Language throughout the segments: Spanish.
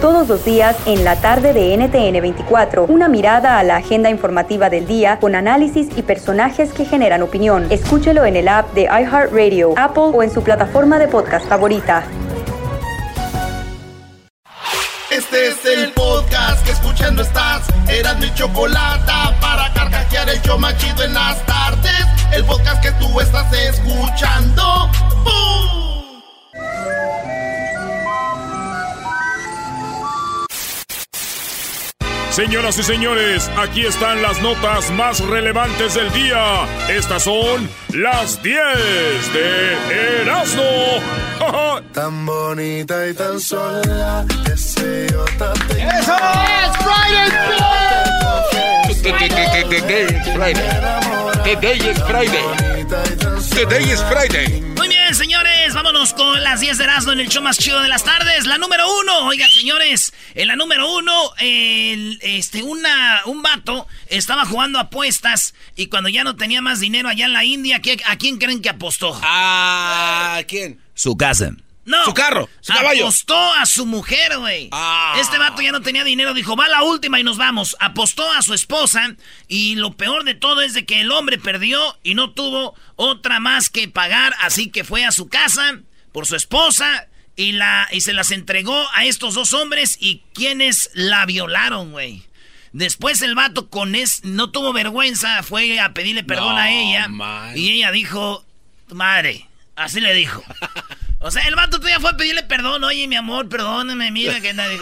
Todos los días en la tarde de NTN 24, una mirada a la agenda informativa del día con análisis y personajes que generan opinión. Escúchelo en el app de iHeartRadio, Apple o en su plataforma de podcast favorita. Este es el podcast que escuchando estás. Eran mi chocolate para carcajear el yo machido en las tardes. El podcast que tú estás escuchando. ¡Bum! Señoras y señores, aquí están las notas más relevantes del día. Estas son las 10 de Erasmo. tan bonita y tan sola, que se yo ¡Eso es Friday! Today is Friday. Today is Friday. Muy bien, señores, con las 10 de Erasmo en el show más chido de las tardes. La número uno, oigan, señores, en la número uno, el, este, una, un vato estaba jugando apuestas y cuando ya no tenía más dinero allá en la India, ¿qué- ¿a quién creen que apostó? ¿A quién? Su casa. No. Su carro, su caballo. Apostó a su mujer, güey. Ah. Este vato ya no tenía dinero, dijo, va la última y nos vamos. Apostó a su esposa y lo peor de todo es de que el hombre perdió y no tuvo otra más que pagar, así que fue a su casa por su esposa y, la, y se las entregó a estos dos hombres y quienes la violaron, güey. Después el vato con es, no tuvo vergüenza, fue a pedirle perdón No, a ella man. y ella dijo, madre, así le dijo. O sea, el vato todavía fue a pedirle perdón. Oye, mi amor, perdóname, mira que nadie...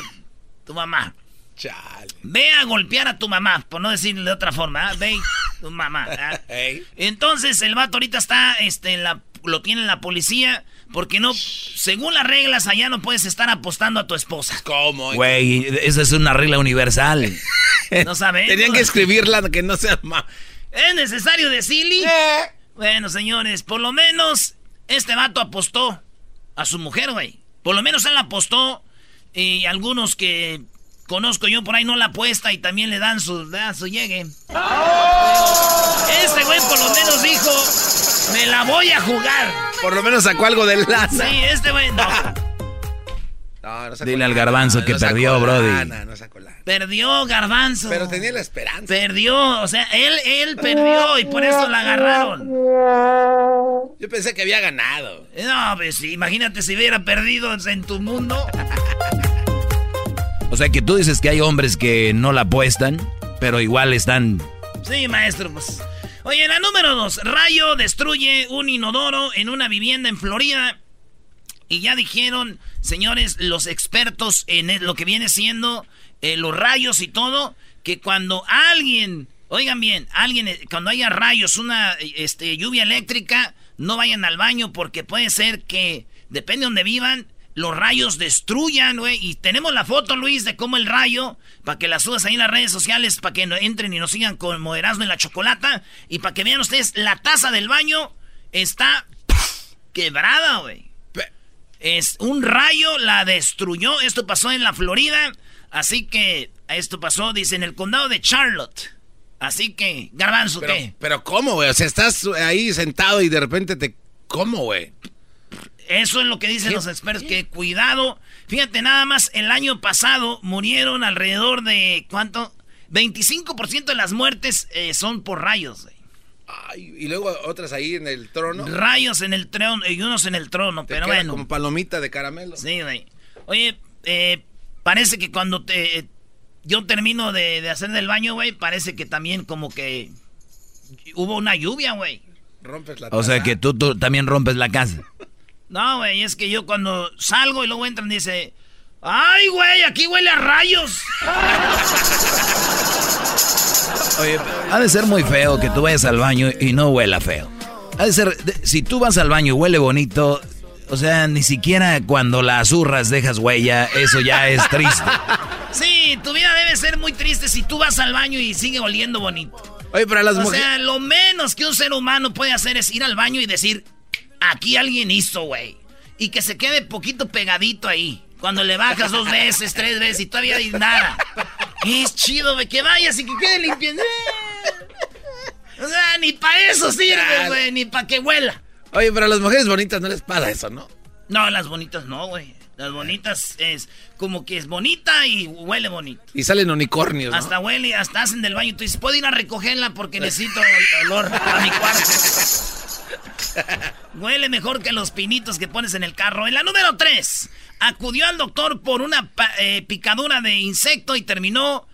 Tu mamá. Chale. Ve a golpear a tu mamá, por no decirle de otra forma. ¿ah? Ve, tu mamá. Ey. Entonces, el vato ahorita está, este, en la, lo tiene la policía, porque no, según las reglas, allá no puedes estar apostando a tu esposa. ¿Cómo? Güey, esa es una regla universal. ¿No sabes? Tenían que escribirla que no sea más. ¿Es necesario decirle? Eh. Bueno, señores, por lo menos este vato apostó a su mujer, güey. Por lo menos él apostó y algunos que conozco yo por ahí no la apuesta y también le dan su, le dan su llegue. Este güey por lo menos dijo, me la voy a jugar. Por lo menos sacó algo del lana. Sí, este güey no. No, no sacó Dile al garbanzo que no perdió, brody. lana, no sacó lana. Perdió Garbanzo. Pero tenía la esperanza. Perdió, o sea, él, él perdió y por eso la agarraron. Yo pensé que había ganado. No, pues imagínate si hubiera perdido en tu mundo. O sea que tú dices que hay hombres que no la apuestan, pero igual están... Sí, maestro, pues. Oye, la número dos. Rayo destruye un inodoro en una vivienda en Florida. Y ya dijeron, señores, los expertos en el- lo que viene siendo eh, los rayos y todo, que cuando alguien, oigan bien, alguien, eh, cuando haya rayos, una este, lluvia eléctrica, no vayan al baño porque puede ser que, depende de donde vivan, los rayos destruyan, güey. Y tenemos la foto, Luis, de cómo el rayo, para que la subas ahí en las redes sociales, para que no entren y nos sigan con Moderazno en la chocolata. Y para que vean ustedes, la taza del baño está quebrada, güey. Es un rayo la destruyó. Esto pasó en la Florida. Así que esto pasó, dice, en el condado de Charlotte. Así que, Garbanzo, Pero, ¿qué? pero ¿cómo, güey? O sea, estás ahí sentado y de repente te... ¿Cómo, güey? Eso es lo que dicen ¿Qué? los expertos, que cuidado. Fíjate, nada más el año pasado murieron alrededor de, ¿cuánto? 25% de las muertes eh, son por rayos. güey. Ay, y luego otras ahí en el trono. Rayos en el trono y unos en el trono, Te pero queda bueno. Como palomita de caramelo. Sí, güey. Oye, eh, parece que cuando te, eh, yo termino de, de hacer del baño, güey, parece que también como que hubo una lluvia, güey. Rompes la O sea que tú, tú también rompes la casa. No, güey, es que yo cuando salgo y luego entran dice, ay, güey, aquí huele a rayos. Oye, ha de ser muy feo que tú vayas al baño y no huela feo. Ha de ser, de- si tú vas al baño y huele bonito, O sea, ni siquiera cuando la zurras dejas huella, eso ya es triste. Sí, tu vida debe ser muy triste si tú vas al baño y sigue oliendo bonito. Oye, para las O mujeres. sea, lo menos que un ser humano puede hacer es ir al baño y decir, aquí alguien hizo, güey. Y que se quede poquito pegadito ahí. Cuando le bajas dos veces, tres veces y todavía hay nada. Es chido, güey, que vayas y que quede limpio. O sea, ni para eso sirve, güey, ni para que huela. Oye, pero a las mujeres bonitas no les pasa eso, ¿no? No, las bonitas no, güey. Las bonitas es como que es bonita y huele bonito. Y salen unicornios, ¿no? Hasta huele, hasta hacen del baño. Tú dices, ¿puedo ir a recogerla porque necesito el olor a mi cuarto? Huele mejor que los pinitos que pones en el carro. En la número 3, acudió al doctor por una eh, picadura de insecto y terminó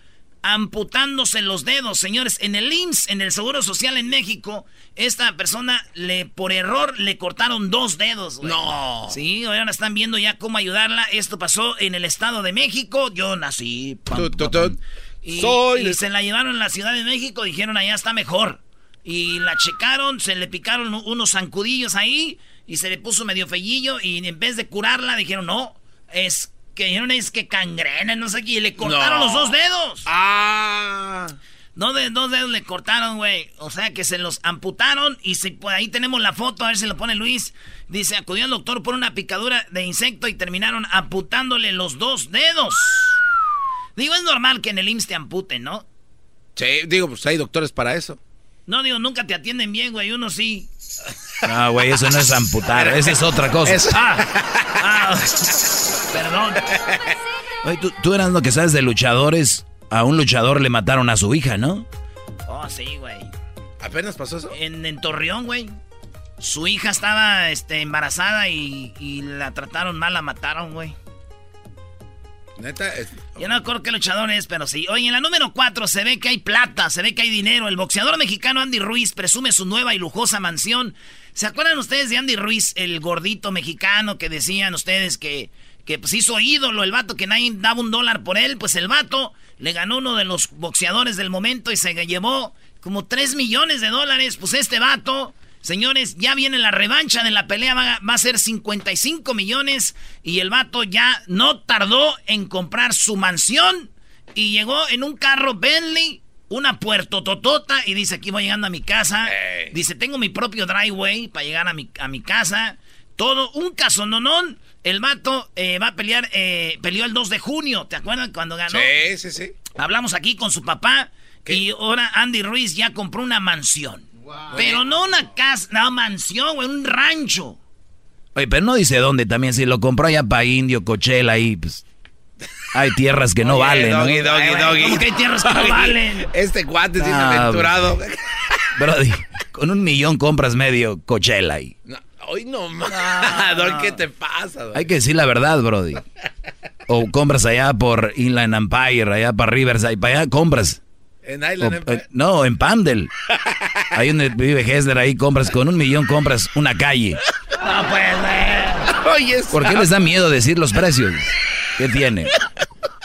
amputándose los dedos. Señores, en el IMSS, en el Seguro Social en México, esta persona le por error le cortaron dos dedos. güey. No. Sí, ahora están viendo ya cómo ayudarla. Esto pasó en el Estado de México. Yo nací. pam, pam, pam. Y, Soy y se la llevaron a la Ciudad de México, dijeron allá está mejor. Y la checaron, se le picaron unos zancudillos ahí y se le puso medio fellillo y en vez de curarla dijeron no, es que dijeron es que cangrena, no sé qué, y le cortaron No. los dos dedos. Ah. Dos, de- dos dedos le cortaron, güey. O sea que se los amputaron y si, pues, ahí tenemos la foto, a ver si lo pone Luis. Dice, acudió al doctor por una picadura de insecto y terminaron amputándole los dos dedos. Digo, es normal que en el IMSS te amputen, ¿no? Sí, digo, pues hay doctores para eso. No, digo, nunca te atienden bien, güey. Uno sí. No, güey, eso no es amputar, esa es otra cosa. Eso. Ah, ah, perdón. Oye, tú, tú eras lo que sabes de luchadores. A un luchador le mataron a su hija, ¿no? Oh, sí, güey. ¿Apenas pasó eso? En, en Torreón, güey. Su hija estaba este, embarazada y, y la trataron mal, la mataron, güey. Neta, es- Yo no acuerdo qué luchador es, pero sí. Oye, en la número 4 se ve que hay plata, se ve que hay dinero. El boxeador mexicano Andy Ruiz presume su nueva y lujosa mansión. ¿Se acuerdan ustedes de Andy Ruiz, el gordito mexicano que decían ustedes que, que pues hizo ídolo, el vato que nadie daba un dólar por él? Pues el vato le ganó uno de los boxeadores del momento y se llevó como 3 millones de dólares. Pues este vato... Señores, ya viene la revancha de la pelea, va, va a ser 55 millones y el vato ya no tardó en comprar su mansión y llegó en un carro Bentley, una puerto totota y dice, aquí voy llegando a mi casa. Dice, tengo mi propio driveway para llegar a mi, a mi casa. Todo un casononón. El vato eh, va a pelear, eh, peleó el 2 de junio, ¿te acuerdas cuando ganó? Sí, sí, sí. Hablamos aquí con su papá y ahora Andy Ruiz ya compró una mansión. Pero no una casa, una mansión, güey, un rancho. Oye, pero no dice dónde también. Si lo compró allá para Indio, Cochela, ahí, pues. Hay tierras que no Oye, valen, ¿no? doggy, doggy, Ay, güey, doggy. ¿cómo que hay tierras que no Doggy. valen? Este cuate es Ah, inaventurado. Brody, con un millón compras medio Coachella ahí. No, hoy no más. Doggy, ¿qué te pasa? doggy? Hay que decir la verdad, Brody. O compras allá por Inland Empire, allá para Riverside, para allá compras. En O, Island Empire. eh, no, en Pandel. Ahí donde vive Hessler, ahí compras, con un millón compras una calle. No puede ser. Oye, es- ¿Por qué les da miedo decir los precios? ¿Qué tiene?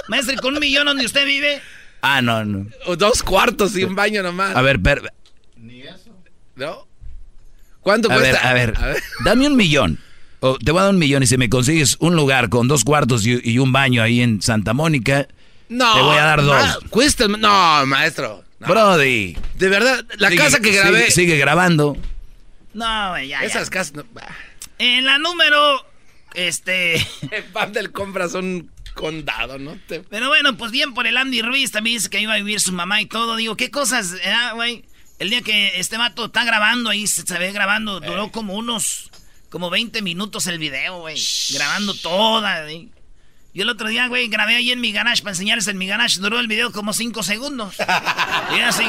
Maestro, ¿y con un millón donde usted vive? Ah, no, no. Dos cuartos y un baño nomás. A ver, per- ¿No? ¿Cuánto a ver, cuesta? a ver, dame un millón. O te voy a dar un millón y si me consigues un lugar con dos cuartos y, y un baño ahí en Santa Mónica, No. Te voy a dar dos. ma- cuesta. el- No, maestro. No. Brody. De verdad, la sigue- casa que grabé. Sigue, sigue grabando. No, güey, ya, ya. Esas casas. No, En la número, este... en Pandel compras un condado, ¿no? Te- Pero bueno, pues bien por el Andy Ruiz, también dice que iba a vivir su mamá y todo. Digo, ¿qué cosas, eh, güey? El día que este vato está grabando ahí, se, se ve grabando, duró como unos, como 20 minutos el video, güey. Grabando toda, güey. Yo el otro día, güey, grabé ahí en mi garage para enseñarles en mi garage. Duró el video como 5 segundos. y así,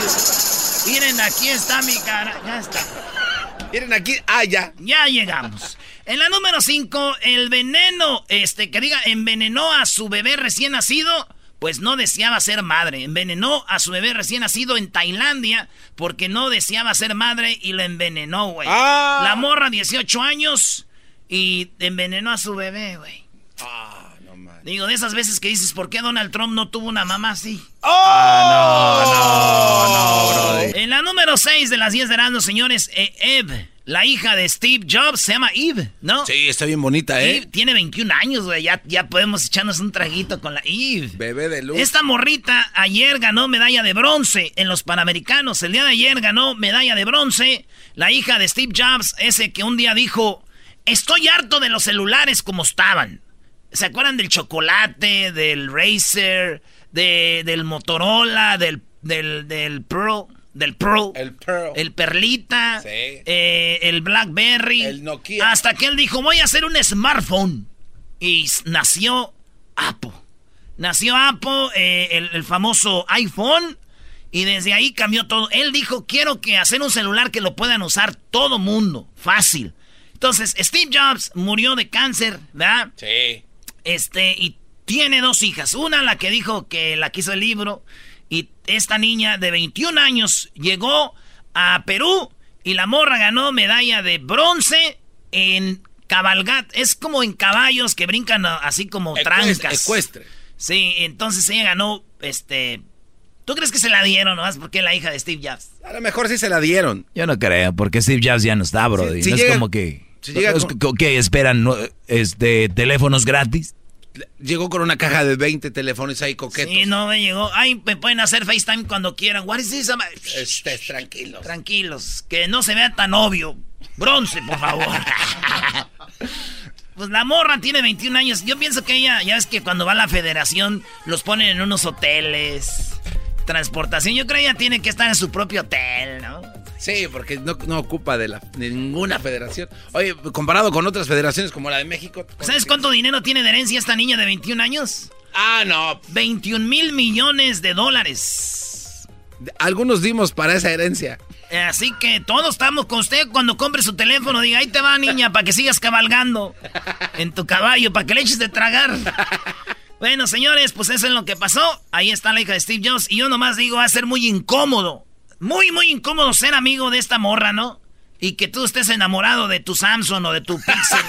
miren, aquí está mi cara. Ya está. Miren aquí. Ah, ya. Ya llegamos. En la número 5, el veneno, este, que diga, envenenó a su bebé recién nacido, pues no deseaba ser madre. Envenenó a su bebé recién nacido en Tailandia porque no deseaba ser madre y lo envenenó, güey. Ah. La morra, 18 años, y envenenó a su bebé, güey. Ah. Digo, de esas veces que dices, ¿por qué Donald Trump no tuvo una mamá así? ¡Oh! no, no, En la número 6 de las 10 de Erasmus, señores, eh, Eve, la hija de Steve Jobs, se llama Eve, ¿no? Sí, está bien bonita, ¿eh? Eve tiene 21 años, güey. Ya, ya podemos echarnos un traguito con la Eve. Bebé de luz. Esta morrita ayer ganó medalla de bronce en los Panamericanos. El día de ayer ganó medalla de bronce la hija de Steve Jobs, ese que un día dijo, estoy harto de los celulares como estaban. ¿Se acuerdan del chocolate, del Racer, de, del Motorola, del, del, del Pro? Del Pro. El Pearl. El Perlita. Sí. eh, el Blackberry. El Nokia. Hasta que él dijo, voy a hacer un smartphone. Y nació Apple. Nació Apple, eh, el, el famoso iPhone. Y desde ahí cambió todo. Él dijo, quiero que hacer un celular que lo puedan usar todo mundo. Fácil. Entonces, Steve Jobs murió de cáncer, ¿verdad? Sí. Este, y tiene dos hijas. Una, la que dijo que la quiso el libro. Y esta niña de 21 años llegó a Perú y la morra ganó medalla de bronce en cabalgat. Es como en caballos que brincan así como trancas. Ecuestre. Sí, entonces ella ganó, este... ¿Tú crees que se la dieron nomás porque es la hija de Steve Jobs? A lo mejor sí se la dieron. Yo no creo, porque Steve Jobs ya no está, bro. Si- si no llega- es como que... si llega con- esperan no, este, teléfonos gratis. Llegó con una caja de 20 teléfonos ahí coquetos. Sí, no me llegó. Ay, me pueden hacer FaceTime cuando quieran. What is this? Este, tranquilo. Tranquilos, que no se vea tan obvio. Bronce, por favor. Pues la morra tiene 21 años. Yo pienso que ella, ya es que cuando va a la federación, los ponen en unos hoteles, transportación. Yo creo que ella tiene que estar en su propio hotel, ¿no? Sí, porque no, no ocupa de, la, de ninguna federación. Oye, comparado con otras federaciones como la de México. ¿Sabes cuánto dinero tiene de herencia esta niña de 21 años? Ah, no. 21 mil millones de dólares. Algunos dimos para esa herencia. Así que todos estamos con usted cuando compre su teléfono. Diga, ahí te va, niña, para que sigas cabalgando en tu caballo, para que le eches de tragar. Bueno, señores, pues eso es lo que pasó. Ahí está la hija de Steve Jobs. Y yo nomás digo, va a ser muy incómodo. Muy, muy incómodo ser amigo de esta morra, ¿no? Y que tú estés enamorado de tu Samsung o de tu Pixel.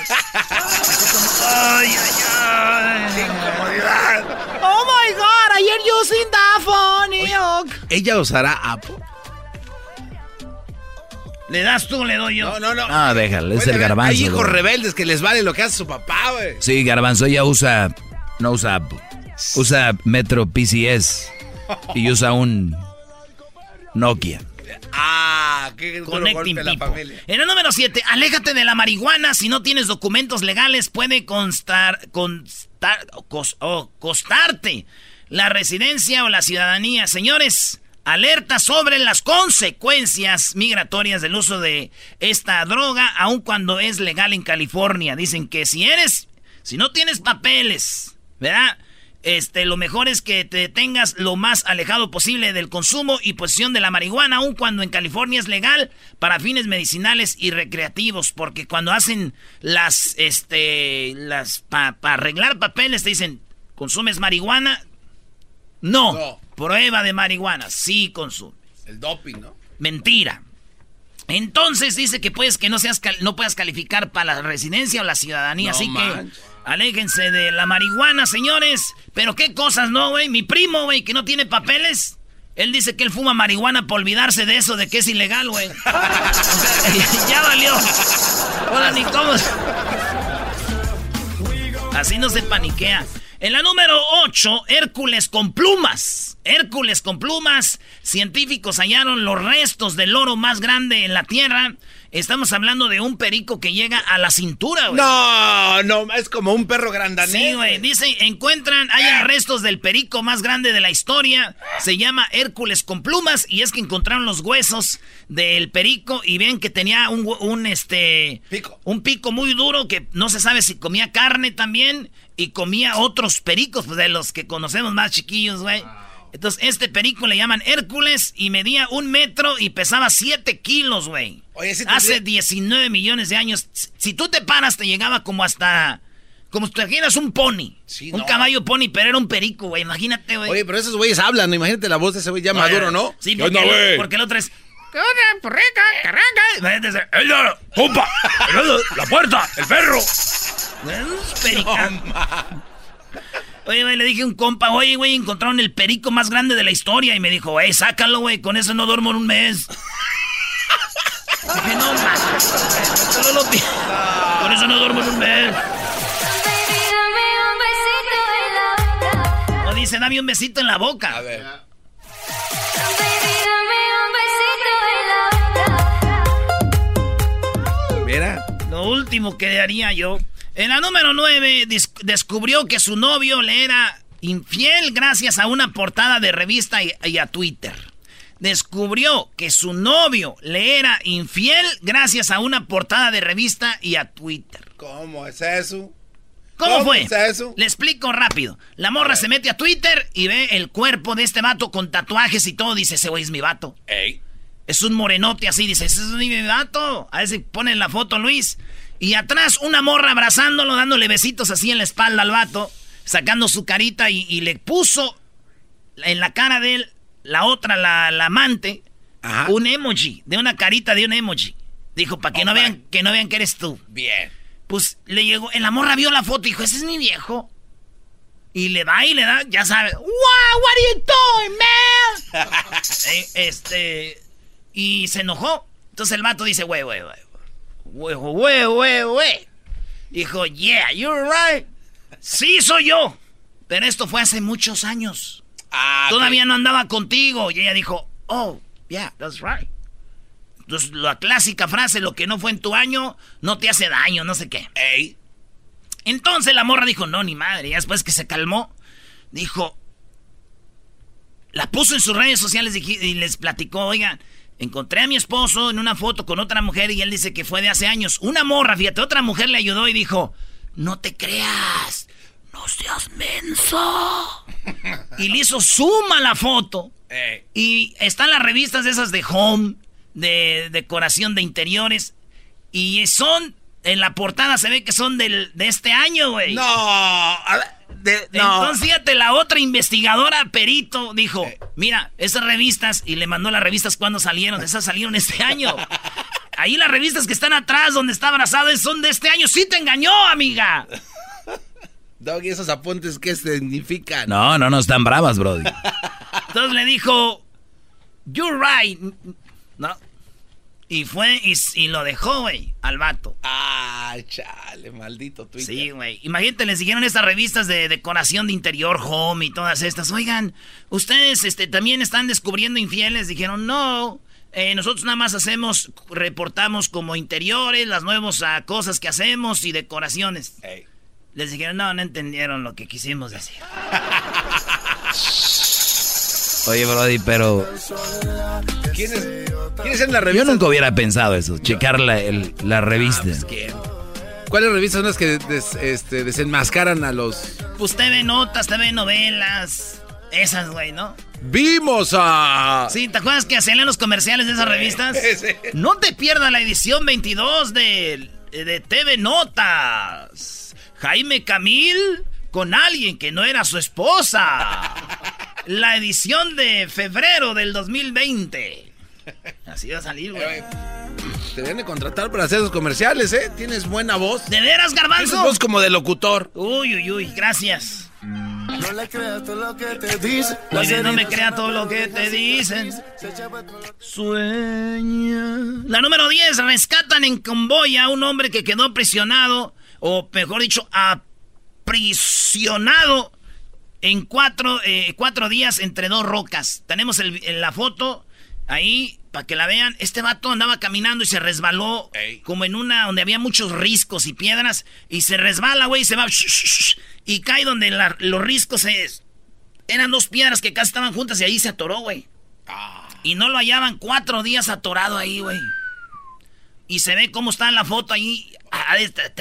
ay, ay, ay. Oh my God, ayer using that phone. ¿Ella usará Apple? ¿Le das tú o le doy yo? No, no, no. Ah, déjalo, es Oye, el garbanzo. Hay hijos bro. rebeldes que les vale lo que hace su papá, güey. Sí, Garbanzo ya usa. No usa Apple. Usa Metro PCS. Y usa un. Nokia. Ah, qué duro golpe a la familia. En el número 7, aléjate de la marihuana. Si no tienes documentos legales, puede constar, constar, cos- o costarte la residencia o la ciudadanía. Señores, alerta sobre las consecuencias migratorias del uso de esta droga, aun cuando es legal en California. Dicen que si eres, si no tienes papeles, ¿verdad? Este, lo mejor es que te tengas lo más alejado posible del consumo y posesión de la marihuana, aun cuando en California es legal para fines medicinales y recreativos, porque cuando hacen las, este, las, para arreglar papeles te dicen, ¿consumes marihuana? No. No. Prueba de marihuana, sí consume. El doping, ¿no? Mentira. Entonces dice que puedes que no seas cal- no puedas calificar para la residencia o la ciudadanía, No así manches. que aléjense de la marihuana, señores. Pero qué cosas, ¿no, güey? Mi primo, güey, que no tiene papeles. Él dice que él fuma marihuana por olvidarse de eso, de que es ilegal, güey. ya valió. Ahora ni cómo. Así no se paniquea. En la número 8, Hércules con plumas. Hércules con plumas. Científicos hallaron los restos del oro más grande en la Tierra. Estamos hablando de un perico que llega a la cintura, güey. No, no, es como un perro grandanés. Sí, güey. Dice, encuentran, hay restos del perico más grande de la historia. Se llama Hércules con plumas. Y es que encontraron los huesos del perico y ven que tenía un, un, este... Pico. Un pico muy duro que no se sabe si comía carne también. Y comía otros pericos, pues de los que conocemos más chiquillos, güey. Entonces, este perico le llaman Hércules y medía un metro y pesaba 7 kilos, güey. Oye, ese Hace tendría- 19 millones de años. Si- Si tú te paras, te llegaba como hasta. Como si te imaginas un pony. Sí, un no. caballo pony, pero era un perico, güey. Imagínate, güey. Oye, pero esos güeyes hablan, imagínate la voz de ese güey ya Oye, maduro, ¿no? Sí, ¿Qué porque, onda, el, güey? porque el otro es. ¿Qué onda, porreca, carranca? Imagínate. ¡Compa! ¡La puerta! ¡El perro! Es perica. Oye, güey, le dije a un compa, oye, güey, encontraron el perico más grande de la historia. Y me dijo, güey, sácalo, güey, con eso no duermo en un mes. dije, no, man. Con eso no duermo en un mes. O dice, dame un besito en la boca. A ver. Mira. Lo último que haría yo. En la número 9 descubrió que su novio le era infiel gracias a una portada de revista y, a Twitter. Descubrió que su novio le era infiel gracias a una portada de revista y a Twitter. ¿Cómo es eso? ¿Cómo, fue? Es eso? Le explico rápido. La morra se mete a Twitter y ve el cuerpo de este vato con tatuajes y todo. Dice, ese güey es mi vato. Ey. Es un morenote así, dice, ese es mi vato. A ver si ponen la foto, Luis. Y atrás una morra abrazándolo, dándole besitos así en la espalda al vato, sacando su carita y, le puso en la cara de él, la otra, la, amante, un emoji, de una carita de un emoji. Dijo, para que no vean que no vean que eres tú. Bien. Pues le llegó, en la morra vio la foto y dijo, ese es mi viejo. Y le da y le da, ya sabe, wow, what are you doing, man? Eh, este, y se enojó. Entonces el vato dice, wey, wey, wey. Wey, wey, wey, wey. Dijo, yeah, you're right. Sí, soy yo. Pero esto fue hace muchos años. Ah, Todavía no andaba contigo. Y ella dijo, oh, yeah, that's right. Entonces, la clásica frase, lo que no fue en tu año, no te hace daño, no sé qué. Ey. Entonces la morra dijo, no, ni madre. Y después que se calmó, dijo, la puso en sus redes sociales y les platicó, oigan, Encontré a mi esposo en una foto con otra mujer y él dice que fue de hace años. Una morra, fíjate, otra mujer le ayudó y dijo, no te creas, no seas menso. y le hizo suma la foto. Eh. Y están las revistas de esas de home, de decoración de interiores. Y son, en la portada se ve que son del, de este año, güey. No, a ver. Entonces, fíjate, la otra investigadora, perito, dijo, mira, esas revistas, y le mandó las revistas cuando salieron, esas salieron este año. Ahí las revistas que están atrás, donde está abrazado, son de este año. Sí te engañó, amiga. Dog, ¿y esos apuntes qué significan? No, no, no están bravas, Brody. Entonces le dijo, you're right. No, y fue y, lo dejó, güey, al vato. Ah, chale, maldito Twitter. Sí, güey. Imagínate, le siguieron estas revistas de decoración de interior, home y todas estas. Oigan, ustedes este, también están descubriendo infieles. Dijeron, no, eh, nosotros nada más hacemos, reportamos como interiores, las nuevas ah, cosas que hacemos y decoraciones. Les dijeron, no, no entendieron lo que quisimos decir. Oye, Brody, pero... ¿Quién es, en la revista? Yo nunca hubiera pensado eso, checar la, la revista. Ah, pues, ¿Cuáles revistas son las que este, desenmascaran a los...? Pues TV Notas, TV Novelas, esas, güey, ¿no? ¡Vimos a...! Sí, ¿te acuerdas que hacían los comerciales de esas revistas? No te pierdas la edición 22 de, de TV Notas. Jaime Camil con alguien que no era su esposa la edición de febrero del 2020. Así va a salir, güey. Te vienen a contratar para hacer esos comerciales, ¿eh? Tienes buena voz. ¿De veras, garbanzo? Tienes voz como de locutor. Uy, uy, uy, gracias. No le creas todo lo que te dicen. no me crea todo lo que te dicen. Sueña. La número 10. Rescatan en Camboya a un hombre que quedó prisionado, o mejor dicho, aprisionado en cuatro, eh, cuatro días entre dos rocas. Tenemos la foto ahí para que la vean. Este vato andaba caminando y se resbaló como en una donde había muchos riscos y piedras. Y se resbala, güey, y se va. y cae donde los riscos es. Eran dos piedras que casi estaban juntas y ahí se atoró, güey. Ah. Y no lo hallaban cuatro días atorado ahí, güey. Y se ve cómo está en la foto ahí. Ah,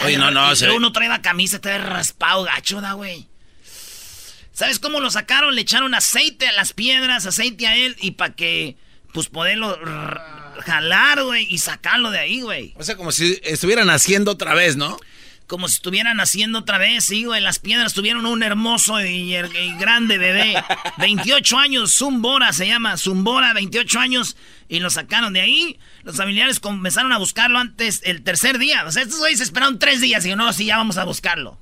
Oye, no, no, Uno trae la camisa, está raspado, gacho, da, güey. ¿Sabes cómo lo sacaron? Le echaron aceite a las piedras, aceite a él y para que, pues, poderlo jalar, güey, y sacarlo de ahí, güey. O sea, como si estuvieran haciendo otra vez, ¿no? Como si estuvieran haciendo otra vez, sí, güey. Las piedras tuvieron un hermoso y, grande bebé. 28 años, Zumbora se llama, Zumbora, 28 años. Y lo sacaron de ahí. Los familiares comenzaron a buscarlo antes, el tercer día. O sea, estos güeyes esperaron tres días y no, sí, ya vamos a buscarlo.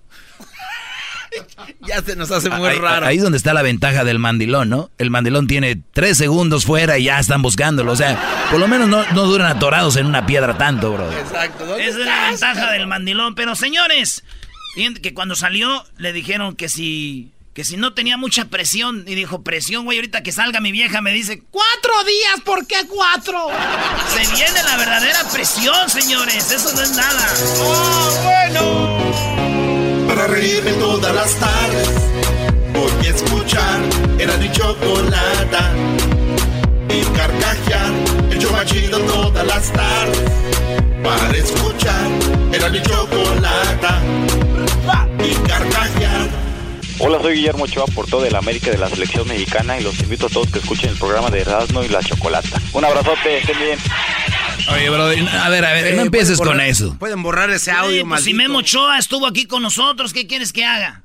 ya se nos hace muy raro. Ahí es donde está la ventaja del mandilón, ¿no? El mandilón tiene tres segundos fuera y ya están buscándolo. O sea, por lo menos no, no duran atorados en una piedra tanto, bro. Exacto. Esa es la ventaja del mandilón. Pero señores, que cuando salió le dijeron que si que si no tenía mucha presión. Y dijo, presión, güey, ahorita que salga mi vieja me dice, cuatro días, ¿por qué cuatro? Se viene la verdadera presión, señores, eso no es nada. ¡Oh, bueno! Para reírme todas las tardes, voy a escuchar, era mi chocolata. Y carcajear, el yo machido todas las tardes. Para escuchar, era mi chocolata. Hola, soy Guillermo Ochoa, por todo el América de la Selección Mexicana y los invito a todos que escuchen el programa de Erasmo y la Chocolata. Un abrazote, estén bien. Oye, bro, a ver, a ver, no empieces con eso. Pueden borrar ese audio, pues Si Memo Ochoa estuvo aquí con nosotros, ¿qué quieres que haga?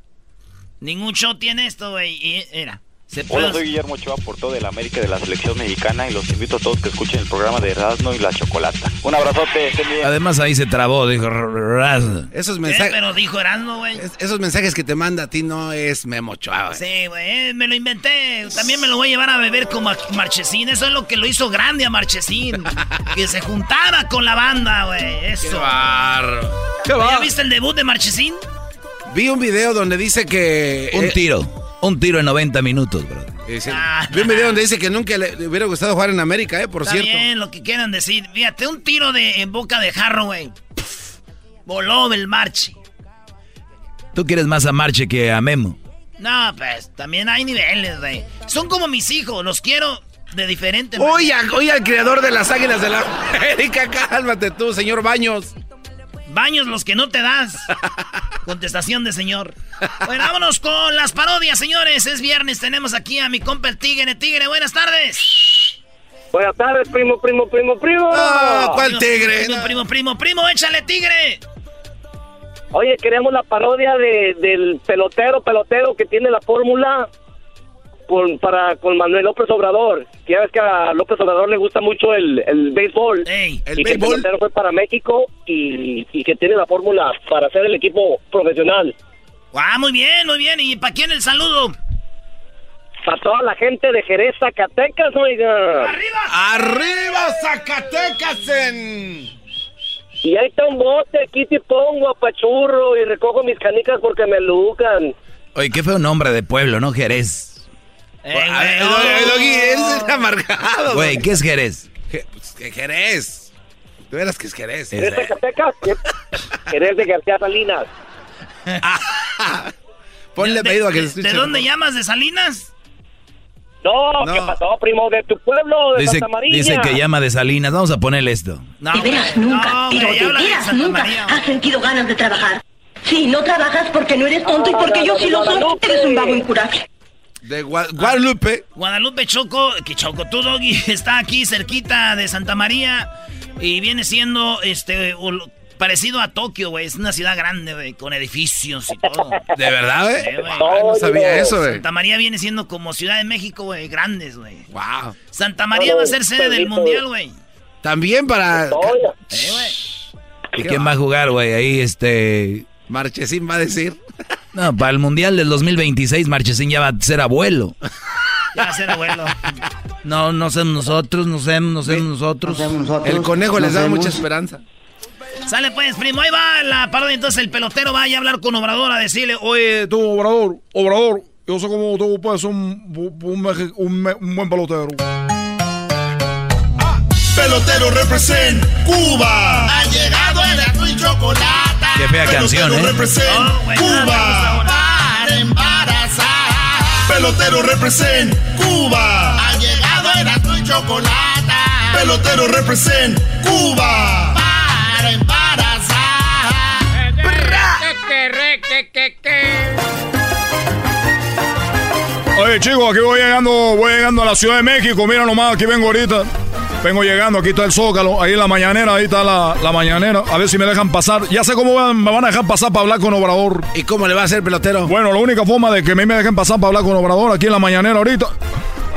Ningún show tiene esto, güey. Era. Hola, soy Guillermo Ochoa, por todo el América de la Selección Mexicana y los invito a todos que escuchen el programa de Erasmo y la Chocolata. Un abrazote, Además ahí se trabó, dijo Esos mensajes... Pero dijo Erasmo, güey. esos mensajes que te manda a ti no es Memo Ochoa, güey. Sí, güey, me lo inventé. También me lo voy a llevar a beber con Marchesín. Eso es lo que lo hizo grande a Marchesín. que se juntara con la banda, güey. Eso. Qué barro. Qué barro. ¿Ya viste el debut de Marchesín? Vi un video donde dice que... Un tiro. Un tiro en 90 minutos, bro. Ah. Vi un video donde dice que nunca le hubiera gustado jugar en América, ¿eh? Por Está cierto. bien, lo que quieran decir. Fíjate, un tiro de, en boca de jarro, güey. Voló el Marche. ¿Tú quieres más a Marche que a Memo? No, pues, también hay niveles, güey. Son como mis hijos, los quiero de diferente Oye, oye al creador de las águilas de la América, cálmate tú, señor Baños. Baños los que no te das. Contestación de señor. Bueno, vámonos con las parodias, señores. Es viernes, tenemos aquí a mi compa el Tigre. Tigre, buenas tardes. Buenas tardes, primo, primo, primo, primo. Ah, ¿Cuál tigre? Primo, primo, primo, primo, échale, tigre. Oye, queremos la parodia de, del pelotero, pelotero que tiene la fórmula con, para, con Manuel López Obrador. Ya ves que a López Obrador le gusta mucho el, el béisbol. el y que el fue para México y, y que tiene la fórmula para ser el equipo profesional. Ah, muy bien, muy bien. ¿Y para quién el saludo? Para toda la gente de Jerez, Zacatecas, oiga. ¡Arriba! ¡Arriba, Zacatecas! En... Y ahí está un bote, aquí te pongo a pachurro y recojo mis canicas porque me lucan. Oye, qué feo nombre de pueblo, ¿no? Jerez. Eh, es amargado. Güey, ¿qué es Jerez? Pues, Jerez. ¿De veras que es Jerez? ¿Jerez de Zacatecas? Jerez de García Salinas. Ponle pedido a que se ¿De dónde llamas? ¿De Salinas? No, ¿qué pasó, primo? De tu pueblo, de dice, Santa María. Dice que llama de Salinas. Vamos a ponerle esto. No, de veras nunca, pero de veras nunca has sentido ganas de trabajar. Sí, no trabajas porque no eres tonto y porque yo sí lo soy. Eres un vago incurable. De Guadalupe. Guadalupe Choco, que Choco, tú, Doggy, está aquí cerquita de Santa María y viene siendo este parecido a Tokio, güey. Es una ciudad grande, güey, con edificios y todo. ¿De verdad, güey? no sabía eso, güey. Santa María viene siendo como Ciudad de México, güey, grandes, güey. Wow. Santa María va a ser sede del Mundial, güey. También para... Eh, ¿Y quién va a jugar, güey? Ahí, este... Marchesín va a decir. No, para el Mundial del 2026, Marchesín ya va a ser abuelo. Ya va a ser abuelo. No, no somos nosotros, no somos, no somos nosotros. El conejo les da mucha esperanza. Sale pues, primo, ahí va la parodia. Entonces el pelotero va a hablar con Obrador a decirle, oye, tú, Obrador, Obrador, yo sé cómo tú puedes ser un, un, buen pelotero. Pelotero represent Cuba. Ha llegado el azul y chocolate. Qué fea canción, ¿eh? Represent Cuba. Para embarazar. Pelotero represent Cuba. Ha llegado el azul y chocolate. Pelotero represent Cuba. Para embarazar. Oye, chicos, aquí voy llegando, voy llegando a la Ciudad de México. Mira nomás, aquí vengo ahorita. Vengo llegando, aquí está el Zócalo, ahí en la mañanera, ahí está la, la mañanera. A ver si me dejan pasar. Ya sé cómo me van a dejar pasar para hablar con Obrador. ¿Y cómo le va a hacer pelotero? Bueno, la única forma de que a mí me dejen pasar para hablar con Obrador aquí en la mañanera ahorita.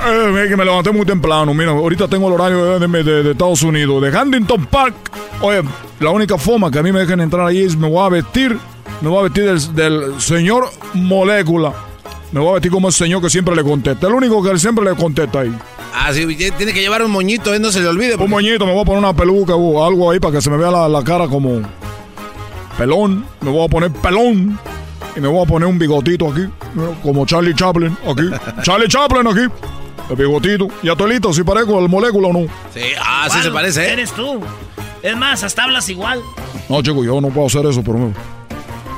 Eh, que me levanté muy temprano. Mira, ahorita tengo el horario de, de, de, Estados Unidos, de Huntington Park. Oye, la única forma que a mí me dejen entrar ahí es me voy a vestir Me voy a vestir del, del señor Molécula. Me voy a vestir como el señor que siempre le contesta. El único que siempre le contesta ahí. Ah, sí, tiene que llevar un moñito, ¿eh? no se le olvide. Un moñito, me voy a poner una peluca o algo ahí para que se me vea la, la cara como pelón. Me voy a poner pelón. Y me voy a poner un bigotito aquí, como Charlie Chaplin, aquí. Charlie Chaplin aquí. El bigotito. Y a Tuelito, si parezco el molécula o no. Sí, ah, sí se parece, ¿eh? Eres tú. Es más, hasta hablas igual. No, chico, yo no puedo hacer eso, pero...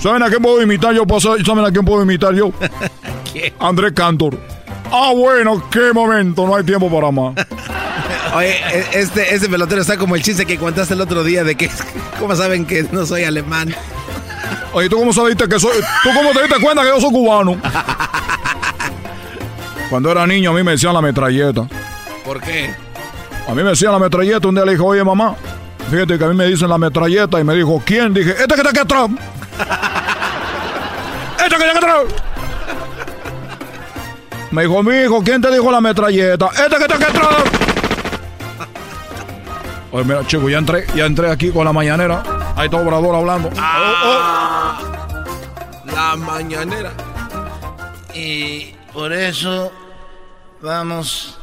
¿Saben a quién puedo imitar yo? ¿Saben a quién puedo imitar yo? Andrés Cantor. Ah, bueno, qué momento, no hay tiempo para más. Oye, e, este, este pelotero está como el chiste que contaste el otro día de que, ¿cómo saben que no soy alemán? Oye, ¿tú cómo sabiste que soy? ¿Tú cómo te diste cuenta que yo soy cubano? Cuando era niño a mí me decían la metralleta. ¿Por qué? A mí me decían la metralleta. Un día le dije, oye mamá, fíjate que a mí me dicen la metralleta. Y me dijo, ¿quién? Dije, este que está aquí atrás. este que está aquí atrás. Me dijo, mi hijo, ¿quién te dijo la metralleta? Este que está aquí atrás. Oye, mira, chico, ya entré, ya entré aquí con la mañanera. Ahí está Obrador hablando. Ah, La mañanera. Y por eso vamos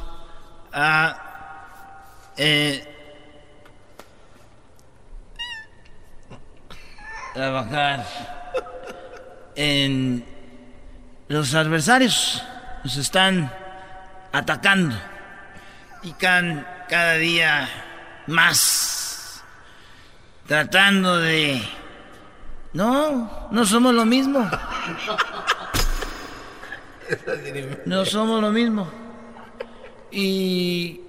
a eh, trabajar en los adversarios nos están atacando y can, cada día más tratando de no no somos lo mismo. No somos lo mismo. Y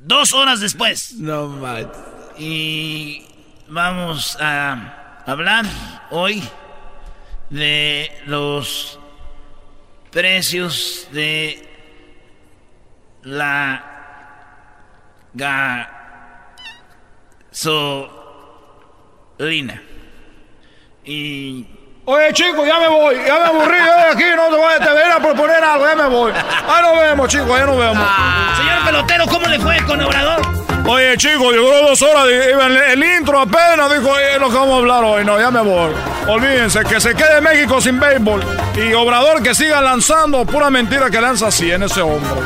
dos horas después. No más y vamos a hablar hoy de los precios de la gasolina. Y Oye, chicos, ya me voy, ya me aburrí, yo aquí no te voy a, te voy a proponer algo, ya me voy. Ahí nos vemos, chicos, ahí nos vemos. Señor pelotero, ¿cómo le fue con Obrador? Oye, chicos, duró dos horas, el, el intro apenas dijo, oye, lo que vamos a hablar hoy, no, ya me voy. Olvídense, que se quede México sin béisbol. Y Obrador que siga lanzando, pura mentira que lanza así en ese hombro.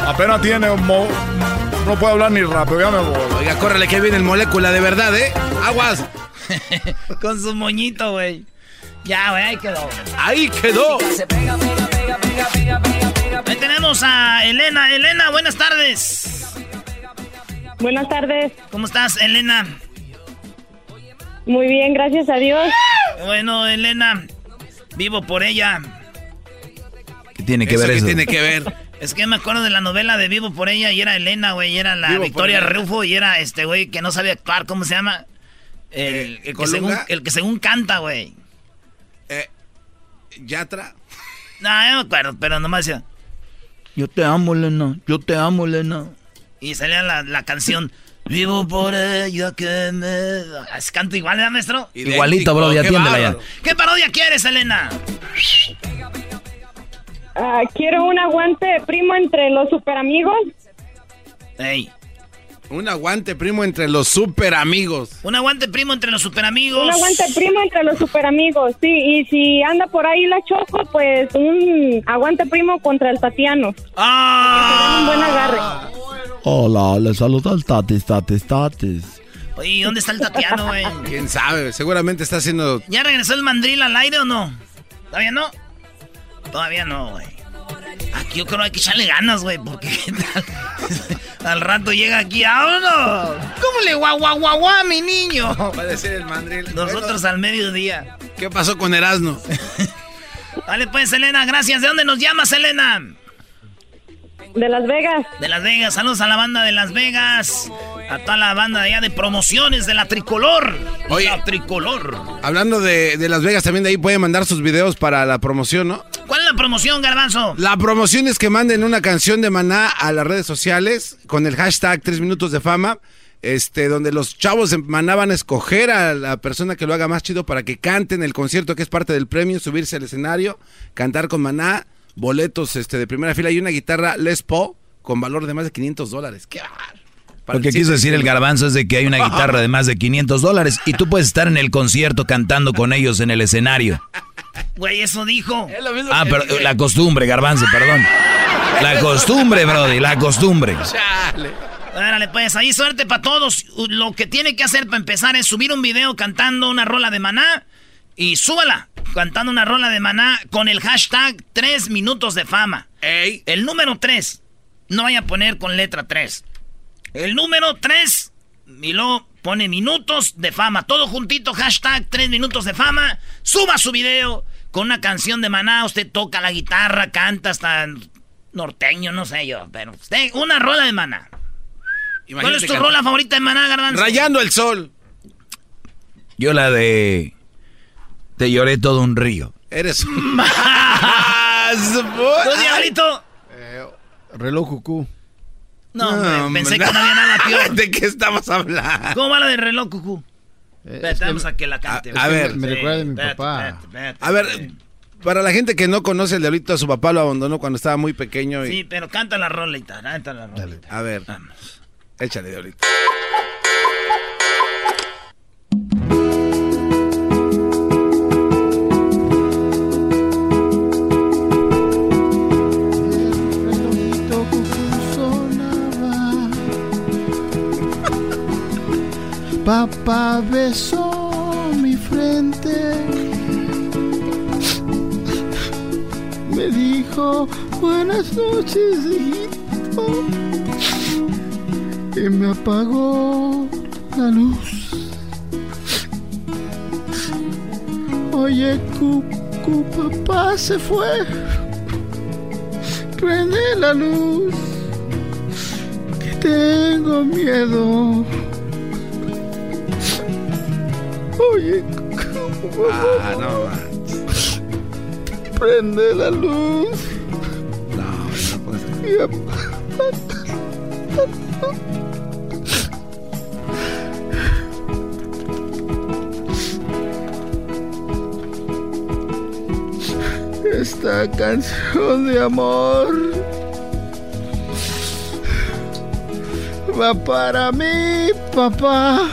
Apenas tiene un... no puede hablar ni rápido, ya me voy. Oiga, córrele que viene el molécula de verdad, ¿eh? Aguas. Con su moñito, güey. Ya, güey, ahí quedó. Ahí quedó. Ahí tenemos a Elena. Elena, buenas tardes. Buenas tardes. ¿Cómo estás, Elena? Muy bien, gracias a Dios. Bueno, Elena, vivo por ella. ¿Qué tiene que ver eso? ¿Qué tiene que ver? Es que me acuerdo de la novela de Vivo por ella y era Elena, güey, y era la Victoria Rufo y era este güey que no sabía actuar, ¿cómo se llama? El, el, que, según, el que según canta, güey. Eh, ¿Yatra? No, no me acuerdo, pero nomás decía... Yo te amo, Elena, yo te amo, Elena. Y salía la, la canción... Vivo por ella que me... Canto igual, ¿verdad, maestro? Igualito, bro, ya atiéndela ya. ¿Qué parodia quieres, Elena? Uh, quiero un aguante primo entre los super amigos. Ey. Un aguante primo entre los super amigos. Un aguante primo entre los super amigos. Un aguante primo entre los super amigos, sí. Y si anda por ahí la Choco, pues un aguante primo contra el Tatiano. ¡Ah! un buen agarre. Hola, le saluda el Tatis, Tatis, Tatis. Oye, ¿dónde está el Tatiano, güey? ¿Quién sabe? Seguramente está haciendo... ¿Ya regresó el mandril al aire o no? ¿Todavía no? Todavía no, güey. Aquí yo creo que hay que echarle ganas, güey, porque al rato llega aquí, ¡vámonos! ¿Cómo le guau, guau, guau, guau, mi niño? Va a decir el mandril. Nosotros al mediodía. ¿Qué pasó con Erasno? Vale, pues, Elena, gracias. ¿De dónde nos llamas, Elena? De Las Vegas. De Las Vegas. Saludos a la banda de Las Vegas. A toda la banda de allá de promociones de la tricolor. Oye, la tricolor. Hablando de, de, Las Vegas, también de ahí pueden mandar sus videos para la promoción, ¿no? ¿Cuál es la promoción, Garbanzo? La promoción es que manden una canción de Maná a las redes sociales con el hashtag 3 minutos de fama. Este, donde los chavos de Maná van a escoger a la persona que lo haga más chido para que canten el concierto que es parte del premio, subirse al escenario, cantar con Maná boletos este, de primera fila y una guitarra Les Paul con valor de más de 500 dólares. ¡Qué! Lo que quiso decir el garbanzo es de que hay una guitarra de más de 500 dólares y tú puedes estar en el concierto cantando con ellos en el escenario. Güey, eso dijo. Ah, pero la costumbre, garbanzo, perdón. La costumbre, Brody, la costumbre. Árale, pues ahí suerte para todos. Lo que tiene que hacer para empezar es subir un video cantando una rola de maná y súbala cantando una rola de maná con el hashtag 3 minutos de fama. El número 3. No vaya a poner con letra 3. El número 3. Y luego pone minutos de fama. Todo juntito, hashtag 3 minutos de fama. Suba su video con una canción de maná. Usted toca la guitarra, canta hasta norteño, no sé yo. Pero usted, una rola de maná. ¿Cuál es tu rola favorita de maná, Garbanzo? Rayando el sol. Yo la de... Te lloré todo un río. Eres más. ¿Tú, diablito? Eh, reloj cucú. No, hombre, pensé que no había nada peor. ¿De qué estamos hablando? ¿Cómo va la de reloj cucú? Eh, a que la cante. A, a ver, me Sí, recuerda de mi papá. a ver, para la gente que no conoce el diablito, su papá lo abandonó cuando estaba muy pequeño. Y... Sí, pero canta la rolita, canta la rolita. A ver, Vamos. échale, diablito. Papá besó mi frente. Me dijo buenas noches, hijito. Y me apagó la luz. Oye, cucu, papá se fue. Prende la luz, que tengo miedo. Oye, Ah, no, prende la luz. No, no puede ser. Esta canción de amor va para mí, papá.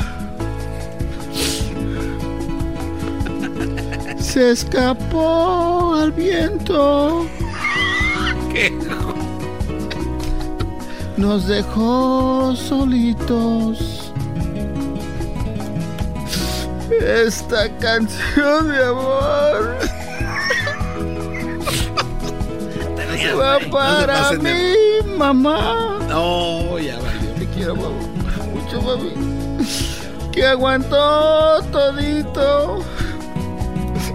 Se escapó al viento. Nos dejó solitos. Esta canción de amor va para de- mí, mamá. No, ya valió. Te quiero mucho, mami. Que aguantó todito.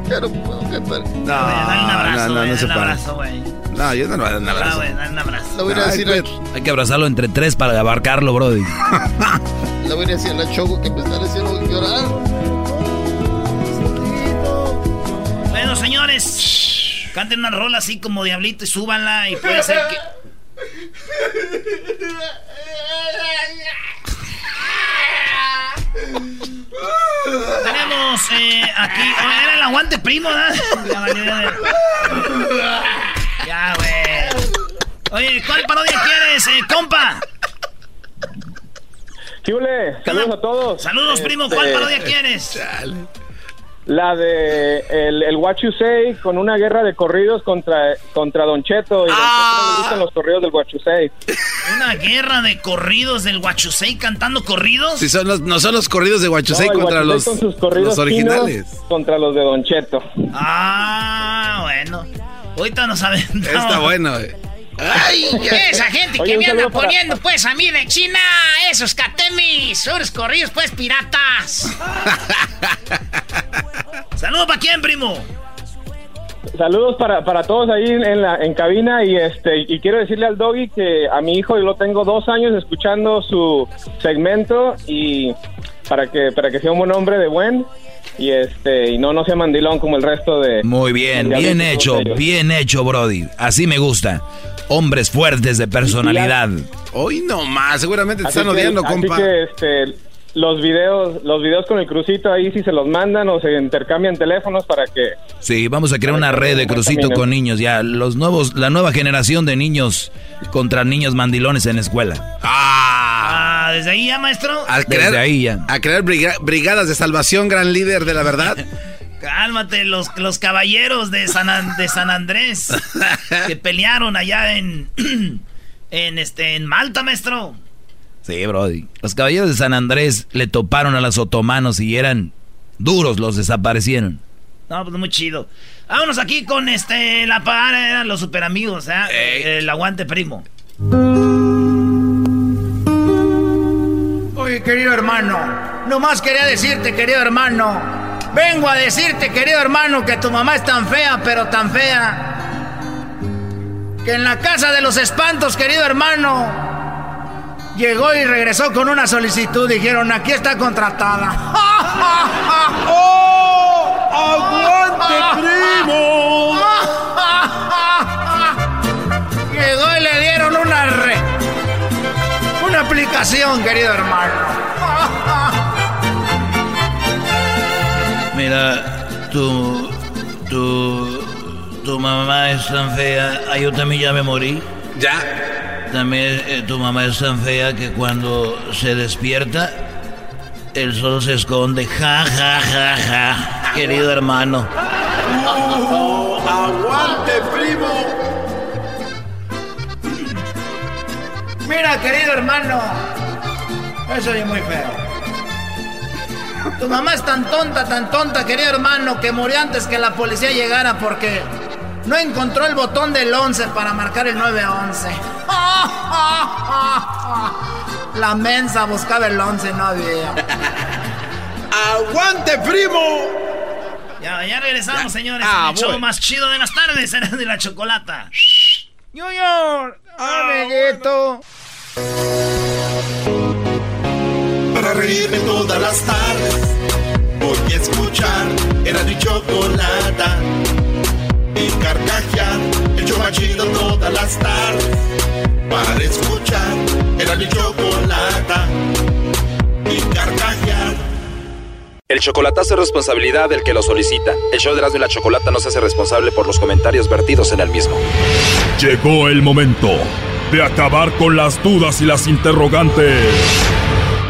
Ya no puedo cantar. No, Dale un abrazo, no, no, no se un para. abrazo, güey. No, yo no le voy a dar un abrazo. güey, dale un abrazo. Voy a Ay, decir, a- Hay que abrazarlo entre tres para abarcarlo, Brody. le voy a decir a la Choco que me está haciendo llorar. Bueno, señores, canten una rola así como Diablito y súbanla y puede ser que... Tenemos eh, aquí... oh, era el aguante primo, ¿verdad? Ya güey. Oye, ¿cuál parodia quieres, eh, compa? ¿Qué ole? Saludos a todos. Saludos, primo. ¿Cuál Este, parodia quieres? La de el, el What You Say con una guerra de corridos contra, contra Don Cheto. Y Don Cheto no le gustan los corridos del What You Say. Una guerra de corridos del Huachusei cantando corridos. Si son los, no son los corridos de No, contra What You los, Say con sus corridos los originales. contra los de Don Cheto. Ah, bueno. Ahorita no saben. Está bueno. eh. Ay, Esa gente Oye, que me anda para- poniendo, pues, a mí de China, esos catemis, esos corridos, pues, piratas. Saludos para quién, primo. Saludos para, para todos ahí en, la, en cabina y este y quiero decirle al doggy que a mi hijo yo lo tengo dos años escuchando su segmento y para que para que sea un buen hombre de buen y este y no no sea mandilón como el resto de Muy bien, bien hecho, bien hecho, Brody. Así me gusta. Hombres fuertes de personalidad. Hoy no más, seguramente te Así están que- odiando, así compa. que este los videos, los videos con el crucito ahí si se los mandan o se intercambian teléfonos para que. Sí, vamos a crear una red de crucito con niños ya, los nuevos, la nueva generación de niños contra niños mandilones en la escuela. Ah, desde ahí ya, maestro. desde ahí ya. A crear brigadas de salvación, gran líder de la verdad. Cálmate, los, los caballeros de San, de San Andrés que pelearon allá en, en, este, en Malta, maestro. Sí, Brody. Los caballeros de San Andrés le toparon a los otomanos y eran duros, los desaparecieron. No, pues muy chido. Vámonos aquí con este, la para, eran los super amigos, ¿eh? El aguante primo. Oye, querido hermano, nomás quería decirte, querido hermano, vengo a decirte, querido hermano, que tu mamá es tan fea, pero tan fea, que en la casa de los espantos, querido hermano, llegó y regresó con una solicitud. Dijeron, aquí está contratada. ¡Oh! ¡Aguante, primo! llegó y le dieron una re... Una aplicación, querido hermano. Mira, tu... Tu... Tu mamá es tan fea. Ay, yo también ya me morí. ¿Ya? También eh, tu mamá es tan fea que cuando se despierta, el sol se esconde. Ja, ja, ja, ja. Querido hermano. ¡Aguante, primo! Mira, querido hermano. Eso es muy feo. Tu mamá es tan tonta, tan tonta, querido hermano, que murió antes que la policía llegara porque no encontró el botón del 11 para marcar el 911. La mensa buscaba el 11, no había. ¡Aguante, primo! Ya, ya regresamos, señores. Ah, el show más chido de las tardes era de la chocolata. New York, amiguito. Para reírme todas las tardes, voy a escuchar. Era mi chocolata y carcajear. El show chido todas las tardes. Para escuchar. Era mi chocolata y carcajear. El chocolatazo es responsabilidad del que lo solicita. El show de Erasmo y la Chocolata no se hace responsable por los comentarios vertidos en el mismo. Llegó el momento de acabar con las dudas y las interrogantes.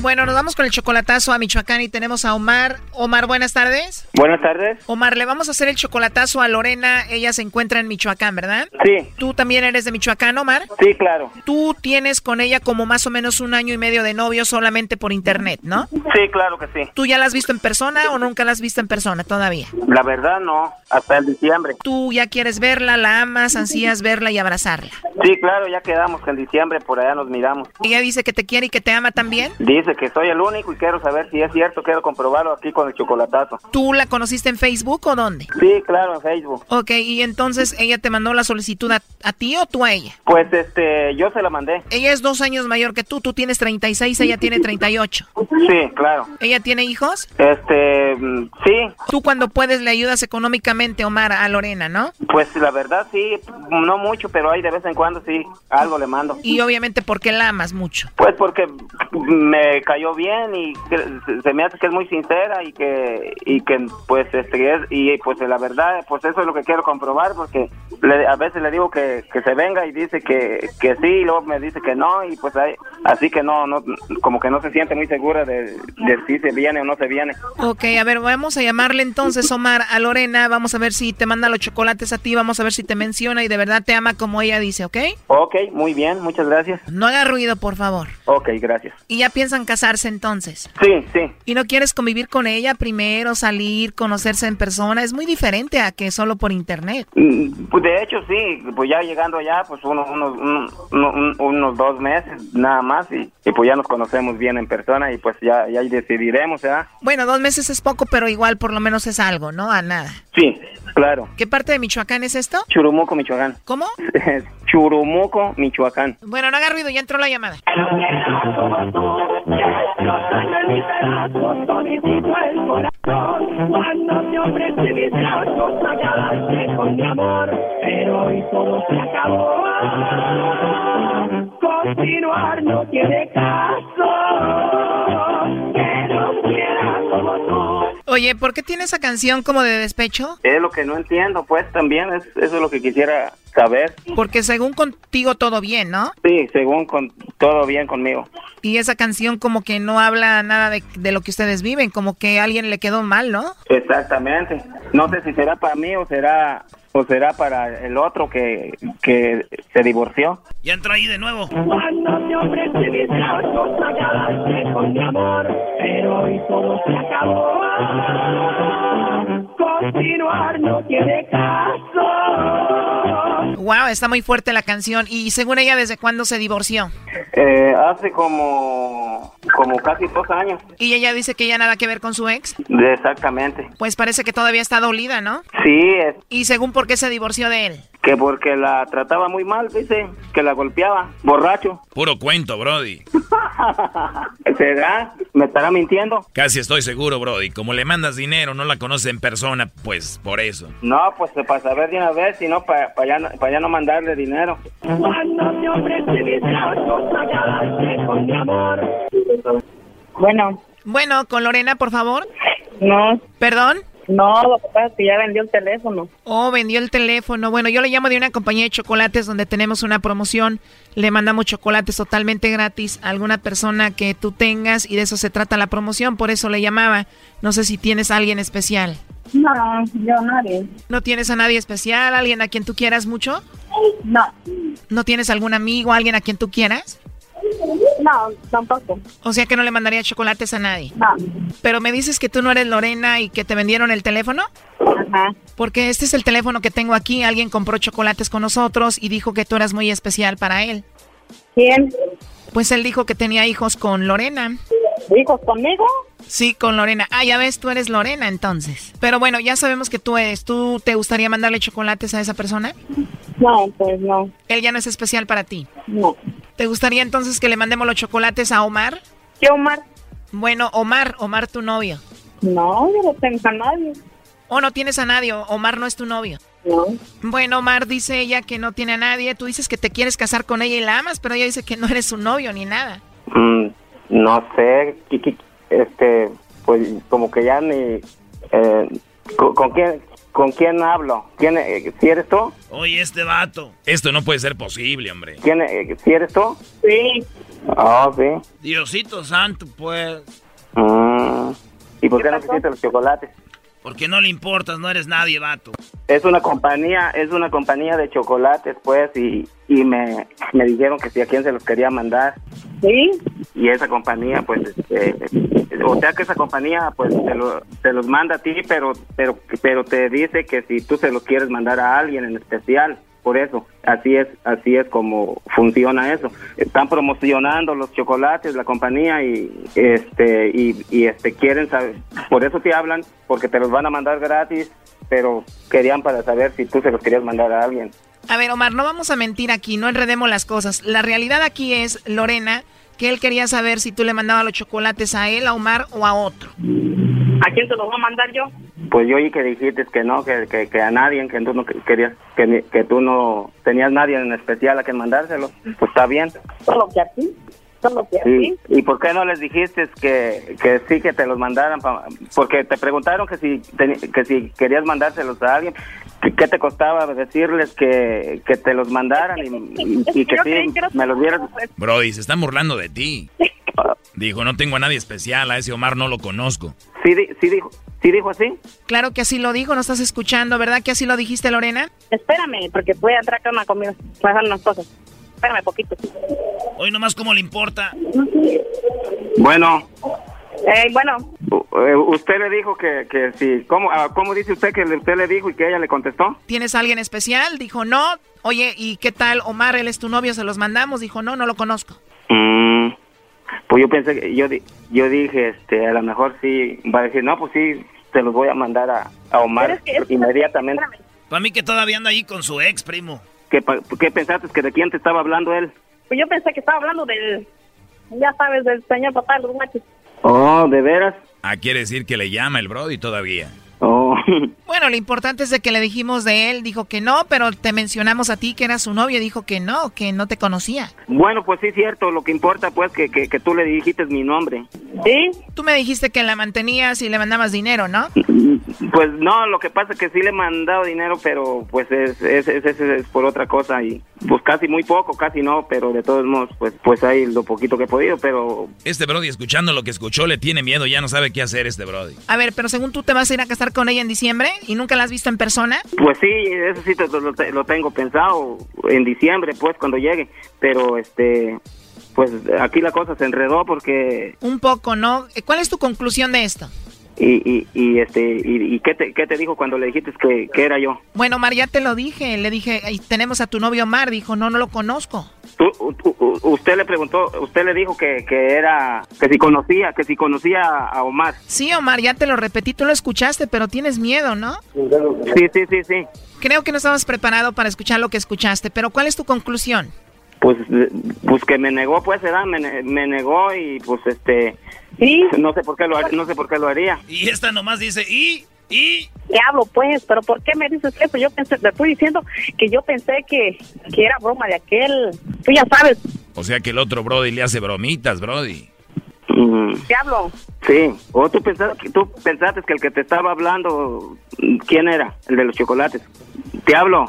Bueno, nos vamos con el chocolatazo a Michoacán y tenemos a Omar. Omar, buenas tardes. Buenas tardes. Omar, le vamos a hacer el chocolatazo a Lorena. Ella se encuentra en Michoacán, ¿verdad? Sí. ¿Tú también eres de Michoacán, Omar? Sí, claro. Tú tienes con ella como más o menos un año y medio de novio solamente por internet, ¿no? Sí, claro que sí. ¿Tú ya la has visto en persona o nunca la has visto en persona todavía? La verdad no, hasta el diciembre. ¿Tú ya quieres verla, la amas, ansías verla y abrazarla? Sí, claro, ya quedamos que en diciembre por allá nos miramos. ¿Ella dice que te quiere y que te ama también? Dice que soy el único y quiero saber si es cierto, quiero comprobarlo aquí con el chocolatazo. ¿Tú la conociste en Facebook o dónde? Sí, claro, en Facebook. Ok, y entonces ella te mandó la solicitud a, a ti o tú a ella? Pues este, yo se la mandé. Ella es dos años mayor que tú, tú tienes 36, ella tiene 38. Sí, claro. ¿Ella tiene hijos? Este, mm, sí. Tú cuando puedes le ayudas económicamente, Omar, a Lorena, ¿no? Pues la verdad sí, no mucho, pero hay de vez en cuando sí, algo le mando. Y obviamente porque la amas mucho. Pues porque me cayó bien y se me hace que es muy sincera y que y que pues este es y pues la verdad pues eso es lo que quiero comprobar porque le- a veces le digo que, que se venga y dice que, que sí y luego me dice que no y pues ahí- así que no no como que no se siente muy segura de, de si se viene o no se viene. Ok, a ver, vamos a llamarle entonces, Omar, a Lorena. Vamos a ver si te manda los chocolates a ti. Vamos a ver si te menciona y de verdad te ama como ella dice, ¿ok? Ok, muy bien, muchas gracias. No haga ruido, por favor. Ok, gracias. Y ya piensan casarse entonces. Sí, sí. ¿Y no quieres convivir con ella primero, salir, conocerse en persona? Es muy diferente a que solo por internet. Mm, Pues de hecho sí, pues ya llegando allá, pues unos, unos, un- un- unos dos meses nada más y, y pues ya nos conocemos bien en persona y pues ya, ya decidiremos, ¿verdad? Bueno, dos meses es poco, pero igual por lo menos es algo, ¿no? A nada. Sí, claro. ¿Qué parte de Michoacán es esto? Churumuco, Michoacán. ¿Cómo? Churumuco, Michoacán. Bueno, no haga ruido, ya entró la llamada. Pedazo toditito el corazón. Cuando me ofrecí mis brazos a quedarte con mi amor. Pero hoy todo se acabó. Continuar no tiene caso. Oye, ¿por qué tiene esa canción como de despecho? Es lo que no entiendo, pues también es, eso es lo que quisiera saber. Porque según contigo todo bien, ¿no? Sí, según con todo bien conmigo. Y esa canción como que no habla nada de, de lo que ustedes viven, como que a alguien le quedó mal, ¿no? Exactamente. No sé si será para mí o será o será para el otro que, que se divorció. Ya entró ahí de nuevo. Cuando me ofrecí mis brazos quedarte con mi amor. Pero hoy todo se acabó. Continuar no tiene caso. Wow, está muy fuerte la canción. Y según ella, ¿desde cuándo se divorció? Eh, hace como como casi dos años. Y ella dice que ya nada que ver con su ex. Exactamente. Pues parece que todavía está dolida, ¿no? Sí, es Y según por qué se divorció de él. Que porque la trataba muy mal, dice, que la golpeaba, borracho. Puro cuento, Brody. ¿Será? ¿Me estará mintiendo? Casi estoy seguro, Brody. Como le mandas dinero, no la conoce en persona, pues por eso. No, pues para saber de una vez, si no, para ya, no- pa' ya no mandarle dinero. Cuando me ofrecí mis brazos a quedarte con mi amor. Bueno. Bueno, con Lorena, por favor. No. ¿Perdón? No, lo que pasa es que ya vendió el teléfono. Oh, vendió el teléfono. Bueno, yo le llamo de una compañía de chocolates donde tenemos una promoción. Le mandamos chocolates totalmente gratis a alguna persona que tú tengas y de eso se trata la promoción. Por eso le llamaba. No sé si tienes a alguien especial. No, yo nadie. ¿No tienes a nadie especial? ¿Alguien a quien tú quieras mucho? No. ¿No tienes algún amigo, alguien a quien tú quieras? No, tampoco. O sea que no le mandaría chocolates a nadie. No. Pero me dices que tú no eres Lorena y que te vendieron el teléfono. Ajá. Porque este es el teléfono que tengo aquí. Alguien compró chocolates con nosotros y dijo que tú eras muy especial para él. ¿Quién? Pues él dijo que tenía hijos con Lorena. ¿Hijos conmigo? Sí, con Lorena. Ah, ya ves, tú eres Lorena entonces. Pero bueno, ya sabemos que tú eres. ¿Tú te gustaría mandarle chocolates a esa persona? No, pues no. Él ya no es especial para ti. No. ¿Te gustaría entonces que le mandemos los chocolates a Omar? ¿Qué Omar? Bueno, Omar, Omar tu novio. No, yo no tengo a nadie. ¿O no tienes a nadie? Omar no es tu novio. No. Bueno, Omar dice ella que no tiene a nadie. Tú dices que te quieres casar con ella y la amas, pero ella dice que no eres su novio ni nada. Mm, no sé, este, pues como que ya ni... eh, ¿con, con quién, ¿Con quién hablo? ¿Quién, eh, ¿Si eres tú? Oye, este vato. Esto no puede ser posible, hombre. ¿Quién, eh, ¿Si eres tú? Sí. Ah, sí. Diosito santo, pues. Mm, ¿Y por qué no quisiste los chocolates? Porque no le importas, no eres nadie, vato. Es una compañía, es una compañía de chocolates, pues, y, y me, me dijeron que si a quién se los quería mandar. Sí. Y esa compañía, pues, este, o sea que esa compañía, pues, te, lo, te los manda a ti, pero, pero, pero te dice que si tú se los quieres mandar a alguien en especial, por eso, así es, así es como funciona eso. Están promocionando los chocolates, la compañía, y, este, y, y este, quieren saber, por eso te hablan, porque te los van a mandar gratis, pero querían para saber si tú se los querías mandar a alguien. A ver, Omar, no vamos a mentir aquí, no enredemos las cosas. La realidad aquí es, Lorena, que él quería saber si tú le mandabas los chocolates a él, a Omar o a otro. ¿A quién se los voy a mandar yo? Pues yo oí que dijiste que no, que, que, que a nadie, que tú no querías, que, tú no tenías nadie en especial a quien mandárselo. Pues está bien. Solo que a ti. Solo que a ti. ¿Y por qué no les dijiste que, que sí que te los mandaran? pa- porque te preguntaron que si que si querías mandárselos a alguien. ¿Qué, qué te costaba decirles que, que te los mandaran y, y- y que sí me los dieras? Brody, se están burlando de ti. Dijo, no tengo a nadie especial, a ese Omar no lo conozco. Sí, sí dijo, sí dijo así. Claro que así lo dijo, no estás escuchando, ¿verdad que así lo dijiste, Lorena? Espérame, porque voy a entrar a una comida. Voy a dejar unas cosas. Espérame poquito. Hoy nomás cómo le importa. Bueno, Eh, bueno, eh, usted le dijo que, que sí. ¿Cómo, ah, ¿Cómo dice usted que le- usted le dijo y que ella le contestó? ¿Tienes a alguien especial? Dijo, no. Oye, ¿y qué tal Omar? Él es tu novio, se los mandamos. Dijo, no, no lo conozco. Mm, pues yo pensé que yo di- yo dije este a lo mejor sí va a decir no pues sí te los voy a mandar a, a Omar inmediatamente Para mí que todavía anda ahí con su ex, primo. ¿Qué, pa- ¿Qué pensaste que de quién te estaba hablando él? pues yo pensé que estaba hablando del, ya sabes, del señor papá de los machos. Oh, ¿de veras? Ah, quiere decir que le llama el Brody todavía. Oh. Bueno, lo importante es de que le dijimos de él, dijo que no, pero te mencionamos a ti que era su novio, dijo que no, que no te conocía. Bueno, pues sí, cierto. Lo que importa, pues, que, que, que tú le dijiste mi nombre. ¿Sí? Tú me dijiste que la mantenías y le mandabas dinero, ¿no? Pues no, lo que pasa es que sí le he mandado dinero, pero pues es, es, es, es- es por otra cosa y pues casi muy poco, casi no, pero de todos modos, pues, pues hay lo poquito que he podido, pero Este Brody, escuchando lo que escuchó, le tiene miedo, ya no sabe qué hacer este Brody. A ver, pero según tú te vas a ir a casar con ella en diciembre y nunca la has visto en persona. Pues sí, eso sí te- lo, te- lo tengo pensado en diciembre, pues cuando llegue. Pero este, pues aquí la cosa se enredó porque Un poco, ¿no? ¿Cuál es tu conclusión de esto? Y, y, y, este y, y qué te qué te dijo cuando le dijiste que, que era yo. Bueno, Mar, ya te lo dije. Le dije, "Ay, tenemos a tu novio Omar. Dijo, no, no lo conozco. Tú- u- usted le preguntó, usted le dijo que, que era que si conocía que si conocía a Omar. Sí, Omar, ya te lo repetí. Tú lo escuchaste, pero tienes miedo, ¿no? Sí, sí, sí, sí. Creo que no estabas preparado para escuchar lo que escuchaste. Pero ¿cuál es tu conclusión? Pues pues que me negó, pues era me, ne- me negó y pues este no sé por qué lo no sé por qué lo haría. Y esta nomás dice, ¿y? ¿y? Diablo, pues, pero ¿por qué me dices eso? Yo pensé, te estoy diciendo que yo pensé que, que era broma de aquel. Tú ya sabes, O sea que el otro Brody le hace bromitas, Brody. diablo. Sí, o tú pensaste, tú pensaste que el que te estaba hablando, ¿quién era? El de los chocolates. Te hablo,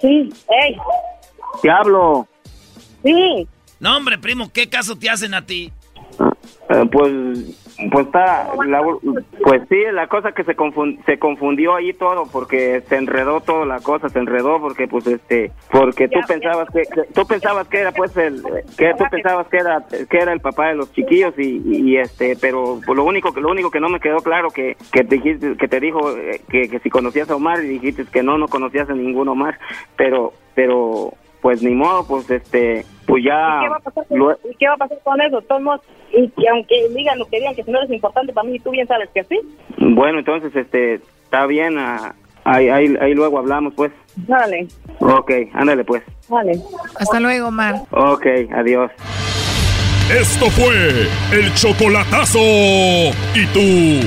Sí, ey, te hablo. sí. No, hombre, primo, ¿qué caso te hacen a ti? Eh, pues, pues está, la- pues sí, la cosa que se, confun- se confundió ahí todo porque se enredó toda la cosa, se enredó porque pues este, porque tú pensabas que, que- tú pensabas que era pues el, que tú pensabas que era, que era el papá de los chiquillos y, y, este, pero pues, lo único que, lo único que no me quedó claro que, que te dijiste, que te dijo eh, que, que si conocías a Omar y dijiste que no, no conocías a ningún Omar, pero, pero, pues ni modo, pues este, pues ya, ¿Y qué va a pasar con, lo- y qué va a pasar con eso? De Todos modos, y que aunque digan lo que digan, que si no eres importante para mí, tú bien sabes que sí. Bueno, entonces, este, está bien, ah, ahí, ahí, ahí luego hablamos, pues. Dale, Ok, ándale, pues. dale. Hasta luego, Omar. Ok, adiós. Esto fue el chocolatazo. ¿Y tú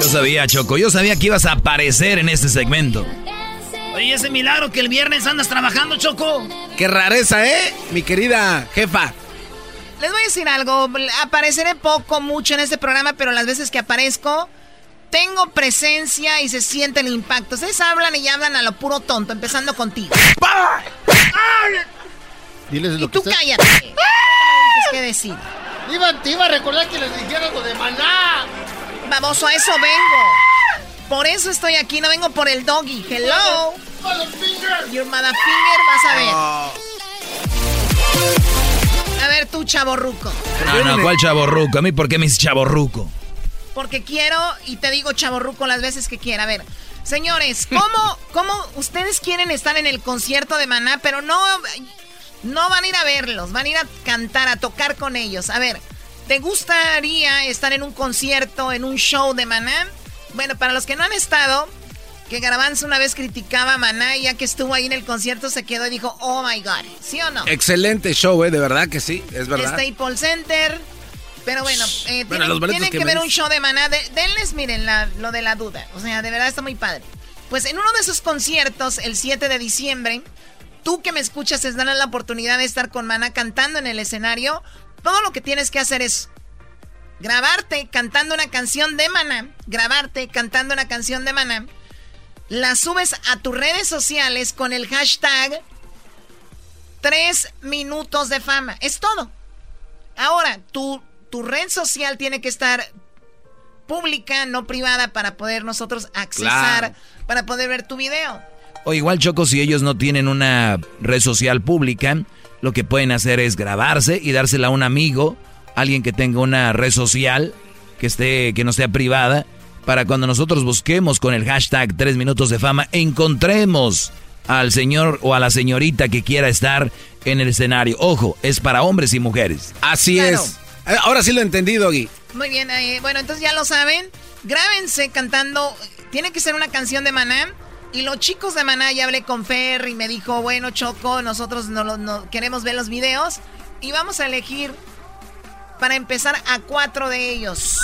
Yo sabía, Choco, yo sabía que ibas a aparecer en este segmento. Oye, ese milagro que el viernes andas trabajando, Choco. Qué rareza, ¿eh? Mi querida jefa. Les voy a decir algo. Apareceré poco, mucho en este programa, pero las veces que aparezco, tengo presencia y se siente el impacto. Ustedes hablan y hablan a lo puro tonto, empezando contigo. Diles lo Y tú que está- cállate. No qué decir. Iba, te iba a recordar que les dijera algo de maná. Baboso, a eso vengo. Por eso estoy aquí, no vengo por el doggy. Hello. Your motherfinger, vas a ver. A ver, tú, chaborruco. Ah, no, ¿cuál chaborruco? A mí, ¿por qué me dices chaborruco? Porque quiero y te digo chaborruco las veces que quiera. A ver, señores, ¿cómo, ¿cómo ustedes quieren estar en el concierto de Maná, pero no, no van a ir a verlos, van a ir a cantar, a tocar con ellos? A ver, ¿te gustaría estar en un concierto, en un show de Maná? Bueno, para los que no han estado, que Garbanzo una vez criticaba a Maná y ya que estuvo ahí en el concierto se quedó y dijo, oh my god, ¿sí o no? Excelente show, ¿eh? De verdad que sí, es verdad. Staples Center. Pero bueno, eh, Bueno, tienen, tienen que ver un show de maná. De, denles, miren, la- lo de la duda. O sea, de verdad está muy padre. Pues en uno de esos conciertos, el 7 de diciembre, tú que me escuchas es darle la oportunidad de estar con Maná cantando en el escenario, todo lo que tienes que hacer es grabarte cantando una canción de Maná, grabarte cantando una canción de Maná, la subes a tus redes sociales con el hashtag 3 minutos de fama. Es todo. Ahora, tu, tu red social tiene que estar pública, no privada, para poder nosotros accesar, para poder ver tu video. O igual, Choco, si ellos no tienen una red social pública, lo que pueden hacer es grabarse y dársela a un amigo, alguien que tenga una red social que esté, que no sea privada, para cuando nosotros busquemos con el hashtag 3 minutos de fama, encontremos al señor o a la señorita que quiera estar en el escenario. Ojo, es para hombres y mujeres. Así es. Eh, ahora sí lo he entendido, Gui. Muy bien, eh, bueno, entonces ya lo saben. Grábense cantando. Tiene que ser una canción de Maná. Y los chicos de Maná, ya hablé con Fer y me dijo, bueno, Choco, nosotros no, queremos ver los videos. Y vamos a elegir, para empezar, a cuatro de ellos.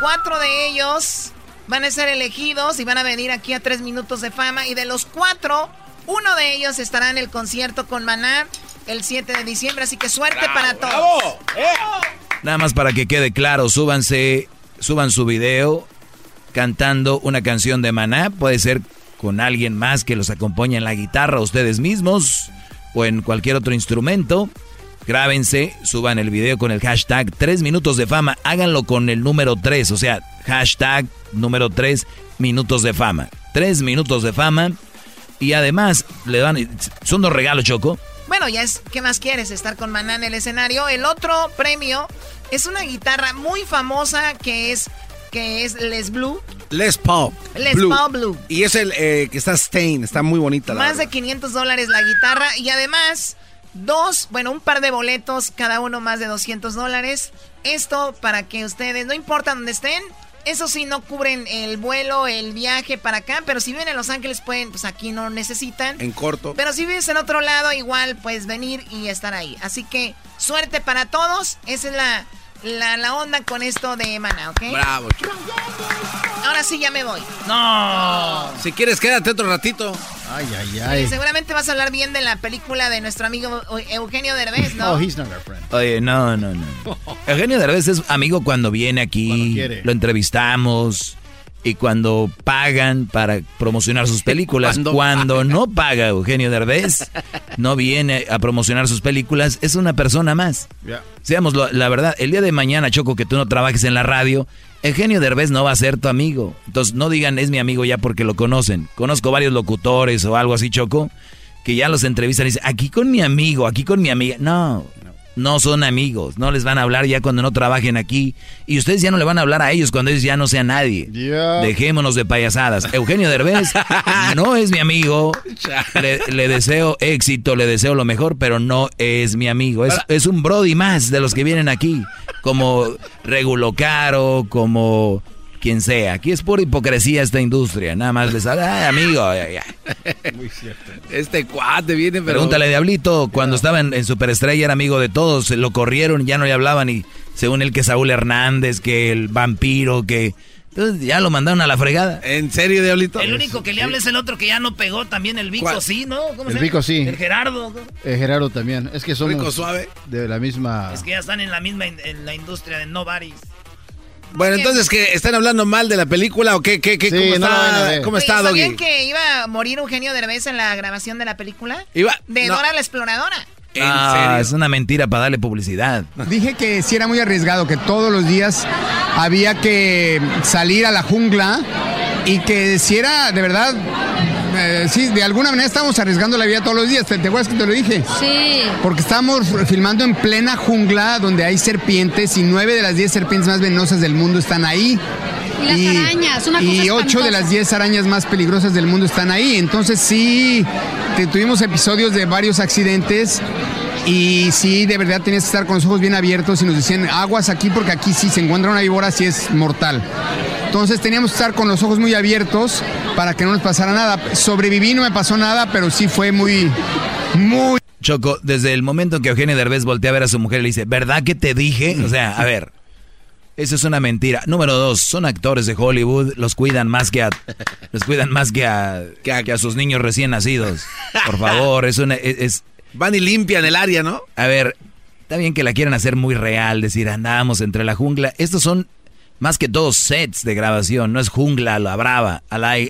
Cuatro de ellos van a ser elegidos y van a venir aquí a tres minutos de fama. Y de los cuatro, uno de ellos estará en el concierto con Maná el 7 de diciembre. Así que suerte para todos. Nada más para que quede claro, súbanse, suban su video cantando una canción de Maná. Puede ser con alguien más que los acompañe en la guitarra, ustedes mismos, o en cualquier otro instrumento. Grábense, suban el video con el hashtag 3 minutos de fama. Háganlo con el número 3, o sea, hashtag número 3 minutos de fama. 3 minutos de fama. Y además, le dan. Son dos regalos, Choco. Bueno, ya es. ¿Qué más quieres? Estar con Maná en el escenario. El otro premio es una guitarra muy famosa que es. Que es Les Blue. Les Paul. Les Paul Blue. Y es el eh, que está stain, está muy bonita. Más de 500 dólares la guitarra y además dos, bueno, un par de boletos, cada uno más de 200 dólares. Esto para que ustedes, no importa dónde estén, eso sí, no cubren el vuelo, el viaje para acá, pero si viven en Los Ángeles pueden, pues aquí no necesitan. En corto. Pero si vives en otro lado, igual puedes venir y estar ahí. Así que suerte para todos. Esa es la la, la onda con esto de Mana, ¿ok? Bravo. Ahora sí ya me voy. No. Si quieres, quédate otro ratito. Ay, ay, ay. seguramente vas a hablar bien de la película de nuestro amigo Eugenio Derbez, ¿no? Oh, he's not our friend. Oye, no, no, no. Eugenio Derbez es amigo cuando viene aquí. Lo entrevistamos y cuando pagan para promocionar sus películas. Cuando, no paga Eugenio Derbez, no viene a promocionar sus películas, es una persona más. Seamos la verdad, el día de mañana, Choco, que tú no trabajes en la radio, Eugenio Derbez no va a ser tu amigo. Entonces no digan es mi amigo ya porque lo conocen. Conozco varios locutores o algo así, Choco, que ya los entrevistan y dicen, aquí con mi amigo, aquí con mi amiga. No, no son amigos, no les van a hablar ya cuando no trabajen aquí. Y ustedes ya no le van a hablar a ellos cuando ellos ya no sean nadie. Dejémonos de payasadas. Eugenio Derbez no es mi amigo. Le, deseo éxito, le deseo lo mejor, pero no es mi amigo. Es, es un Brody más de los que vienen aquí. Como Regulo Caro, como quien sea. Aquí es pura hipocresía esta industria. Nada más les sale, ay, amigo. Muy cierto. Este cuate viene, pero... Pregúntale, Diablito, cuando estaba en, Superestrella era amigo de todos, lo corrieron, ya no le hablaban y según él que Saúl Hernández, que el vampiro, que... Entonces ya lo mandaron a la fregada. ¿En serio, Diablito? El único que le habla es el otro que ya no pegó también, el Vico, sí, ¿no? ¿Cómo el Vico, sí. El Gerardo. El Gerardo también. Es que son Rico suave. de la misma... Es que ya están en la misma, en la industria de Nobody's. Bueno, entonces, ¿que están hablando mal de la película o qué? qué, qué ¿Cómo está, ¿cómo está Doggy? ¿Sabían que iba a morir Eugenio Derbez en la grabación de la película? Iba, de Dora la Exploradora. Ah, es una mentira para darle publicidad. Dije que sí era muy arriesgado, que todos los días había que salir a la jungla y que si era de verdad eh, sí, de alguna manera estamos arriesgando la vida todos los días. ¿Te, acuerdas que te lo dije? Sí. Porque estamos filmando en plena jungla donde hay serpientes y nueve de las diez serpientes más venenosas del mundo están ahí. Y las arañas, una cosa Y ocho de las diez arañas más peligrosas del mundo están ahí. Entonces sí, tuvimos episodios de varios accidentes y sí, de verdad tenías que estar con los ojos bien abiertos y nos decían aguas aquí porque aquí sí se encuentra una víbora, sí es mortal. Entonces teníamos que estar con los ojos muy abiertos para que no nos pasara nada. Sobreviví, no me pasó nada, pero sí fue muy, muy... Choco, desde el momento en que Eugenio Derbez voltea a ver a su mujer y le dice, ¿verdad que te dije? O sea, a ver, Eso es una mentira. Número dos, son actores de Hollywood, los cuidan más que a, los cuidan más que a, que a, sus niños recién nacidos. Por favor, es una, es, Van y limpian el área, ¿no? A ver, está bien que la quieran hacer muy real, decir, andamos entre la jungla. Estos son más que todos sets de grabación, no es jungla, la brava,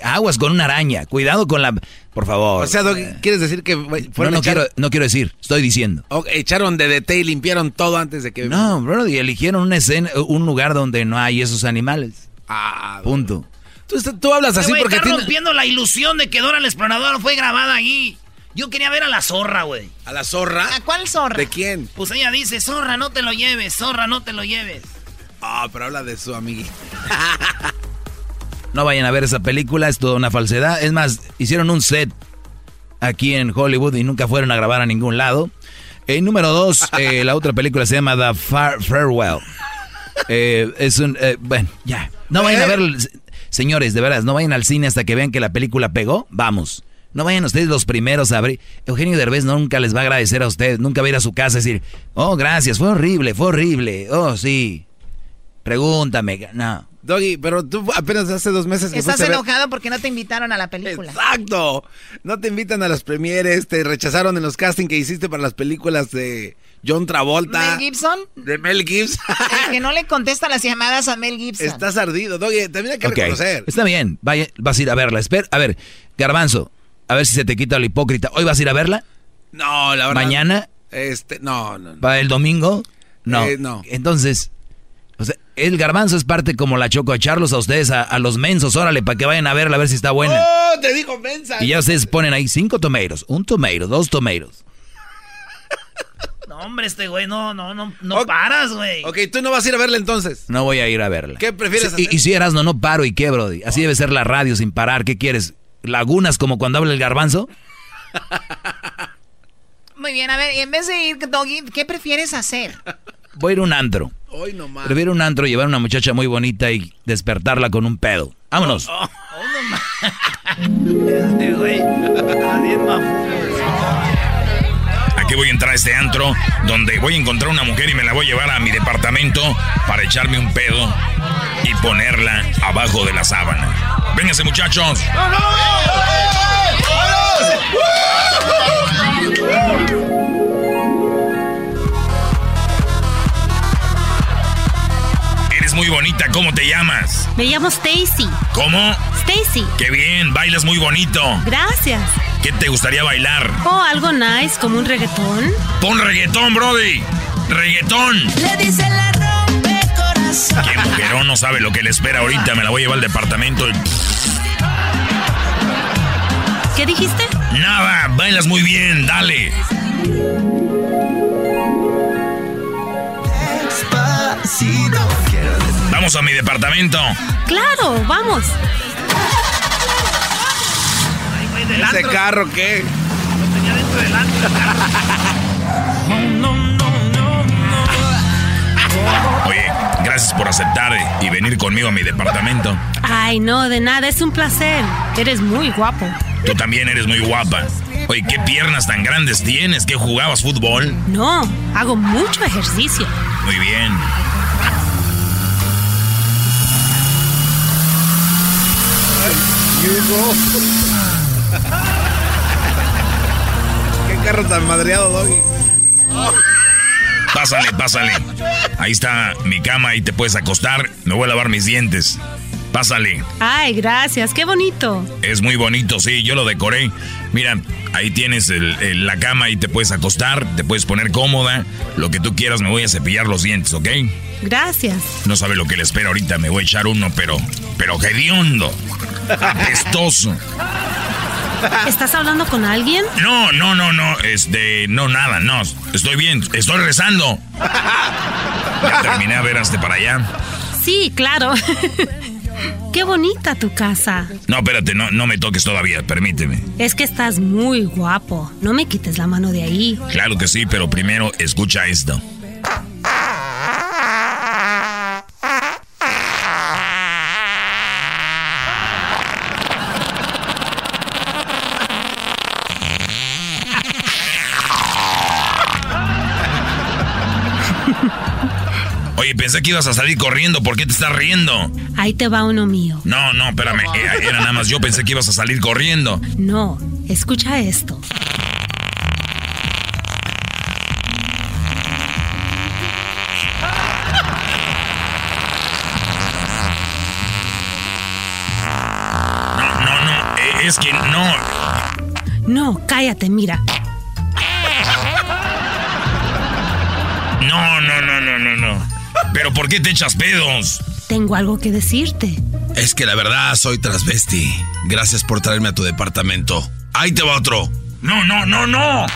aguas con una araña, cuidado con la... Por favor. O sea, ¿quieres decir que no, no, quiero, no quiero decir, estoy diciendo. echaron DDT y limpiaron todo antes de que... No, bro, y eligieron una escena, un lugar donde no hay esos animales. Ah, Punto. Tú, tú hablas así porque... Estás rompiendo la ilusión de que Dora el Explorador fue grabada ahí. Yo quería ver a la zorra, güey. ¿A la zorra? ¿A cuál zorra? ¿De quién? Pues ella dice, zorra, no te lo lleves, zorra, no te lo lleves. Ah, pero habla de su amiguita. no vayan a ver esa película, es toda una falsedad. Es más, hicieron un set aquí en Hollywood y nunca fueron a grabar a ningún lado. Eh, número dos, eh, la otra película se llama The Farewell. Eh, es un... Eh, bueno, ya. No vayan a ver... Señores, de veras, no vayan al cine hasta que vean que la película pegó. Vamos. No vayan ustedes los primeros a abrir. Eugenio Derbez nunca les va a agradecer a ustedes. Nunca va a ir a su casa y decir, oh, gracias, fue horrible, fue horrible. Oh, sí. Pregúntame, no. Doggy, pero tú apenas hace dos meses que Estás enojado porque no te invitaron a la película. Exacto. No te invitan a las premieres, te rechazaron en los castings que hiciste para las películas de John Travolta. ¿Mel Gibson? De Mel Gibson. que no le contesta las llamadas a Mel Gibson. Estás ardido, Doggy. También hay que reconocer. Está bien. Vaya, vas a ir a verla. Espera, a ver, Garbanzo, a ver si se te quita lo hipócrita. ¿Hoy vas a ir a verla? No, la verdad. ¿Mañana? Este, no, no. ¿Para el domingo? No. Eh, no. Entonces, o sea, el garbanzo es parte como la choco a echarlos a ustedes, a, los mensos, órale, para que vayan a verla a ver si está buena. ¡Oh, te digo mensa! Y ya ustedes ponen ahí cinco tomeiros, un tomeiro, dos tomeiros. No, hombre, este güey, no, no, no, no paras, güey. Ok, tú no vas a ir a verla entonces. No voy a ir a verla. ¿Qué prefieres hacer? Y, si eras no, no paro y qué, Brody. Así debe ser la radio sin parar. ¿Qué quieres? ¿Lagunas como cuando habla el garbanzo? Muy bien, a ver, en vez de ir, Doggy, ¿qué prefieres hacer? Voy a ir a un antro. Hoy nomás. Prefiero un antro, llevar a una muchacha muy bonita y despertarla con un pedo. ¡Vámonos! Oh, Aquí voy a entrar a este antro donde voy a encontrar una mujer y me la voy a llevar a mi departamento para echarme un pedo y ponerla abajo de la sábana. Vénganse muchachos. Muy bonita. ¿Cómo te llamas? Me llamo Stacy. ¿Cómo? Stacy. Qué bien, bailas muy bonito. Gracias. ¿Qué te gustaría bailar? Oh, algo nice, como un reggaetón. Pon reggaetón, Brody. Reggaetón. Le dice la rompe corazón. Qué mujerón no sabe lo que le espera ahorita. Me la voy a llevar al departamento. ¿Qué dijiste? Nada, bailas muy bien, dale. Vamos a mi departamento. Claro, vamos. ¿Ese carro qué? Lo tenía dentro del Oye, gracias por aceptar y venir conmigo a mi departamento. Ay, no, de nada, es un placer. Eres muy guapo. Tú también eres muy guapa. Oye, ¿qué piernas tan grandes tienes? ¿Qué jugabas fútbol? No, hago mucho ejercicio. Muy bien. Qué carro tan madreado, Doggy. Pásale, pásale. Ahí está mi cama y te puedes acostar. Me voy a lavar mis dientes. Pásale. Ay, gracias, qué bonito. Es muy bonito, sí, yo lo decoré. Mira, ahí tienes la cama y te puedes acostar, te puedes poner cómoda, lo que tú quieras, me voy a cepillar los dientes, ¿ok? Gracias. No sabe lo que le espera ahorita, me voy a echar uno, pero, pero hediondo, apestoso. ¿Estás hablando con alguien? No, no, no, no, este, no, nada, no, estoy bien, estoy rezando. Ya terminé a ver hasta para allá. Sí, claro. Qué bonita tu casa. No, espérate, no, no me toques todavía, permíteme. Es que estás muy guapo. No me quites la mano de ahí. Claro que sí, pero primero escucha esto. Pensé que ibas a salir corriendo. ¿Por qué te estás riendo? Ahí te va uno mío. No, no, espérame. Eh, era nada más yo pensé que ibas a salir corriendo. No, escucha esto. No, no, no. eh, es que no. No, cállate, mira. No, no, no, no, no, no. ¿Pero por qué te echas pedos? Tengo algo que decirte. Es que la verdad soy transvesti. Gracias por traerme a tu departamento. Ahí te va otro. No, no, no, no.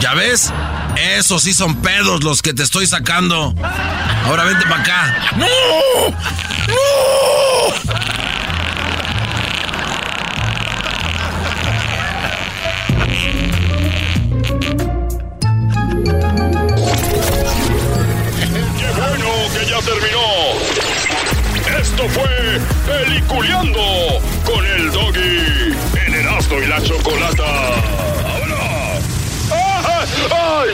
¿Ya ves? Esos sí son pedos los que te estoy sacando. Ahora vente para acá. ¡No! ¡No! Terminó! Esto fue Peliculeando con el Doggy en Erasmo y la Chocolata. ¡Ay!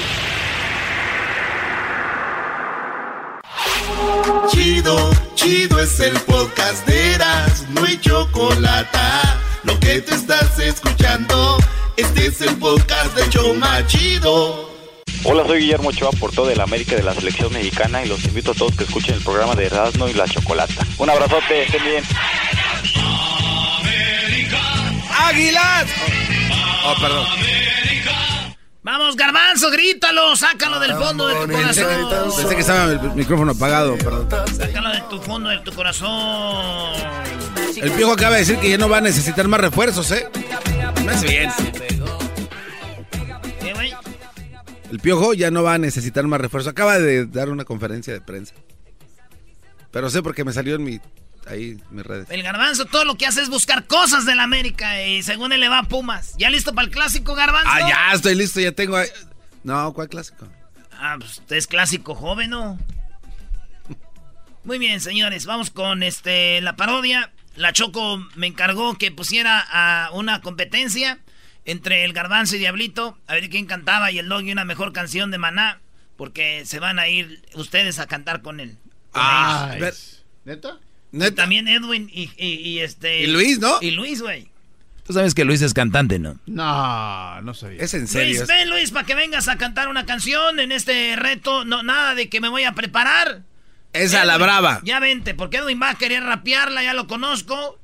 Chido, chido es el podcast de Eras, no hay chocolate. Lo que te estás escuchando, este es el podcast de Choma Chido. Hola, soy Guillermo Ochoa, portero de la América de la Selección Mexicana y los invito a todos que escuchen el programa de Erasmo y la Chocolata. Un abrazote, estén bien. ¡Águilas! Oh, perdón. Vamos, garbanzo, grítalo, sácalo del fondo de tu corazón. pensé que estaba el micrófono apagado, perdón. Sácalo de tu fondo de tu corazón. El piojo acaba de decir que ya no va a necesitar más refuerzos, ¿eh? Me hace bien. El piojo ya no va a necesitar más refuerzos. Acaba de dar una conferencia de prensa. Pero sé porque me salió en mi. Ahí, mis redes. El garbanzo todo lo que hace es buscar cosas del América y según él le va a Pumas. ¿Ya listo para el clásico, garbanzo? Ah, ya estoy listo, ya tengo. ahí- No, ¿cuál clásico? Ah, pues usted es clásico joven, ¿no? Muy bien, señores, vamos con este la parodia. La Choco me encargó que pusiera a una competencia entre el Garbanzo y Diablito, a ver quién cantaba y el Doggy una mejor canción de Maná, porque se van a ir ustedes a cantar con él. con Ah, ver- ¿Neta? Y También Edwin y, y- y este Y Luis, ¿no? Y Luis, güey. Tú sabes que Luis es cantante, ¿no? No, no sabía. Es en Luis, ven Luis para que vengas a cantar una canción en este reto. No, nada de que me voy a preparar. Esa a la Edwin, brava. Ya vente, porque Edwin va a querer rapearla, ya lo conozco.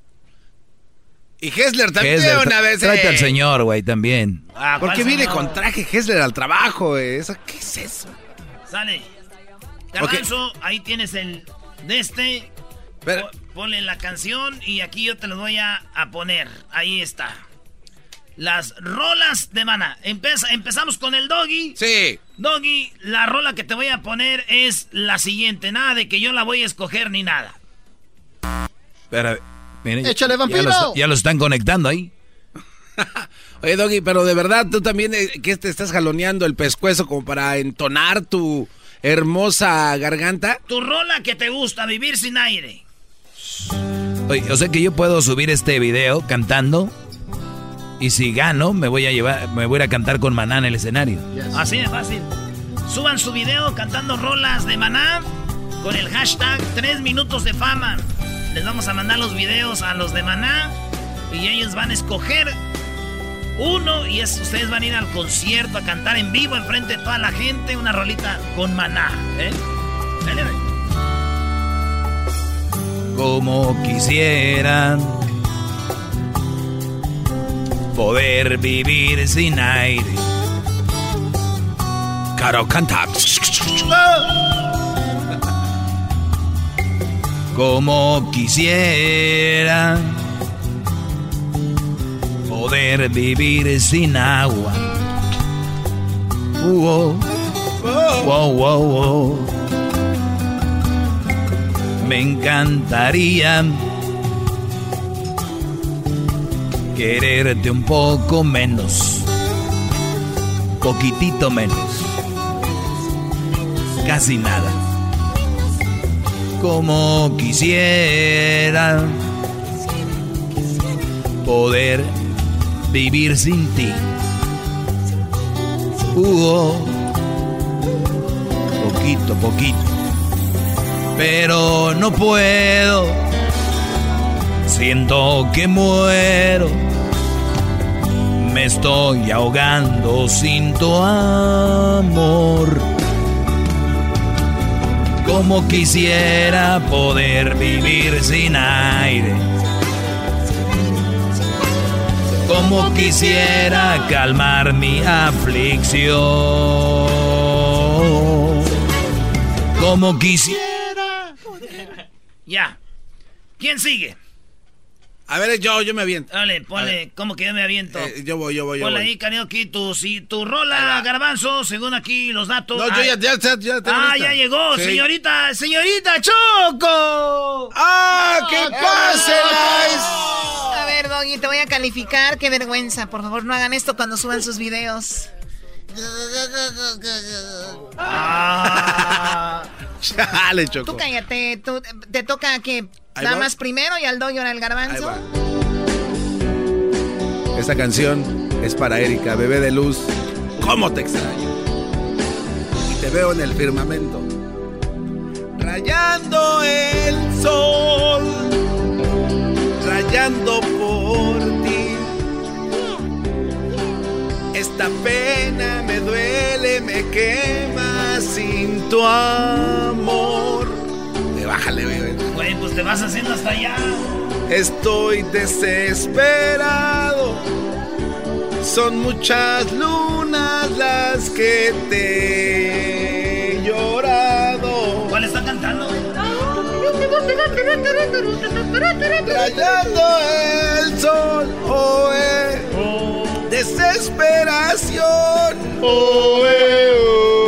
Y Hessler también Hessler, una tra- vez. Tráete eh. al señor, güey, también. Ah, ¿Por ¿cuál qué viene señor? con traje Hessler al trabajo? ¿Eso, ¿Qué es eso? Sale. Garbanzo, ahí tienes el de este. Po- Ponle la canción y aquí yo te lo voy a, a poner. Ahí está. Las rolas de mana. Empezamos con el doggy. Sí. Doggy, la rola que te voy a poner es la siguiente. Nada de que yo la voy a escoger ni nada. Espera, miren, ya- Échale, ya, vampiro. lo, ya lo están conectando ahí. Oye, Doggy, pero de verdad tú también eh, que te estás jaloneando el pescuezo como para entonar tu hermosa garganta. Tu rola que te gusta, vivir sin aire. Oye, o sea que yo puedo subir este video cantando y si gano me voy a llevar, me voy a cantar con Maná en el escenario. Así de fácil. Suban su video cantando rolas de maná con el hashtag 3 minutos de fama. Les vamos a mandar los videos a los de maná y ellos van a escoger uno y es, ustedes van a ir al concierto a cantar en vivo enfrente de toda la gente una rolita con maná. ¿eh? Dale, dale. Como quisieran poder vivir sin aire. Caro canta. Como quisiera poder vivir sin agua. Wow, wow, wow, wow. Me encantaría quererte un poco menos, poquitito menos, casi nada. Como quisiera poder vivir sin ti. Oh, Poquito, poquito. Pero no puedo. Siento que muero. Me estoy ahogando sin tu amor. Como quisiera poder vivir sin aire. Como quisiera calmar mi aflicción. Como quisiera. Ya. ¿Quién sigue? A ver, yo, yo me aviento. Dale, ponle, ¿cómo que yo me aviento? Eh, yo voy, yo voy, yo Ponle voy. ahí, Caneo, aquí tu, si, tu rola, garbanzo, según aquí los datos. No, yo ya, ya, ya, ya tengo Ah, lista. ya llegó, Sí. señorita, señorita Choco. ¡Ah, qué pase, A ver, Doggy, te voy a calificar. Qué vergüenza. Por favor, no hagan esto cuando suban sus videos. Chale, Choco. Tú cállate. tú- te toca que nada más primero y al ahora el garbanzo. Esta canción es para Erika, bebé de luz. ¿Cómo te extraño? Y te veo en el firmamento. Rayando el sol. Rayando por ti. Esta pena me duele, me quema sin tu amor. Bájale, bebé. Güey, pues te vas haciendo hasta allá. Estoy desesperado. Son muchas lunas las que te he llorado. ¿Cuál está cantando? Rayando el sol, oh, eh. desesperación. Oh, eh, oh.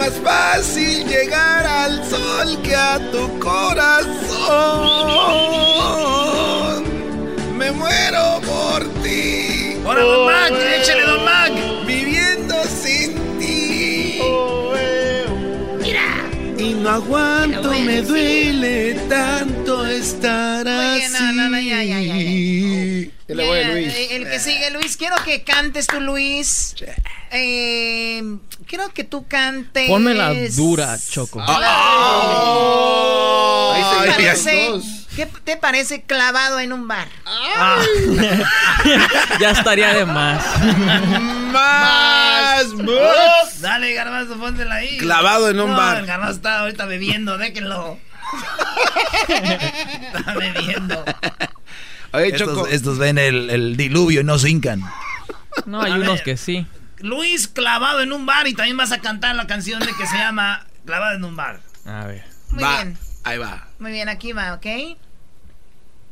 Más fácil llegar al sol que a tu corazón. Me muero por ti. Ahora, don Mac, Oh, eh, échale, don Mac. Viviendo sin ti. Mira. Y no aguanto, me duele tanto estar Oye, así. no, no, no, ya, ya, ya, ya. Ya le voy a Ya, Luis. eh, El que sigue, Luis, quiero que cantes tú, Luis. Eh, quiero que tú cantes. Ponme la dura, Choco. Ah. ¿Qué te parece- dos. ¿Qué te parece clavado en un bar? ya estaría de más. Más. Dale, garbanzo, póntela ahí. Clavado en un No, bar. El garbanzo está ahorita bebiendo, déjenlo. está bebiendo. Oye, estos, Choco. estos ven el, el diluvio y no se hincan. No, hay A unos ver. que sí. Luis clavado en un bar y también vas a cantar la canción de que se llama Clavado en un bar. A ver. Muy Va, bien. Ahí va. Muy bien, aquí va, ¿ok?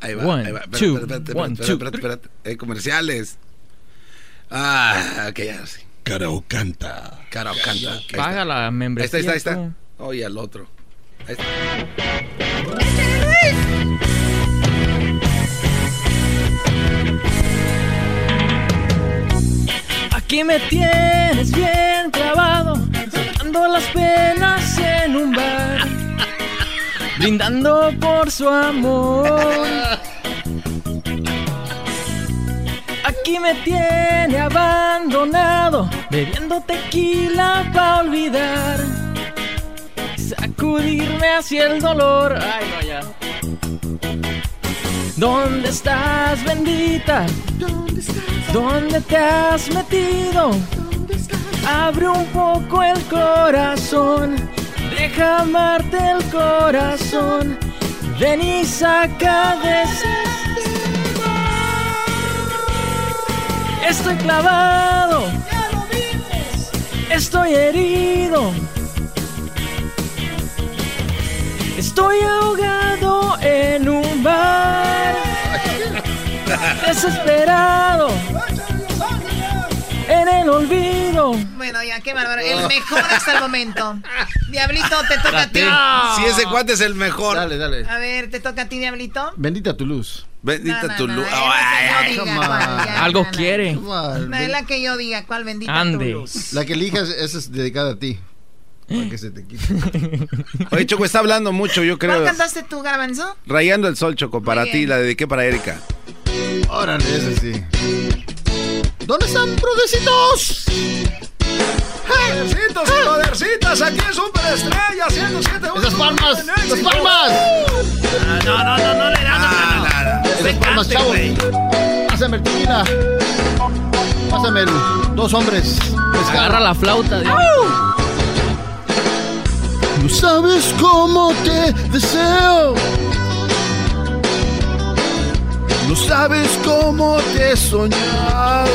Ahí va. One, ahí va. Espérate, two, espérate, one, espérate, two, espérate. Eh, comerciales. Ah, ok, ya sí. Carao canta. Carao canta. Ahí. Paga la Ahí membresía. está, ahí está, ahí está. Oye, al otro. Ahí está. Aquí me tienes bien clavado, sacando las penas en un bar, brindando por su amor. Aquí me tiene abandonado, bebiendo tequila para olvidar, sacudirme hacia el dolor. Ay, no, ya. ¿Dónde estás, bendita? ¿Dónde te has metido? Abre un poco el corazón, deja amarte el corazón. Ven y saca de Estoy clavado, estoy herido, estoy ahogado en un bar, desesperado, en el olvido. Bueno, ya, qué bárbaro. El mejor hasta el momento. Diablito, te toca a ti. Si ese cuate es el mejor. Dale, dale. A ver, te toca a ti, Diablito. Bendita tu luz. Bendita No, no, tu no, luz. cuál, Algo quiere. No, es la que yo diga, ¿cuál bendita tu Ande. luz? La que elijas, esa es dedicada a ti. Para que se te quite. Oye, Choco, está hablando mucho, yo ¿Cuál creo. cantaste tú, Garbanzo? Rayando el sol, Choco, para ti, la dediqué para Erika. Órale, ese sí. ¿Dónde están, prodecitos? Podercitos y podercitas, aquí en Superestrella, 107. ¡Esas palmas! ¡Esas palmas! No, no, no, no le dan, Ah, Esas palmas, chavos. Pásame el tequila. Pásame el dos hombres. Agarra la flauta. Dios. No sabes cómo te deseo. No sabes cómo te he soñado.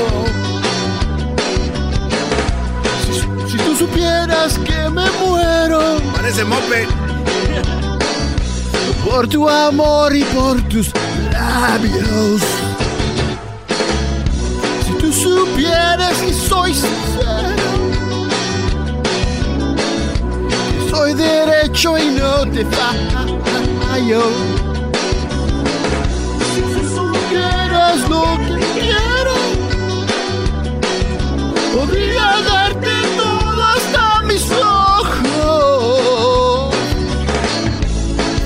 Si, si tú supieras que me muero. Parece mope. Por tu amor y por tus labios. Si tú supieras que soy sincero. que Soy derecho y no te fallo. Supieras lo que quiero, podría darte todo hasta mis ojos.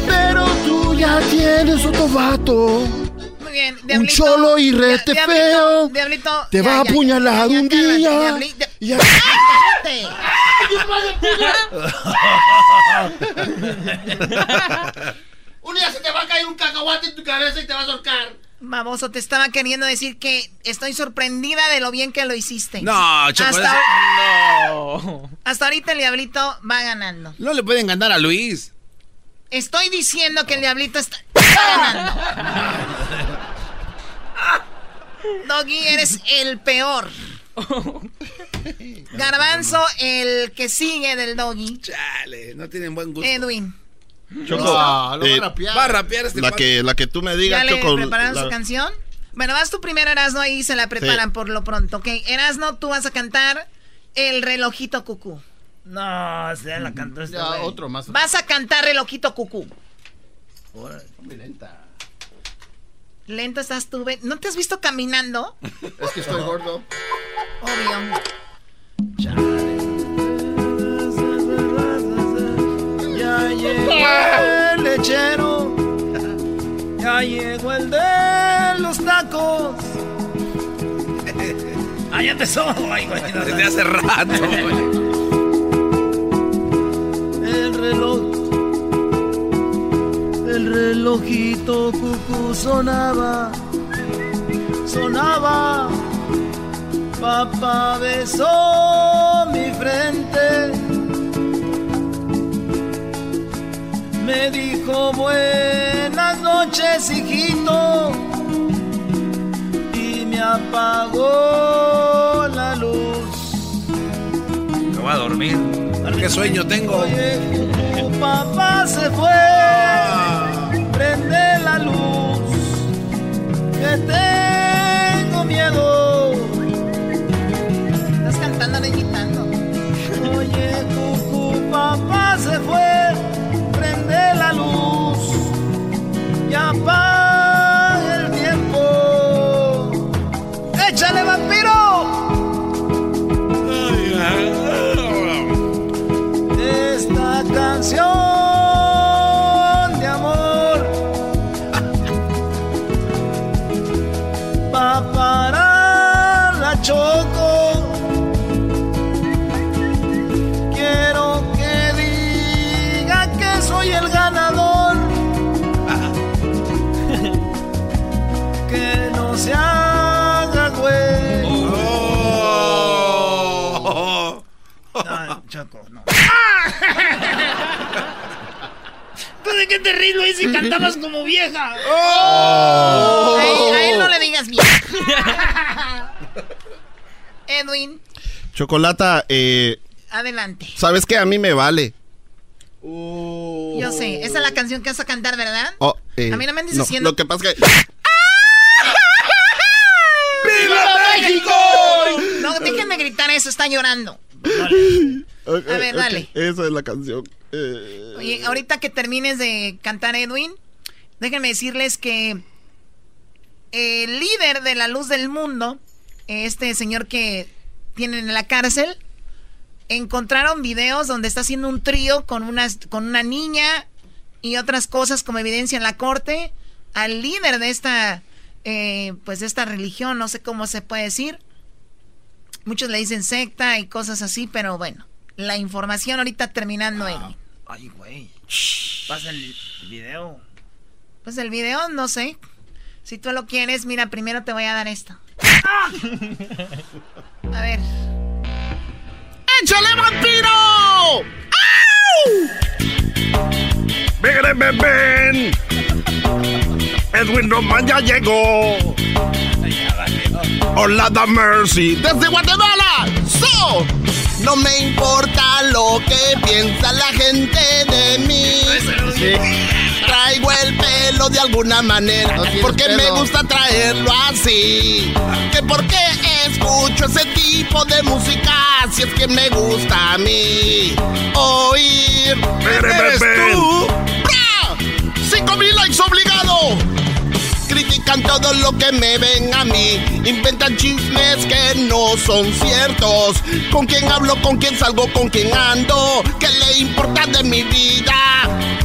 Pero tú ya tienes otro vato. Muy bien, Un cholo y rete feo. Diablito, Te ya, va a apuñalar ya, ya, un día. Y. Un día se te va a caer un cacahuate en tu cabeza y te vas a ahorcar. Baboso, te estaba queriendo decir que estoy sorprendida de lo bien que lo hiciste. No, Hasta, No. hasta ahorita el diablito va ganando. No le pueden ganar a Luis. Estoy diciendo que el diablito está ganando. Doggy, eres el peor. Garbanzo, el que sigue del doggy. Chale, no tienen buen gusto. Edwin. Choco, No, lo va a eh, rapear. Va a rapear este la que, la que tú me digas, ¿Ya le Choco. prepararon la- su canción? Bueno, vas tú primero, Erasno, ahí se la preparan Sí. por lo pronto, ¿ok? Erasno, tú vas a cantar El relojito cucú. No, se la cantó este Ya, otro más. Vas a cantar relojito cucú. Muy lenta. Lento estás tú, ve- ¿no te has visto caminando? Es que estoy gordo. Obvio. Ya llegó el lechero. Ya llegó el de los tacos. Ah, ya empezó. Ay, güey, no, Desde hace rato. El reloj. El relojito cucú sonaba. Sonaba. Papá besó mi frente. Me dijo buenas noches, hijito. Y me apagó la luz. Me voy a dormir. ¿Qué sueño tengo? Oye, tu papá se fue. Prende la luz. Que tengo miedo. Estás cantando, no. Oye, cucú, papá se fue. Prende la luz. Y apaga ¿Tú de qué te ríes, Luis, si cantabas como vieja? A él, a él no le digas bien. Edwin, Chocolata, eh, adelante. ¿sabes qué? A mí me vale. Yo sé, esa es la canción que vas a cantar, ¿verdad? Oh, eh, A mí no me andes diciendo- Lo que pasa es que... ¡Viva México! No, déjenme gritar eso, está llorando. A ver, dale. Esa es la canción. Eh, Oye, ahorita que termines de cantar Edwin, déjenme decirles que el líder de la luz del mundo, este señor que tienen en la cárcel, encontraron videos donde está haciendo un trío con una, con una niña y otras cosas como evidencia en la corte. Al líder de esta, eh, pues de esta religión, no sé cómo se puede decir, Muchos le dicen secta y cosas así, pero bueno, la información ahorita terminando ah, Ay, güey. Pasa el video. Pues el video, no sé. Si tú lo quieres, mira, primero te voy a dar esto. A ver. ¡Échale vampiro! ¡Ven, ven, ven! Edwin Roman ya llegó. Hola, da Mercy. Desde Guatemala. So. No me importa lo que piensa la gente de mí. Traigo el pelo de alguna manera. porque me gusta traerlo así. Que porque escucho ese tipo de música. Si es que me gusta a mí. Oír. ¿Eres tú? ¡Cinco mil likes obligado! Critican todo lo que me ven a mí. Inventan chismes que no son ciertos. ¿Con quién hablo? ¿Con quién salgo? ¿Con quién ando? ¿Qué le importa de mi vida?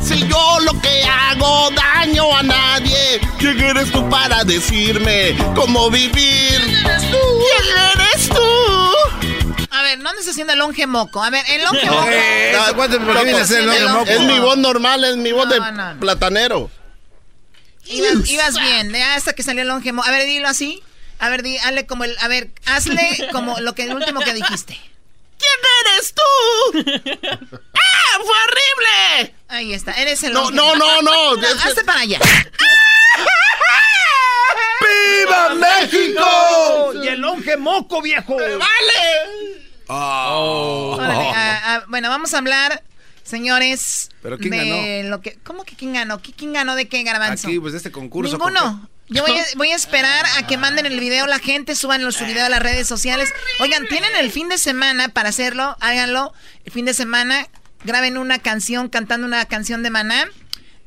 Si yo lo que hago daño a nadie, ¿quién eres tú para decirme cómo vivir? ¿Quién eres tú? ¿Quién eres tú? A ver, no andes haciendo el longe moco. A ver, el longe moco. Es mi voz normal, es mi voz de platanero. Ibas, bien, hasta que salió el longe A ver, dilo así. A ver, di, hazle como el. A ver, hazle como lo que el último que dijiste. ¿Quién eres tú? ¡Ah! ¡Fue horrible! Ahí está, eres el. No, no, no, no. no hazte para allá. ¡Viva México! Y el longe moco, viejo. ¡Vale! Oh. bueno, vamos a hablar Señores, ¿Pero quién ganó? Lo que, ¿Cómo que quién ganó? ¿Quién ganó de qué, Garbanzo? Aquí, pues de este concurso. Ninguno. Yo voy a, esperar a que manden el video la gente, suban su video a las redes sociales. Oigan, tienen el fin de semana para hacerlo, háganlo. El fin de semana graben una canción cantando una canción de Maná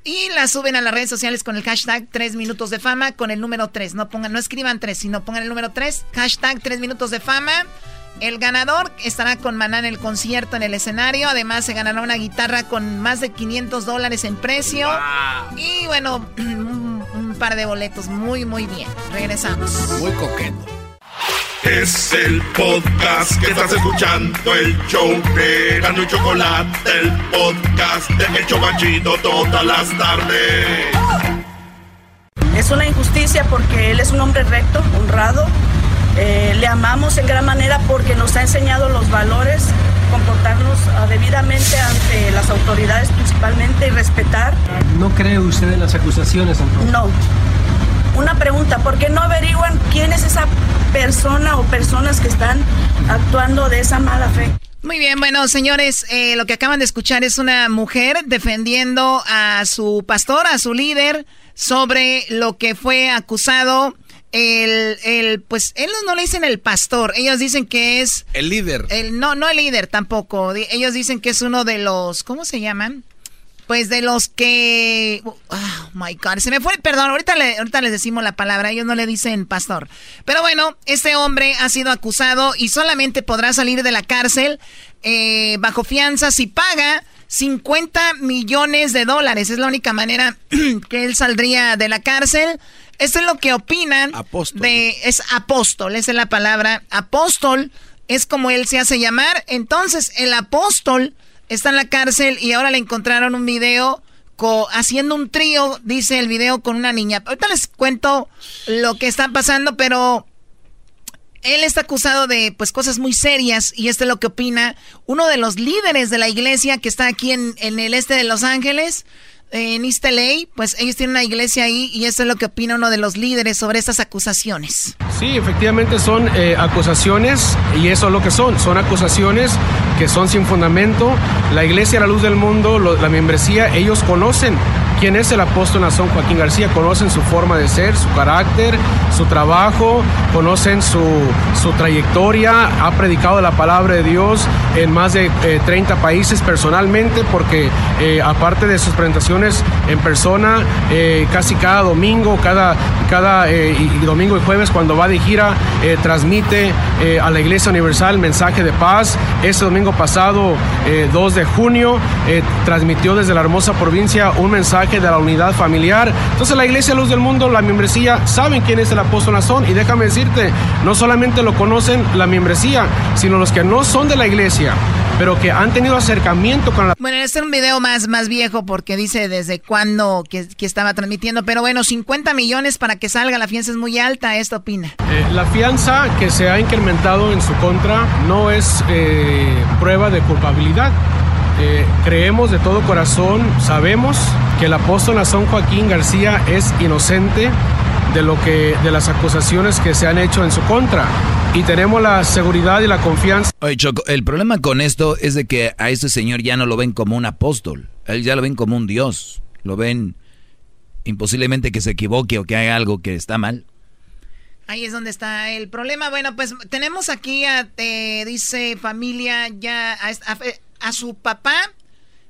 y la suben a las redes sociales con el hashtag 3 minutos de fama con el número 3. No pongan, no escriban 3, sino pongan el número 3, hashtag 3 minutos de fama. El ganador estará con Maná en el concierto en el escenario. Además, se ganará una guitarra con más de 500 dólares en precio. Y bueno, un, par de boletos. Muy, muy bien. Regresamos. Muy coqueto. Es el podcast que estás escuchando, el show de Gano y Chocolate, el podcast de El Chobachito todas las tardes. Es una injusticia porque él es un hombre recto, honrado eh, le amamos en gran manera porque nos ha enseñado los valores, comportarnos ah, debidamente ante las autoridades principalmente y respetar. ¿No cree usted en las acusaciones entonces? No. Una pregunta, ¿por qué no averiguan quién es esa persona o personas que están actuando de esa mala fe? Muy bien, bueno, señores, eh, lo que acaban de escuchar es una mujer defendiendo a su pastor, a su líder, sobre lo que fue acusado el, el, pues, ellos no le dicen el pastor, ellos dicen que es... El líder. El, no, no el líder tampoco, ellos dicen que es uno de los, ¿cómo se llaman? Pues de los que... Oh, my God, se me fue, perdón, ahorita, le, ahorita les decimos la palabra, ellos no le dicen pastor. Pero bueno, este hombre ha sido acusado y solamente podrá salir de la cárcel eh, bajo fianza si paga 50 millones de dólares. Es la única manera que él saldría de la cárcel. Esto es lo que opinan apóstol. de es apóstol, esa es la palabra. Apóstol es como él se hace llamar. Entonces, el apóstol está en la cárcel y ahora le encontraron un video haciendo un trío, dice el video, con una niña. Ahorita les cuento lo que está pasando, pero él está acusado de pues cosas muy serias y esto es lo que opina uno de los líderes de la iglesia que está aquí en, el este de Los Ángeles en East LA, pues ellos tienen una iglesia ahí y eso es lo que opina uno de los líderes sobre estas acusaciones. Sí, efectivamente son eh, acusaciones y eso es lo que son, son acusaciones que son sin fundamento. La iglesia La Luz del Mundo, la membresía, ellos conocen quién es el apóstol Nazón Joaquín García, conocen su forma de ser, su carácter, su trabajo, conocen su, su trayectoria, ha predicado la palabra de Dios en más de 30 eh, países personalmente porque eh, aparte de sus presentaciones en persona, eh, casi cada domingo, cada cada eh, domingo y jueves cuando va de gira eh, transmite eh, a la Iglesia Universal mensaje de paz. Este domingo pasado, eh, 2 de junio, eh, transmitió desde la hermosa provincia un mensaje de la unidad familiar. Entonces la Iglesia Luz del Mundo, la membresía, saben quién es el apóstol Nazón y déjame decirte, no solamente lo conocen la membresía, sino los que no son de la iglesia pero que han tenido acercamiento con la... Bueno, este es un video más, más viejo porque dice desde cuándo que, que, estaba transmitiendo, pero bueno, 50 millones para que salga, la fianza es muy alta, ¿esto opina? Eh, la fianza que se ha incrementado en su contra no es eh, prueba de culpabilidad. Eh, creemos de todo corazón, sabemos que el apóstol Nazón Joaquín García es inocente de lo que de las acusaciones que se han hecho en su contra y tenemos la seguridad y la confianza. Oye, Choco, el problema con esto es de que a este señor ya no lo ven como un apóstol, él ya lo ven como un dios, lo ven imposiblemente que se equivoque o que haga algo que está mal. Ahí es donde está el problema. Bueno, pues tenemos aquí, a, eh, dice familia, ya a, a, a su papá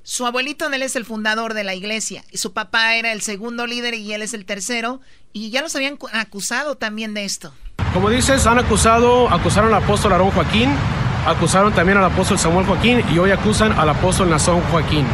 su abuelito, él es el fundador de la iglesia. Y su papá era el segundo líder y él es el tercero. Y ya los habían acusado también de esto. Como dices, han acusado, acusaron al apóstol Aarón Joaquín, acusaron también al apóstol Samuel Joaquín y hoy acusan al apóstol Nazón Joaquín.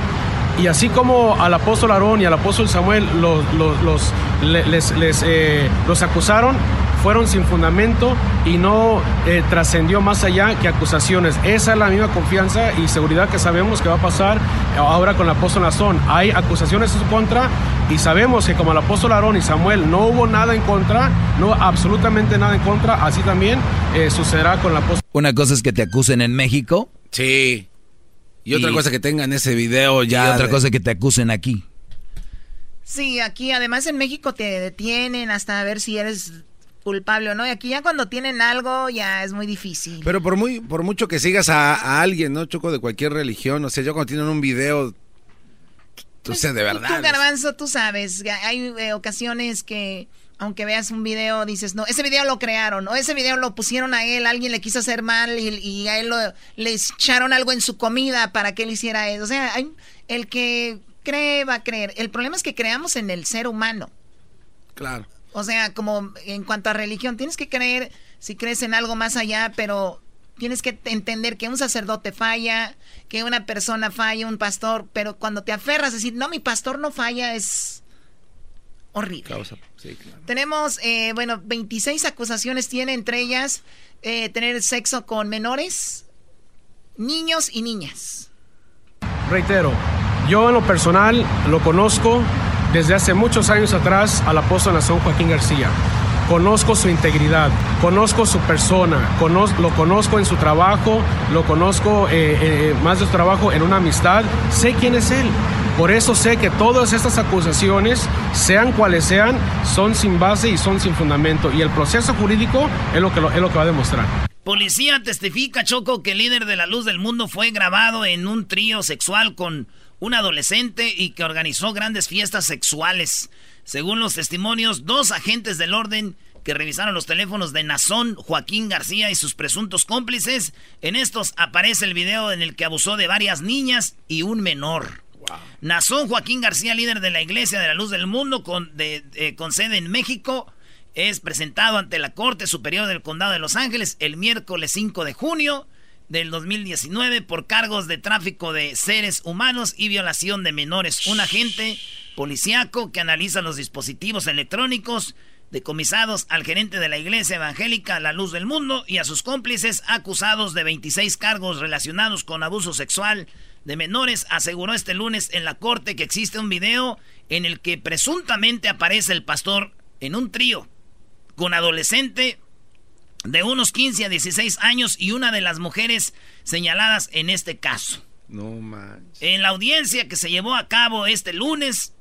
Y así como al apóstol Aarón y al apóstol Samuel los, los, los les, les, eh, los acusaron, fueron sin fundamento y no eh, trascendió más allá que acusaciones. Esa es la misma confianza y seguridad que sabemos que va a pasar ahora con el apóstol Nazón. Hay acusaciones en su contra y sabemos que como el apóstol Aarón y Samuel no hubo nada en contra, no absolutamente nada en contra, así también eh, sucederá con el apóstol. Una cosa es que te acusen en México. Sí. Y, y otra cosa que tengan ese video ya. Y otra de... cosa que te acusen aquí. Sí, aquí además en México te detienen hasta ver si eres culpable o no. Y aquí ya cuando tienen algo ya es muy difícil. Pero por muy por mucho que sigas a, a alguien, ¿no? Choco de cualquier religión, o sea, yo cuando tienen un video o sea, de verdad. Tú, Garbanzo, tú sabes, hay eh, ocasiones que aunque veas un video, dices, no, ese video lo crearon, o ese video lo pusieron a él, alguien le quiso hacer mal y, y a él lo, le echaron algo en su comida para que él hiciera eso. O sea, hay, el que cree va a creer. El problema es que creamos en el ser humano. Claro. O sea, como en cuanto a religión, tienes que creer si crees en algo más allá, pero tienes que entender que un sacerdote falla, que una persona falla, un pastor, pero cuando te aferras a decir, no, mi pastor no falla, es horrible. Sí, claro. Tenemos, eh, bueno, 26 acusaciones tiene, entre ellas eh, tener sexo con menores, niños y niñas. Reitero, yo en lo personal lo conozco desde hace muchos años atrás al apóstol Nazón Joaquín García. Conozco su integridad, conozco su persona, conozco, lo conozco en su trabajo, lo conozco eh, eh, más de su trabajo en una amistad, sé quién es él. Por eso sé que todas estas acusaciones, sean cuales sean, son sin base y son sin fundamento. Y el proceso jurídico es lo que, es lo que va a demostrar. Policía testifica, Choco, que el líder de la luz del mundo fue grabado en un trío sexual con un adolescente y que organizó grandes fiestas sexuales. Según los testimonios, dos agentes del orden que revisaron los teléfonos de Nazón, Joaquín García y sus presuntos cómplices, en estos aparece el video en el que abusó de varias niñas y un menor. Nazón Joaquín García, líder de la Iglesia de la Luz del Mundo con, de, eh, con sede en México, es presentado ante la Corte Superior del Condado de Los Ángeles el miércoles 5 de junio del 2019 por cargos de tráfico de seres humanos y violación de menores. Un agente policíaco que analiza los dispositivos electrónicos decomisados al gerente de la iglesia evangélica La Luz del Mundo y a sus cómplices acusados de 26 cargos relacionados con abuso sexual de menores, aseguró este lunes en la corte que existe un video en el que presuntamente aparece el pastor en un trío con adolescente de unos 15 a 16 años y una de las mujeres señaladas en este caso. No manches. En la audiencia que se llevó a cabo este lunes,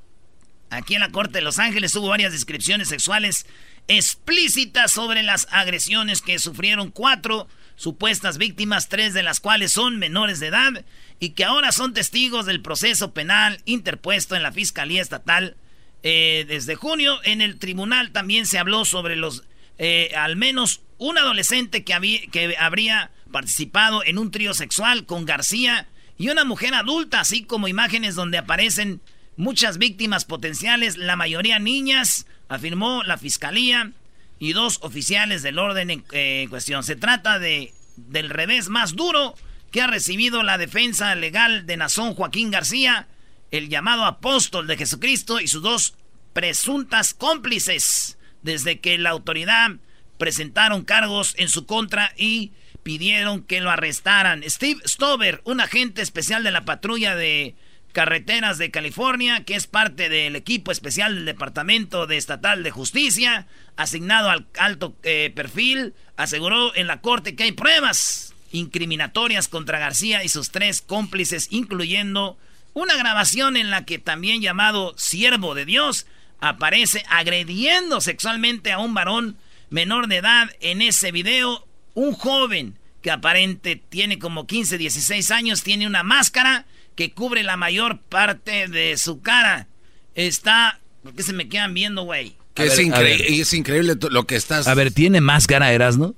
aquí en la Corte de Los Ángeles, hubo varias descripciones sexuales explícitas sobre las agresiones que sufrieron cuatro supuestas víctimas, tres de las cuales son menores de edad y que ahora son testigos del proceso penal interpuesto en la Fiscalía Estatal. Eh, desde junio, en el tribunal también se habló sobre los, eh, al menos un adolescente que, que habría participado en un trío sexual con García y una mujer adulta, así como imágenes donde aparecen muchas víctimas potenciales, la mayoría niñas, afirmó la fiscalía y dos oficiales del orden en eh, cuestión. Se trata de del revés más duro que ha recibido la defensa legal de Nazón Joaquín García, el llamado apóstol de Jesucristo y sus dos presuntas cómplices, desde que la autoridad presentaron cargos en su contra y pidieron que lo arrestaran. Steve Stover, un agente especial de la patrulla de carreteras de California, que es parte del equipo especial del Departamento de Estatal de Justicia, asignado al alto eh, perfil, aseguró en la corte que hay pruebas incriminatorias contra García y sus tres cómplices, incluyendo una grabación en la que también llamado siervo de Dios aparece agrediendo sexualmente a un varón menor de edad en ese video. Un joven que aparente tiene como 15, 16 años, tiene una máscara que cubre la mayor parte de su cara. Está... ¿Por qué se me quedan viendo, güey? Que es, increíble, es increíble lo que estás... A ver, ¿tiene máscara, Erasno?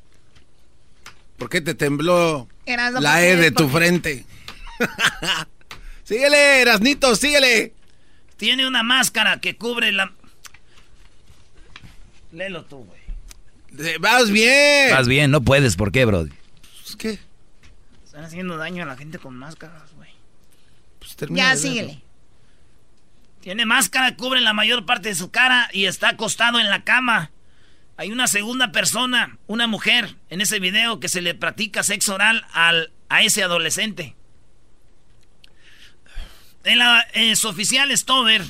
¿Por qué te tembló la E de tu frente? síguele, Erasnito, síguele. Tiene una máscara que cubre la... Léelo tú, güey. Vas bien. Vas bien, no puedes. ¿Por qué, bro? Pues, ¿Qué? Están haciendo daño a la gente con máscaras, ya, síguele. Tiene máscara, cubre la mayor parte de su cara y está acostado en la cama. Hay una segunda persona, una mujer, en ese video que se le practica sexo oral al, a ese adolescente. En la, su oficial Stover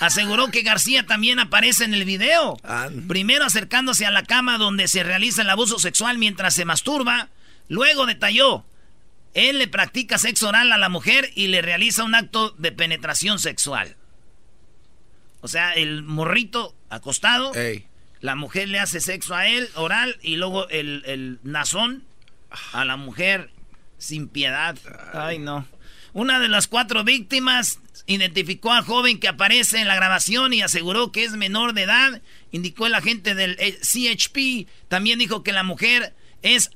aseguró que García también aparece en el video. Ah. Primero acercándose a la cama donde se realiza el abuso sexual mientras se masturba. Luego detalló, él le practica sexo oral a la mujer y le realiza un acto de penetración sexual. O sea, el morrito acostado, la mujer le hace sexo a él, oral, y luego el, el nazón a la mujer sin piedad. Ay, no. Una de las cuatro víctimas identificó al joven que aparece en la grabación y aseguró que es menor de edad. Indicó el agente del eh, CHP. También dijo que la mujer es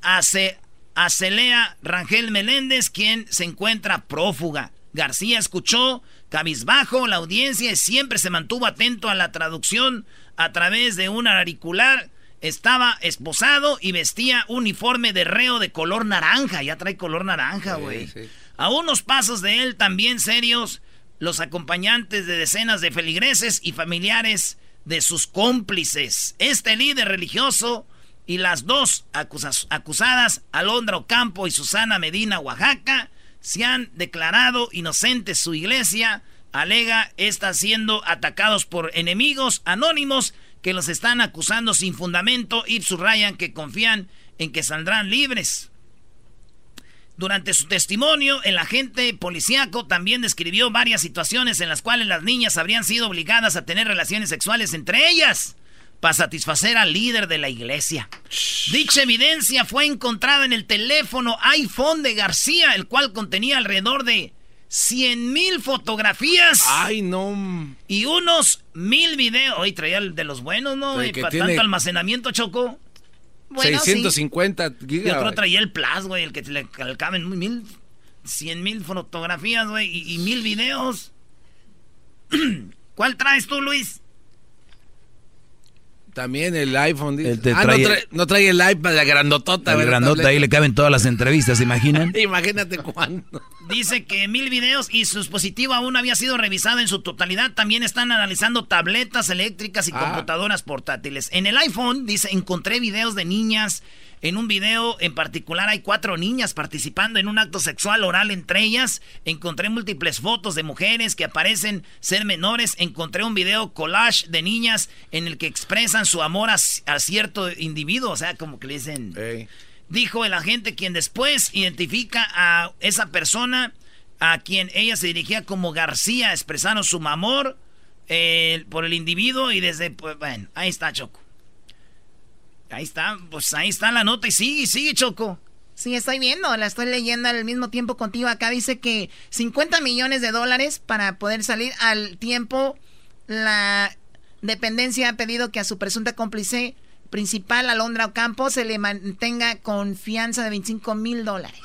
Acelea Rangel Meléndez, quien se encuentra prófuga. García escuchó cabizbajo la audiencia y siempre se mantuvo atento a la traducción a través de un auricular. Estaba esposado y vestía uniforme de reo de color naranja. Ya trae color naranja, güey. A unos pasos de él, también serios, los acompañantes de decenas de feligreses y familiares de sus cómplices. Este líder religioso y las dos acusadas, Alondra Ocampo y Susana Medina, Oaxaca, se han declarado inocentes. Su iglesia alega está siendo atacados por enemigos anónimos que los están acusando sin fundamento y subrayan que confían en que saldrán libres. Durante su testimonio, el agente policíaco también describió varias situaciones en las cuales las niñas habrían sido obligadas a tener relaciones sexuales entre ellas para satisfacer al líder de la iglesia. Dicha evidencia fue encontrada en el teléfono iPhone de García, el cual contenía alrededor de 100 mil fotografías. Ay, no. Y unos mil videos. Hoy traía el de los buenos, ¿no? para tanto almacenamiento, Choco. 650 gigas. Yo creo que traía el Plus, güey, el que le caben mil, cien mil fotografías, güey, y, y, mil videos. ¿Cuál traes tú, Luis? También el iPhone. ah, no, trae, el iPad, la grandotota. El grandota, ahí le caben todas las entrevistas, ¿se imaginan? Imagínate cuándo. Dice que mil videos y su dispositivo aún había sido revisado en su totalidad. También están analizando tabletas eléctricas y ah. computadoras portátiles. En el iPhone, dice, encontré videos de niñas en un video en particular hay cuatro niñas participando en un acto sexual oral entre ellas. Encontré múltiples fotos de mujeres que aparecen ser menores. Encontré un video collage de niñas en el que expresan su amor a, cierto individuo. O sea, como que le dicen... Dijo el agente quien después identifica a esa persona a quien ella se dirigía como García, expresando su amor eh, por el individuo y desde... Pues, bueno, ahí está Choco. Ahí está, pues ahí está la nota y sigue, sigue, Choco. Sí, estoy viendo, la estoy leyendo al mismo tiempo contigo. Acá dice que 50 millones de dólares para poder salir al tiempo. La dependencia ha pedido que a su presunta cómplice principal, Alondra Ocampo, se le mantenga confianza de 25 mil dólares.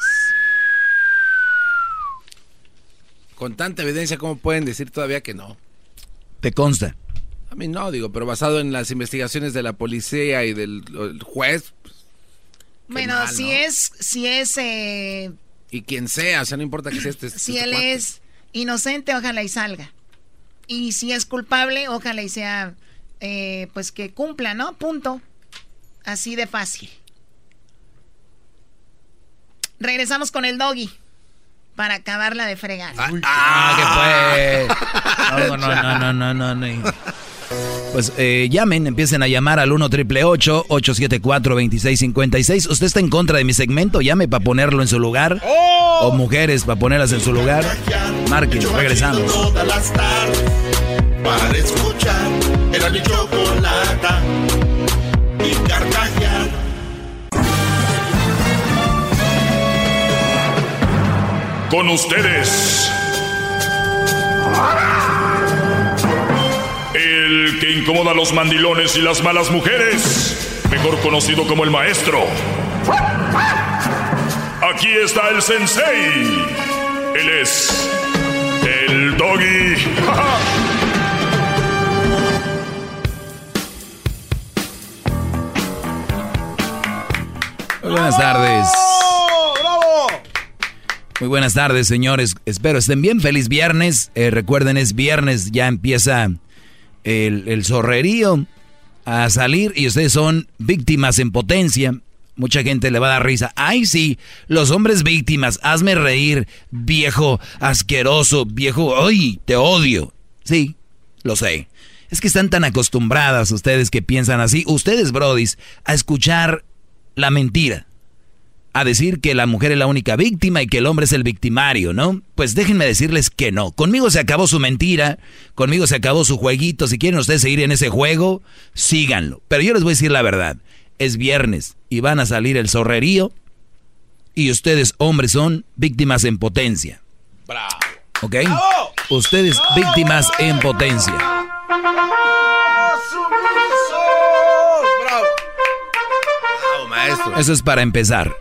Con tanta evidencia, ¿cómo pueden decir todavía que no? ¿Te consta? A mí no, digo, pero basado en las investigaciones de la policía y del el juez. pues, Bueno, mal, si ¿no? es, si es, eh, Y quien sea, o sea, no importa que sea este. si este él cuate. es inocente, ojalá y salga. Y si es culpable, ojalá y sea, eh, pues que cumpla, ¿no? Punto. Así de fácil. Regresamos con el doggy para acabarla de fregar. Ah, que pues. No, no, no, no, no, no, no. Pues eh, llamen, empiecen a llamar al 1 triple 874 2656. ¿Usted está en contra de mi segmento? Llame para ponerlo en su lugar. O mujeres para ponerlas en su lugar. Marquen, regresamos. Todas las tardes para escuchar era mi chocolata y carcajear. Con ustedes. Que incomoda a los mandilones y las malas mujeres. Mejor conocido como el maestro. Aquí está el sensei. Él es el doggy. Muy buenas tardes. Muy buenas tardes, señores. Espero estén bien. Feliz viernes. Eh, recuerden, es viernes. Ya empieza el, zorrerío a salir y ustedes son víctimas en potencia. Mucha gente le va a dar risa. Ay, sí, los hombres víctimas. Hazme reír, viejo asqueroso, viejo. ¡Ay, te odio! Sí, lo sé. Es que están tan acostumbradas ustedes que piensan así. Ustedes, brodis, a escuchar la mentira a decir que la mujer es la única víctima y que el hombre es el victimario, ¿no? Pues déjenme decirles que no. Conmigo se acabó su mentira, conmigo se acabó su jueguito. Si quieren ustedes seguir en ese juego, síganlo. Pero yo les voy a decir la verdad. Es viernes y van a salir el zorrerío y ustedes, hombres, son víctimas en potencia. Bravo. ¿Ok? Ustedes víctimas en potencia. Bravo, maestro. Eso es para empezar.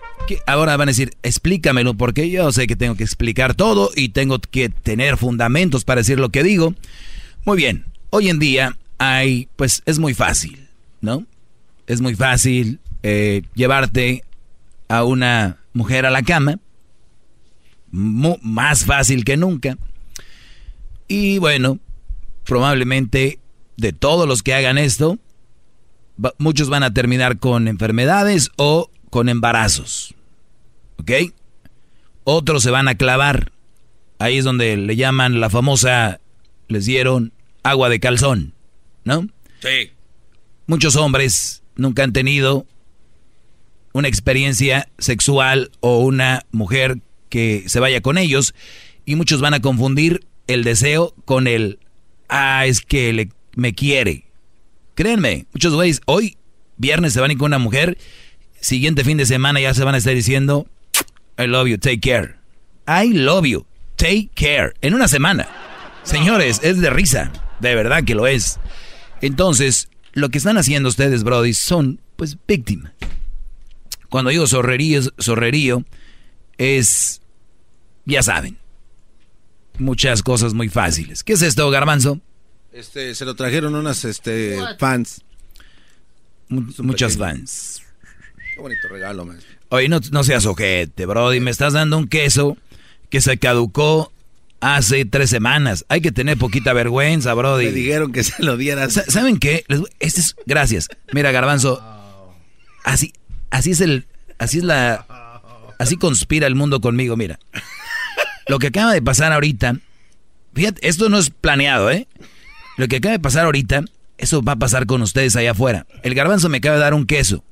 Ahora van a decir, explícamelo, porque yo sé que tengo que explicar todo y tengo que tener fundamentos para decir lo que digo. Muy bien, hoy en día hay, pues es muy fácil, ¿no? Es muy fácil eh, llevarte a una mujer a la cama, más fácil que nunca. Y bueno, probablemente de todos los que hagan esto, muchos van a terminar con enfermedades o con embarazos. ¿Ok? Otros se van a clavar. Ahí es donde le llaman la famosa, les dieron agua de calzón, ¿no? Sí. Muchos hombres nunca han tenido una experiencia sexual o una mujer que se vaya con ellos y muchos van a confundir el deseo con el ah, es que le, me quiere. Créanme, muchos güeyes hoy viernes se van a ir con una mujer, siguiente fin de semana ya se van a estar diciendo I love you, take care. I love you, take care. En una semana. Señores, es de risa, de verdad que lo es. Entonces, lo que están haciendo ustedes, Brody, son pues víctimas. Cuando digo zorrerío, zorrerío es, ya saben, muchas cosas muy fáciles. ¿Qué es esto, garbanzo? Este, se lo trajeron unas este, fans. Mu- muchas fans. Qué bonito regalo, maestro. Oye, no, no seas ojete, Brody. Me estás dando un queso que se caducó hace tres semanas. Hay que tener poquita vergüenza, Brody. Me dijeron que se lo dieras. Sa- ¿Saben qué? Les voy- Este es, gracias. Mira, Garbanzo. Así, así es el, así es la, así conspira el mundo conmigo. Mira, lo que acaba de pasar ahorita. Fíjate, esto no es planeado, ¿eh? Lo que acaba de pasar ahorita, eso va a pasar con ustedes allá afuera. El Garbanzo me acaba de dar un queso.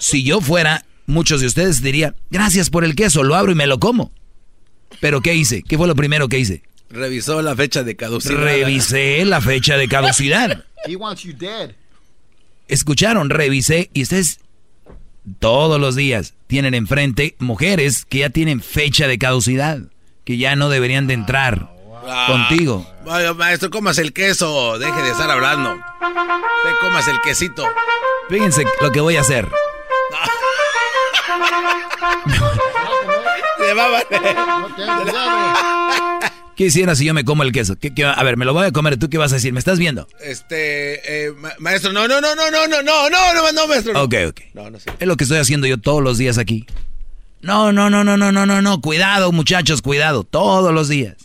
Si yo fuera, muchos de ustedes dirían, gracias por el queso, lo abro y me lo como. Pero ¿qué hice? ¿Qué fue lo primero que hice? Revisó la fecha de caducidad. Revisé la fecha de caducidad. He wants you dead. Escucharon, revisé y ustedes todos los días tienen enfrente mujeres que ya tienen fecha de caducidad, que ya no deberían de entrar contigo. Vaya, maestro, comas el queso. Deje de estar hablando. Usted comas el quesito. Fíjense lo que voy a hacer. ¿Qué hicieras si yo me como el queso? ¿Qué, qué- a ver, me lo voy a comer. ¿Tú qué vas a decir? ¿Me estás viendo? Este, eh, ma- maestro, no, no, no, no, no, no, no, no, no, no, maestro. no. Ok, ok. No, no sé. Es lo que estoy haciendo yo todos los días aquí. No, no, no, no, no, no, no, no. Cuidado, muchachos, cuidado. Todos los días.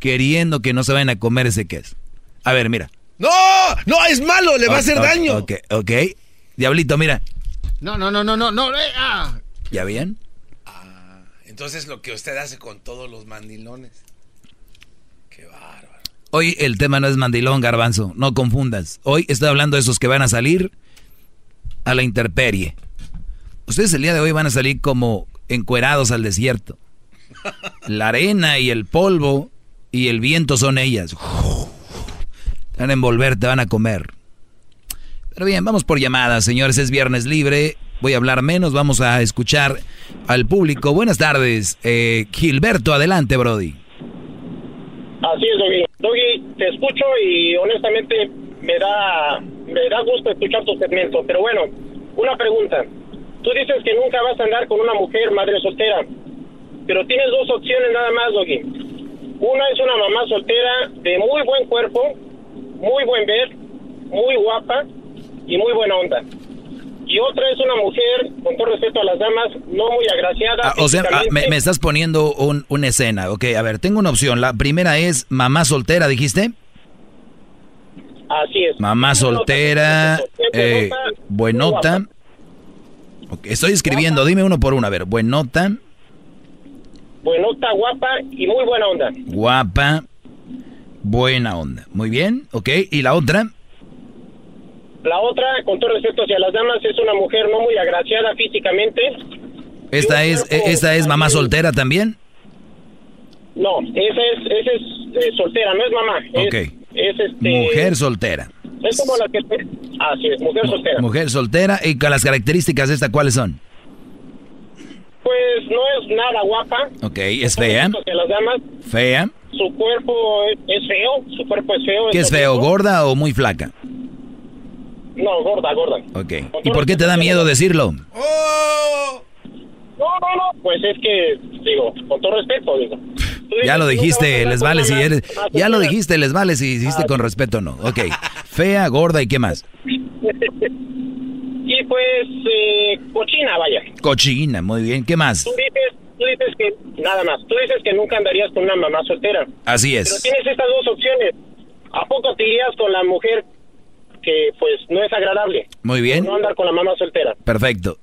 Queriendo que no se vayan a comer ese queso. A ver, mira. No, no, es malo, le va a hacer Ok, daño. Ok, ok. Diablito, mira. No, no, no, no, no, no. eh, ah. ¿Ya bien? Entonces lo que usted hace con todos los mandilones. Hoy el tema no es mandilón, garbanzo. No confundas. Hoy estoy hablando de esos que van a salir a la interperie. Ustedes el día de hoy van a salir como encuerados al desierto. La arena y el polvo y el viento son ellas. Te van a envolver, te van a comer. Pero bien, vamos por llamadas, señores. Es viernes libre. Voy a hablar menos. Vamos a escuchar al público. Buenas tardes. Eh, Gilberto, adelante, Brody. Así es, Doggy. Doggy, te escucho y honestamente me da, me da gusto escuchar tu segmento. Pero bueno, una pregunta. Tú dices que nunca vas a andar con una mujer madre soltera, pero tienes dos opciones nada más, Doggy. Una es una mamá soltera de muy buen cuerpo, muy buen ver, muy guapa y muy buena onda. Y otra es una mujer, con todo respeto a las damas, no muy agraciada. Ah, o sea, ah, me, estás poniendo un, una escena. Ok, a ver, tengo una opción. La primera es mamá soltera, dijiste. Así es. Mamá soltera, eh, buenota. Ok, estoy escribiendo, dime uno por uno. A ver, buenota, Buenota, guapa y muy buena onda. guapa, buena onda. Muy bien, ok. ¿Y la otra? La otra, con todo respeto hacia las damas, es una mujer no muy agraciada físicamente. ¿Esta es, esta es mamá soltera también? No, esa es, esa es eh, soltera, no es mamá. Ok. Es, este, Mujer soltera. Es como la que... Así es, mujer soltera. Mujer soltera. ¿Y con las características de esta cuáles son? Pues no es nada guapa. Ok, es fea. Las damas, Fea. su cuerpo es, es feo, su cuerpo es feo. ¿Qué es feo? ¿Gorda o muy flaca? No, gorda, gorda. Ok. ¿Y por qué te da miedo decirlo? No, no, no, pues es que, digo, con todo respeto, digo. Ya lo dijiste, les vale si eres... ah, Ya lo dijiste, les vale si hiciste con respeto o no. Ok. Fea, gorda y qué más. y pues, eh, cochina, vaya. Cochina, muy bien. ¿Qué más? Tú dices, tú dices que, nada más, tú dices que nunca andarías con una mamá soltera. Así Pero es. tienes estas dos opciones. ¿A poco te irías con la mujer que, pues, no es agradable? Muy bien. No andar con la mamá soltera. Perfecto.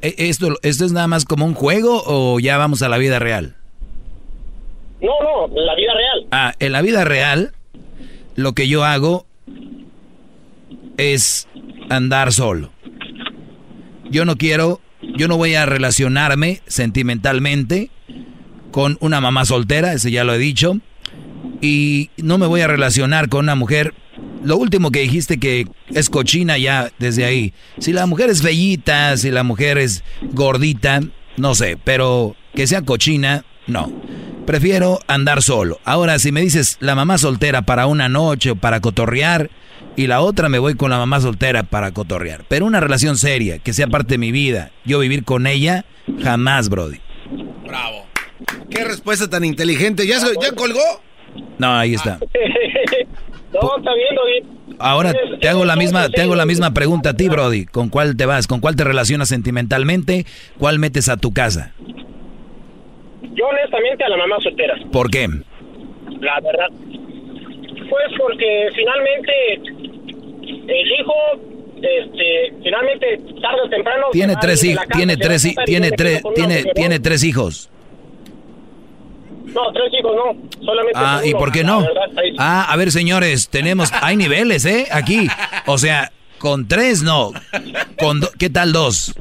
¿e- ¿esto, ¿Esto es nada más como un juego o ya vamos a la vida real? No, no, la vida real. Ah, en la vida real, lo que yo hago es andar solo. Yo no quiero, yo no voy a relacionarme sentimentalmente con una mamá soltera, eso ya lo he dicho, y no me voy a relacionar con una mujer. Lo último que dijiste que es cochina ya desde ahí. Si la mujer es bellita, si la mujer es gordita, no sé, pero que sea cochina, no. Prefiero andar solo. Ahora, si me dices la mamá soltera para una noche o para cotorrear, y la otra me voy con la mamá soltera para cotorrear. Pero una relación seria, que sea parte de mi vida, yo vivir con ella, jamás, Brody. Bravo. Qué respuesta tan inteligente. ¿Ya, ya colgó? No, ahí está. no, está bien, David. Ahora te hago la misma, te hago la misma pregunta a ti, Brody. ¿Con cuál te vas? ¿Con cuál te relacionas sentimentalmente? ¿Cuál metes a tu casa? Yo, honestamente, a la mamá soltera. ¿Por qué? La verdad. Pues porque finalmente el hijo, este, finalmente tarde o temprano. Tiene tres hijos, tiene tres, tiene tres, tiene, tiene tres hijos. No, tres hijos no, solamente. Ah, ¿y por qué no? verdad, ahí- Ah, a ver, señores, tenemos, hay niveles, ¿eh? Aquí. O sea, con tres no. Con do- ¿Qué tal dos?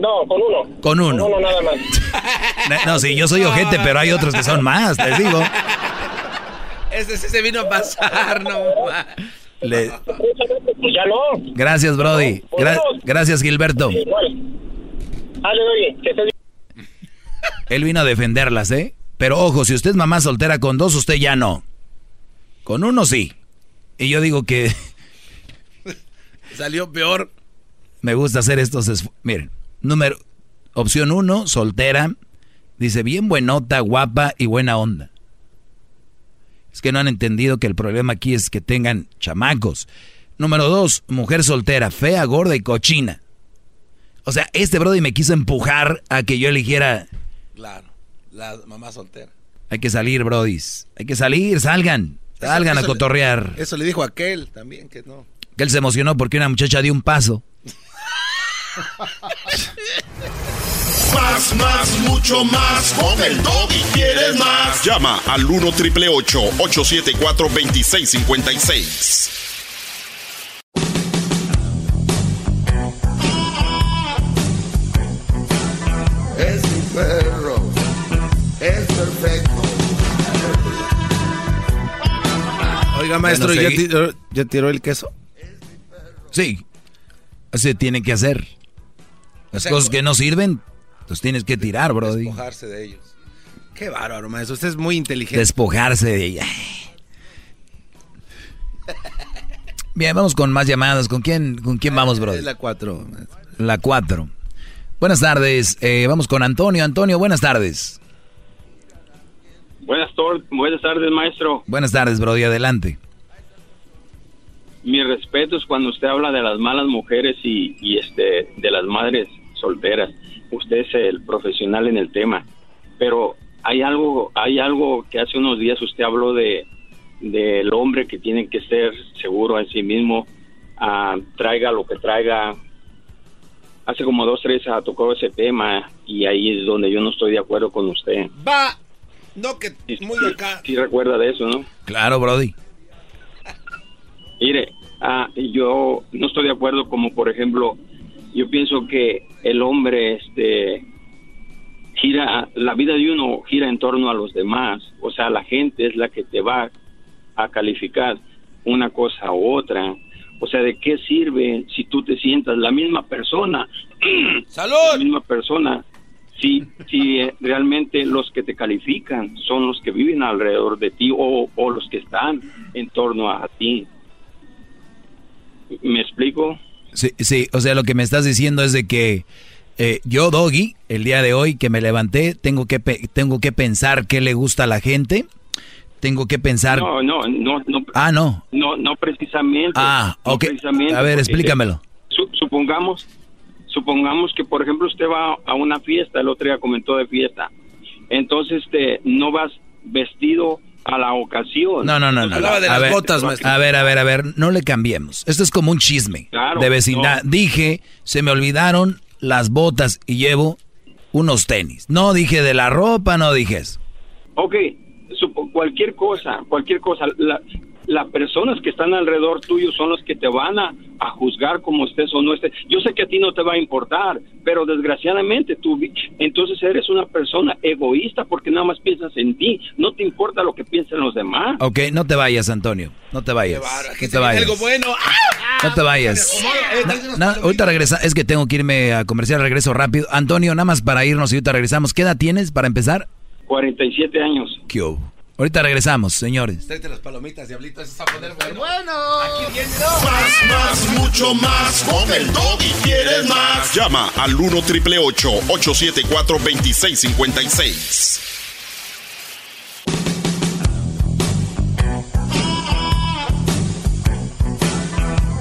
No, con uno. Con uno. Con uno nada más. No, sí, yo soy ojete, pero hay otros que son más, les digo. Ese sí se vino a pasar, no. Le- Pues ya no. Gracias, Brody. Gra- gracias, Gilberto. Igual. Dale, oye, que Él vino a defenderlas, ¿eh? Pero ojo, si usted es mamá soltera con dos, usted ya no. Con uno sí. Y yo digo que Salió peor. me gusta hacer estos esfu- Miren, número, opción uno, soltera, Dice, bien buenota, guapa y buena onda. Es que no han entendido que el problema aquí es que tengan chamacos. Número dos, mujer soltera, fea, gorda y cochina. O sea, este Brody me quiso empujar a que yo eligiera. Claro, la mamá soltera. Hay que salir, Brodis. Hay que salir, salgan. Salgan a cotorrear. eso le dijo a aquel también, que no. Que él se emocionó porque una muchacha dio un paso. Más, más, mucho más. Con el y quieres más. Llama al 1 triple 874 2656. Perro. Es perfecto. Oiga, maestro, ¿ya, tiró, ¿ya tiró el queso? Sí. Así tienen que hacer. Las cosas que no sirven, los tienes que tirar, bro. Despojarse de ellos. Qué bárbaro, maestro. Usted es muy inteligente. Despojarse de ella. Bien, vamos con más llamadas. ¿Con quién, con quién vamos, bro? La 4. La 4. Buenas tardes. Eh, vamos con Antonio. Antonio, buenas tardes. Buenas, buenas tardes, maestro. Buenas tardes, bro. Y adelante. Mi respeto es cuando usted habla de las malas mujeres y, y este de las madres solteras. Usted es el profesional en el tema. Pero hay algo, hay algo que hace unos días usted habló de del hombre que tiene que ser seguro en sí mismo, ah, traiga lo que traiga. Hace como dos, tres ha tocado ese tema y ahí es donde yo no estoy de acuerdo con usted. Va, no que muy acá. Sí, recuerda de eso, ¿no? Claro, Brody. Mire, ah, yo no estoy de acuerdo como por ejemplo, yo pienso que el hombre, este, gira, la vida de uno gira en torno a los demás, o sea, la gente es la que te va a calificar una cosa u otra. O sea, ¿de qué sirve si tú te sientas la misma persona? ¡Salud! La misma persona. Si, si eh, realmente los que te califican son los que viven alrededor de ti o, o los que están en torno a ti. ¿Me explico? Sí, sí, o sea, lo que me estás diciendo es de que eh, yo, Doggy, el día de hoy que me levanté, tengo que, tengo que pensar qué le gusta a la gente. Tengo que pensar. No, no, no. no ah, no. No, no precisamente. Ah, ok. precisamente a ver, explícamelo. supongamos, supongamos que, por ejemplo, usted va a una fiesta, el otro día comentó de fiesta. Entonces, este, no vas vestido a la ocasión. No, no, no, no. Hablaba de a las ver, botas, maestro. A ver, a ver, a ver, no le cambiemos. Esto es como un chisme Claro, de vecindad. no. Dije, se me olvidaron las botas y llevo unos tenis. No dije de la ropa, no dije eso. Ok, cualquier cosa, cualquier cosa. La- las personas que están alrededor tuyo son los que te van a, a juzgar como estés o no estés. Yo sé que a ti no te va a importar, pero desgraciadamente tú, vi- entonces eres una persona egoísta porque nada más piensas en ti. No te importa lo que piensen los demás. Ok, no te vayas, Antonio. No te vayas. No te vayas. Algo bueno. No te vayas. Eh, Na- ahorita regresa, es que tengo que irme a comercial, regreso rápido. Antonio, nada más para irnos y ahorita regresamos. ¿Qué edad tienes para empezar? 47 años. ¿Qué hubo? Ahorita regresamos, señores. Tráete las palomitas, diablito. Eso está a poner bueno. Bueno. Aquí viene. Más, más, mucho más. Con el y quieres más. Llama al 1 triple 874 2656.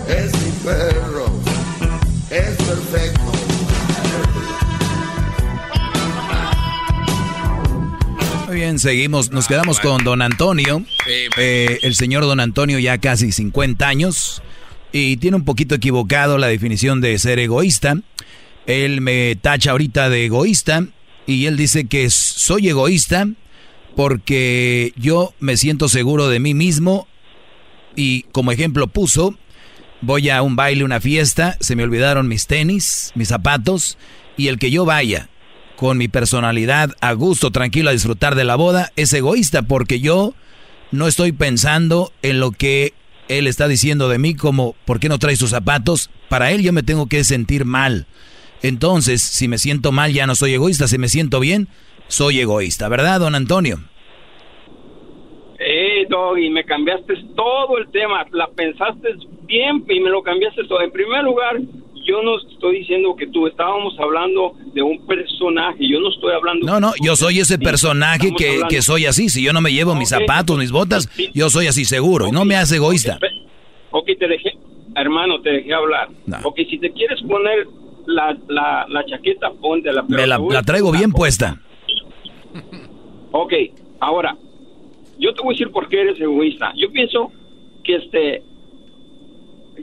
Es mi perro. Muy bien, seguimos. Nos quedamos con don Antonio. Eh, el señor don Antonio ya casi 50 años y tiene un poquito equivocado la definición de ser egoísta. Él me tacha ahorita de egoísta y él dice que soy egoísta porque yo me siento seguro de mí mismo y como ejemplo puso, voy a un baile, una fiesta, se me olvidaron mis tenis, mis zapatos y el que yo vaya con mi personalidad a gusto, tranquilo a disfrutar de la boda, es egoísta porque yo no estoy pensando en lo que él está diciendo de mí como ¿por qué no traes tus zapatos? Para él yo me tengo que sentir mal. Entonces, si me siento mal ya no soy egoísta, si me siento bien, soy egoísta, ¿verdad, don Antonio? Eh, Doggy, me cambiaste todo el tema. La pensaste bien y me lo cambiaste todo. En primer lugar, yo no estoy diciendo que tú estábamos hablando de un personaje, yo no estoy hablando... No, no, yo soy ese personaje que, que, soy así, si yo no me llevo mis zapatos, mis botas, yo soy así seguro y no me hace egoísta. Ok, te dejé, hermano, te dejé hablar. Ok, si te quieres poner la, la, la chaqueta, ponte la... Me la, la traigo bien puesta. Ok, ahora, yo te voy a decir por qué eres egoísta. Yo pienso que este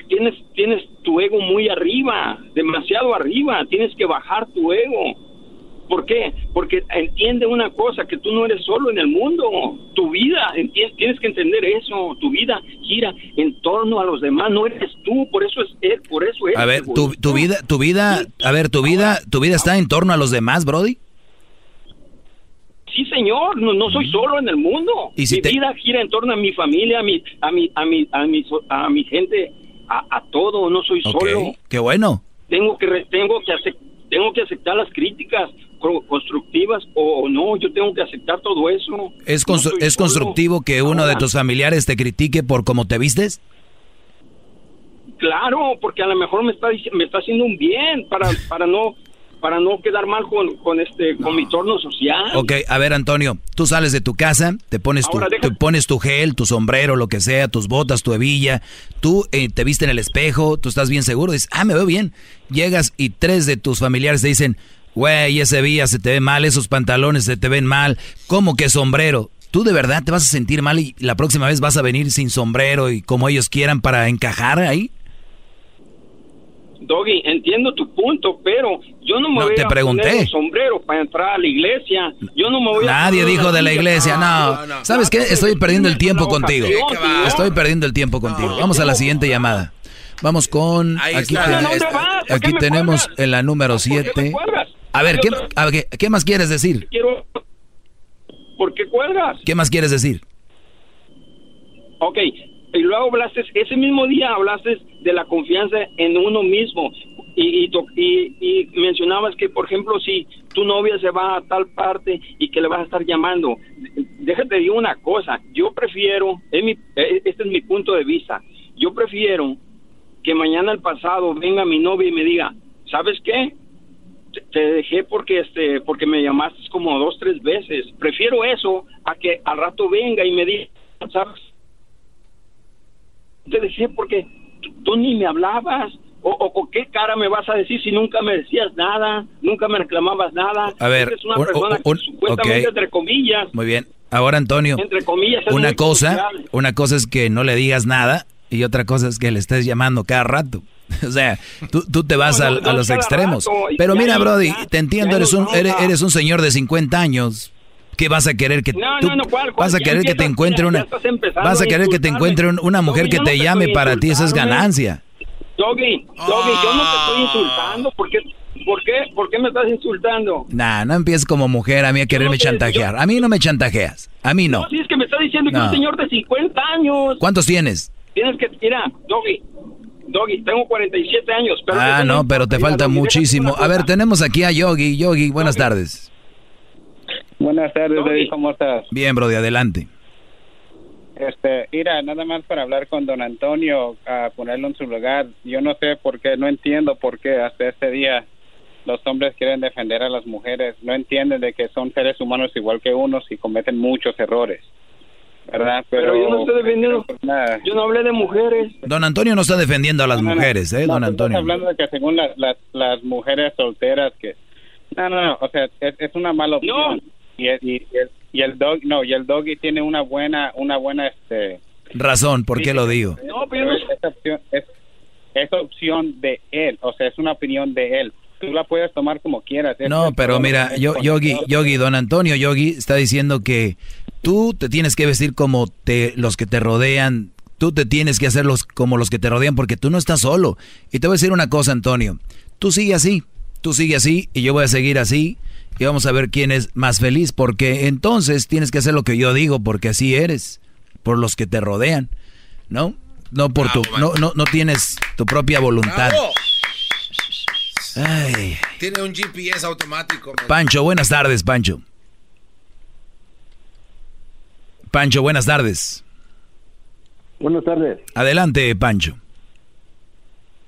tienes tienes tu ego muy arriba, demasiado arriba, tienes que bajar tu ego. ¿Por qué? Porque entiende una cosa, que tú no eres solo en el mundo. Tu vida, tienes que entender eso. Tu vida gira en torno a los demás, no eres tú, por eso es él, por eso es. A ver, tu, tu vida, tu vida, a ver, tu vida, tu vida está en torno a los demás, Brody. Sí, señor, no, no soy solo en el mundo. mi vida gira en torno a mi familia, a mi, a mi, a mi, a mi, a mi gente, a, todo. No soy solo. Qué bueno. Tengo que, tengo que, tengo que aceptar las críticas constructivas o no. Yo tengo que aceptar todo eso. ¿Es, ¿es constructivo que uno de tus familiares te critique por cómo te vistes? Claro, porque a lo mejor me está me está haciendo un bien para para no para no quedar mal con, con este con mi entorno social. Ok, a ver Antonio, tú sales de tu casa, te pones tu te pones tu gel, tu sombrero, lo que sea, tus botas, tu hebilla, tú eh, te viste en el espejo, tú estás bien seguro, dices, ah, me veo bien. Llegas y tres de tus familiares te dicen, güey, ese hebilla se te ve mal, esos pantalones se te ven mal, ¿cómo que sombrero? ¿Tú de verdad te vas a sentir mal y la próxima vez vas a venir sin sombrero y como ellos quieran para encajar ahí? Doggy, entiendo tu punto, pero yo no me voy a poner un sombrero para entrar a la iglesia. Yo no me voy Nadie dijo de la iglesia, no. ¿Sabes qué? Estoy perdiendo el tiempo contigo. Estoy perdiendo el tiempo contigo. Vamos a la siguiente llamada. Vamos con... Aquí, aquí tenemos en la número 7. A ver, ¿qué, ¿qué más quieres decir? ¿Por qué cuelgas? ¿Qué más quieres decir? Ok, y luego hablaste, ese mismo día hablaste de la confianza en uno mismo. Y, y, y, mencionabas que, por ejemplo, si tu novia se va a tal parte y que le vas a estar llamando, déjate decir una cosa, yo prefiero, e, este es mi punto de vista, yo prefiero que mañana el pasado venga mi novia y me diga, ¿sabes qué? Te, dejé porque este porque me llamaste como dos tres veces. Prefiero eso a que al rato venga y me diga sabes te decía porque tú, ni me hablabas. O, con qué cara me vas a decir si nunca me decías nada, nunca me reclamabas nada? A ver, una persona supuestamente entre comillas. Muy bien. Ahora, Antonio, entre comillas, una cosa, una cosa es que no le digas nada y otra cosa es que le estés llamando cada rato. O sea, tú, tú te vas a, los extremos. Pero mira, Brody, te entiendo, eres un, eres, eres, un señor de 50 años. ¿Qué vas a querer que vas a querer que te encuentre una vas a querer que te encuentre una mujer que te llame para ti esa es ganancia Doggy, Doggy, yo no te estoy insultando porque ¿Por qué? ¿Por qué me estás insultando? Nah, no empieces como mujer a mí a quererme chantajear. A mí no me chantajeas. A mí no. No, si es que me estás diciendo que un señor de 50 años. ¿Cuántos tienes? Tienes que, mira, Doggy, Doggy, tengo 47 años. Pero ah, no, pero te falta muchísimo. A ver, tenemos aquí a Yogi. Yogi, buenas tardes. Buenas tardes, David, ¿cómo estás? Bien, Brody, adelante. Este, mira, nada más para hablar con don Antonio, a ponerlo en su lugar. Yo no sé por qué, no entiendo por qué hasta este día los hombres quieren defender a las mujeres. No entienden de que son seres humanos igual que unos y cometen muchos errores. ¿Verdad? Pero, yo no estoy defendiendo. Yo no hablé de mujeres. Don Antonio no está defendiendo a las mujeres, ¿eh? don Antonio. hablando de que según las, las, mujeres solteras que. No, no, no. O sea, es, es una mala opción. No y el, y el, dog no y el doggy tiene una buena una buena este razón por qué lo digo no pero es, opción, es, opción de él o sea es una opinión de él. Tú la puedes tomar como quieras no pero mira yo yogi yogi don Antonio yogi está diciendo que tú te tienes que vestir como te los que te rodean. Tú te tienes que hacer como los que te rodean porque tú no estás solo. Y te voy a decir una cosa Antonio. Tú sigue así tú sigue así y yo voy a seguir así y vamos a ver quién es más feliz, porque entonces tienes que hacer lo que yo digo, porque así eres, por los que te rodean, ¿no? No por tu, no, no, no tienes tu propia voluntad. Tiene un GPS automático. Pancho, buenas tardes, Pancho. Pancho, buenas tardes. Buenas tardes. Adelante, Pancho.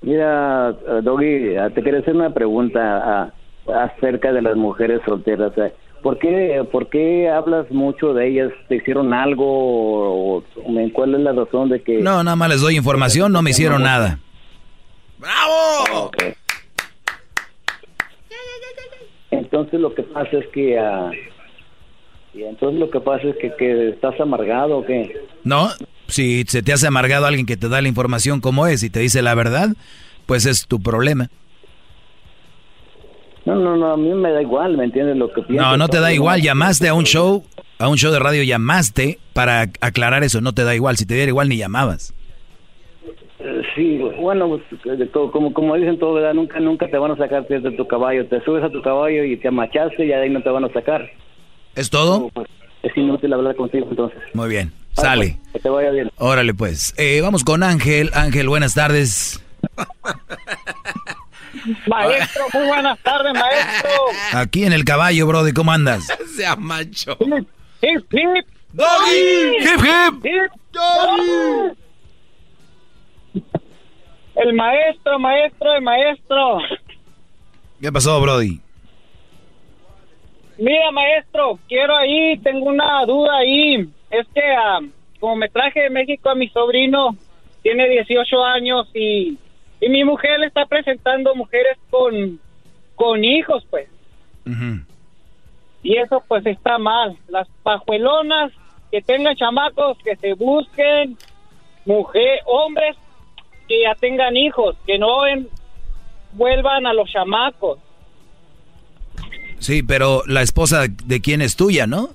Mira, Doggy, te quería hacer una pregunta ah, acerca de las mujeres solteras. ¿Por qué, ¿Por qué hablas mucho de ellas? ¿Te hicieron algo? O, ¿Cuál es la razón de que...? No, nada más les doy información, no me hicieron nada. ¡Bravo! Okay. Entonces lo que pasa es que... ah, y entonces lo que pasa es que, que estás amargado o qué? No, si se te hace amargado alguien que te da la información como es y te dice la verdad, pues es tu problema. No, no, no, a mí me da igual, ¿me entiendes lo que pienso? No, no te da igual, llamaste a un show, a un show de radio, llamaste para aclarar eso, no te da igual, si te diera igual ni llamabas. Eh, Sí, bueno, pues, co- como, como dicen todo, ¿verdad? Nunca, nunca te van a sacar de tu caballo. Te subes a tu caballo y te amachaste y de ahí no te van a sacar. ¿Es todo? Es inútil hablar contigo entonces. Muy bien, sale. Que te vaya bien. Órale pues, Eh, vamos con Ángel, Ángel, buenas tardes. Maestro, muy buenas tardes, maestro. Aquí en el caballo, Brody, ¿cómo andas? Sea macho. Hip, hip. Doggy. Hip, hip. Hip, doggy. El maestro, maestro, el maestro. ¿Qué pasó, Brody? Mira, maestro, quiero ahí, tengo una duda ahí. Es que, ah, como me traje de México a mi sobrino, tiene 18 años y, y mi mujer le está presentando mujeres con, con hijos, pues. Y eso, pues, está mal. Las pajuelonas que tengan chamacos, que se busquen mujer, hombres que ya tengan hijos, que no en- vuelvan a los chamacos. Sí, pero la esposa de quién es tuya, ¿no?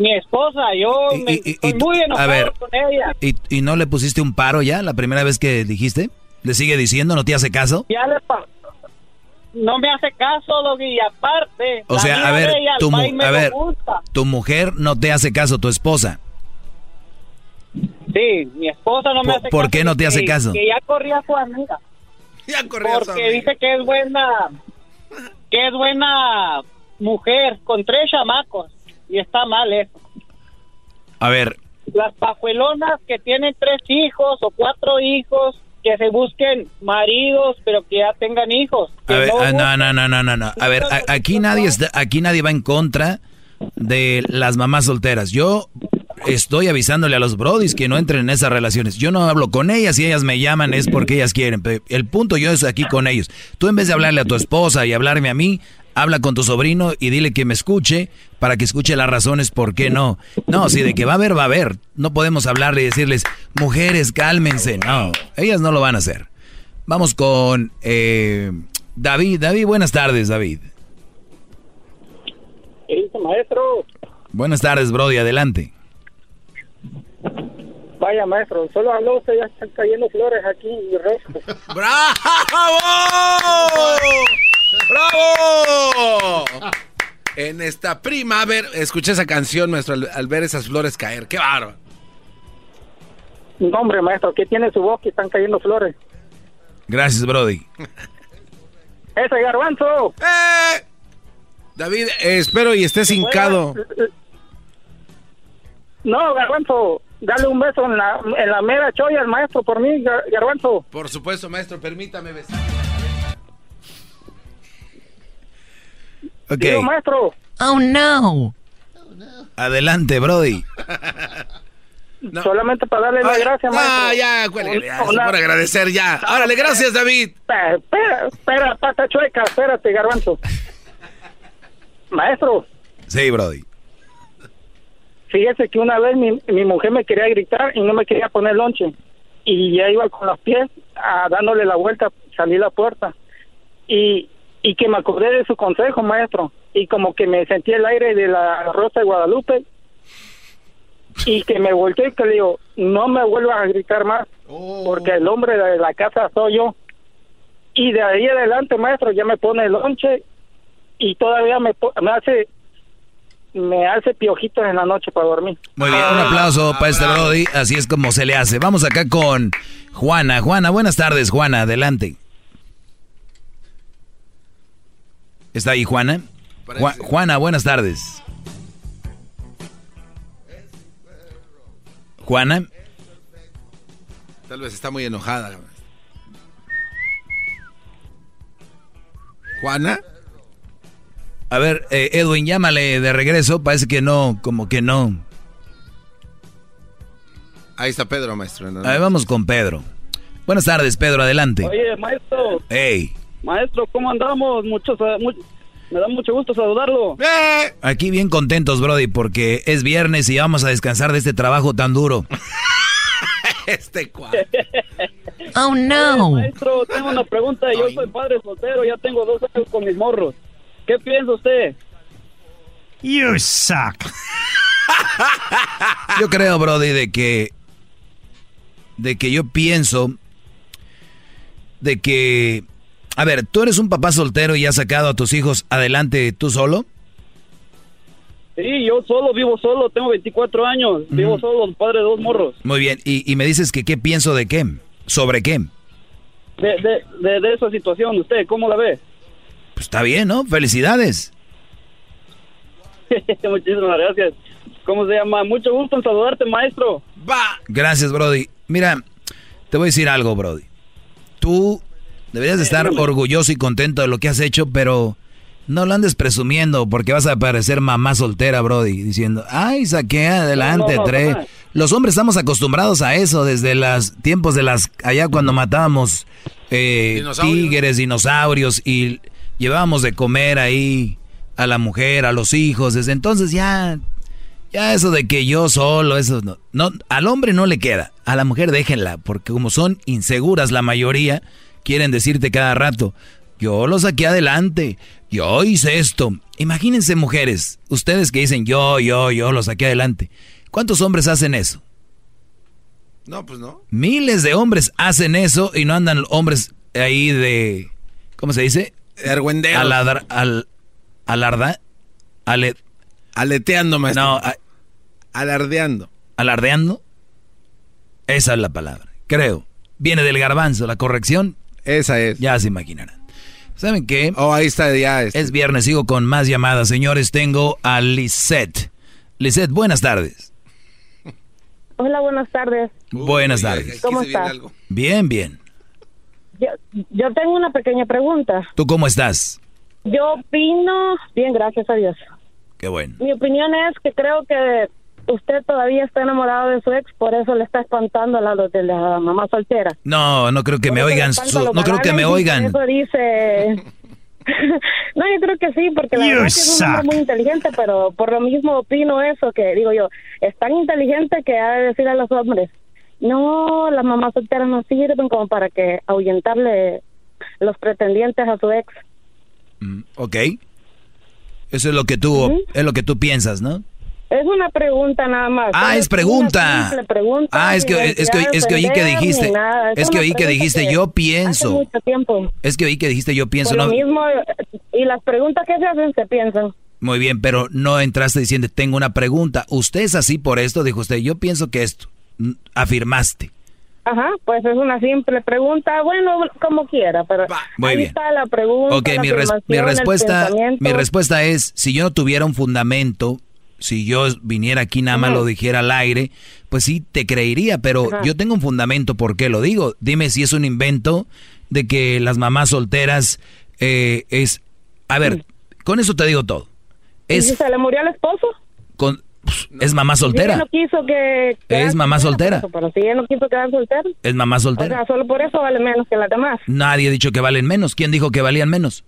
Mi esposa, yo Y- me y- y- estoy y- muy enojado a ver, con ella. ¿Y, ¿Y no le pusiste un paro ya la primera vez que dijiste? ¿Le sigue diciendo, no te hace caso? Ya le no me hace caso, Doggy, y aparte, O sea, a ver, ella, tu, a lo ver, gusta. tu mujer no te hace caso, tu esposa. Sí, mi esposa no me ¿Por- hace por caso. qué no te hace que- caso? Que ya corría a su amiga. Ya corría a su Porque amiga. dice que es buena, que es buena mujer, con tres chamacos, y está mal eso. A ver, Las pajuelonas que tienen tres hijos o cuatro hijos, que se busquen maridos, pero que ya tengan hijos. a ver, no ah, no, no, no, no, no, no. A ver, a- aquí nadie está, aquí nadie va en contra de las mamás solteras. Yo estoy avisándole a los brodis que no entren en esas relaciones. Yo no hablo con ellas y ellas me llaman es porque ellas quieren. Pero el punto yo es aquí con ellos. Tú en vez de hablarle a tu esposa y hablarme a mí, habla con tu sobrino y dile que me escuche para que escuche las razones por qué no. No, si de que va a haber, va a haber. No podemos hablarle y decirles, mujeres, cálmense. No, ellas no lo van a hacer. Vamos con eh, David. David, buenas tardes, David. ¿Qué dice, maestro? Buenas tardes, Brody, adelante. Vaya, maestro, solo habló usted, ya están cayendo flores aquí y resto. ¡Bravo! ¡Bravo! En esta primavera, escuché esa canción, maestro, al, al ver esas flores caer. ¡Qué bárbaro! No, hombre, maestro, ¿qué tiene su voz que están cayendo flores? Gracias, Brody. ¡Ese garbanzo! ¡Eh! David, eh, espero y estés hincado. No, garbanzo, dale un beso en la, en la mera cholla al maestro por mí, Gar- garbanzo. Por supuesto, maestro, permítame besar. Ok, Digo, maestro, Oh, no. adelante, Brody. solamente para darle las gracias, maestro. Ah, ya, por agradecer ya. Órale, gracias, David. Espera, espera, pata chueca, espérate, garbanzo. Maestro, Sí, Brody. fíjese que una vez mi, mi mujer me quería gritar y no me quería poner lonche. Y ya iba con los pies ah, dándole la vuelta, salí a la puerta. Y, y que me acordé de su consejo, maestro. Y como que me sentí el aire de la Rosa de Guadalupe. Y que me volteé y que le digo, no me vuelvas a gritar más, porque el hombre de la casa soy yo. Y de ahí adelante, maestro, ya me pone el lonche y todavía me, po- me hace me hace piojitos en la noche para dormir. Muy bien, un aplauso para este Brody. Así es como se le hace. Vamos acá con Juana. Juana, buenas tardes, Juana. Adelante. ¿Está ahí Juana? Juana, buenas tardes. Juana. Tal vez está muy enojada. Juana. A ver, eh, Edwin, llámale de regreso. Parece que no, como que no. Ahí está Pedro, maestro. No. A ver, vamos con Pedro. Buenas tardes, Pedro, adelante. Oye, maestro. Hey. Maestro, ¿cómo andamos? Muchos, me da mucho gusto saludarlo. Aquí bien contentos, Brody, porque es viernes y vamos a descansar de este trabajo tan duro. este cual. Oh, no. maestro, tengo una pregunta. Yo soy padre soltero, ya tengo dos años con mis morros. ¿Qué piensa usted? You suck. Yo creo, Brody, de que. De que yo pienso. De que. A ver, ¿tú eres un papá soltero y has sacado a tus hijos adelante tú solo? Sí, yo solo, vivo solo, tengo 24 años, vivo solo, padre de dos morros. Muy bien, y, y, me dices que qué pienso de qué, sobre qué. De, de, de, esa situación, ¿usted cómo la ve? Pues está bien, ¿no? Felicidades. Muchísimas gracias. ¿Cómo se llama? Mucho gusto en saludarte, maestro. Va. Gracias, Brody. Mira, te voy a decir algo, Brody. Tú deberías de estar orgulloso y contento de lo que has hecho, pero no lo andes presumiendo porque vas a parecer mamá soltera, Brody, diciendo, ay, saqué adelante, tres. Los hombres estamos acostumbrados a eso desde los tiempos de las, allá cuando matábamos eh, tigres, dinosaurios y llevábamos de comer ahí a la mujer, a los hijos. Desde entonces ya, ya eso de que yo solo, eso no, no, al hombre no le queda, a la mujer déjenla, porque como son inseguras la mayoría, quieren decirte cada rato, yo lo saqué adelante, yo hice esto. Imagínense mujeres, ustedes que dicen yo, yo, yo lo saqué adelante. ¿Cuántos hombres hacen eso? No, pues no. Miles de hombres hacen eso y no andan hombres ahí de, ¿cómo se dice? Erguendero. Aladar, al, alarda, ale, aleteando, maestro. No, alardeando. ¿Alardeando? Esa es la palabra, creo. Viene del garbanzo, la corrección. Esa es. Ya se imaginarán. ¿Saben qué? Oh, ahí está, ya. Este. Es viernes, sigo con más llamadas. Señores, tengo a Lisette. Lisette, buenas tardes. Hola, buenas tardes. buenas tardes. ¿Cómo estás? Bien, bien. Yo, yo tengo una pequeña pregunta. ¿Tú cómo estás? Yo opino, bien, gracias a Dios. Qué bueno. Mi opinión es que creo que usted todavía está enamorado de su ex, por eso le está espantando a la de la mamá soltera. No, no creo que me oigan. no creo que me oigan. Eso dice. no, yo creo que sí, porque la verdad es que es un hombre muy inteligente, pero por lo mismo opino eso, que digo yo, es tan inteligente que ha de decir a los hombres, no, las mamás solteras no sirven como para que ahuyentarle los pretendientes a su ex. Mm, ok. Eso es lo que tú, es lo que tú piensas, ¿no? Es una pregunta nada más. Ah, es pregunta. ah, es que, es que, es que oí que dijiste. Es que oí que dijiste yo pienso. mucho tiempo. Es que oí que dijiste yo pienso. Por lo mismo, y las preguntas que se hacen se piensan. Muy bien, pero no entraste diciendo tengo una pregunta. Usted es así por esto, dijo usted. Yo pienso que esto. Afirmaste. Ajá, pues es una simple pregunta, bueno, como quiera, pero Muy ahí bien. está la pregunta. Ok, mi, mi respuesta, mi respuesta es, si yo no tuviera un fundamento, si yo viniera aquí nada más lo dijera al aire, pues sí te creería, pero yo tengo un fundamento por qué lo digo. Dime si es un invento de que las mamás solteras eh, es... A ver, con eso te digo todo. Es, ¿Y si se le murió al esposo? Con, es mamá soltera. Si no quiso que... Es mamá soltera. Pero si ella no quiso quedar soltera. Es mamá soltera. O sea, solo por eso vale menos que las demás. Nadie ha dicho que valen menos. ¿Quién dijo que valían menos?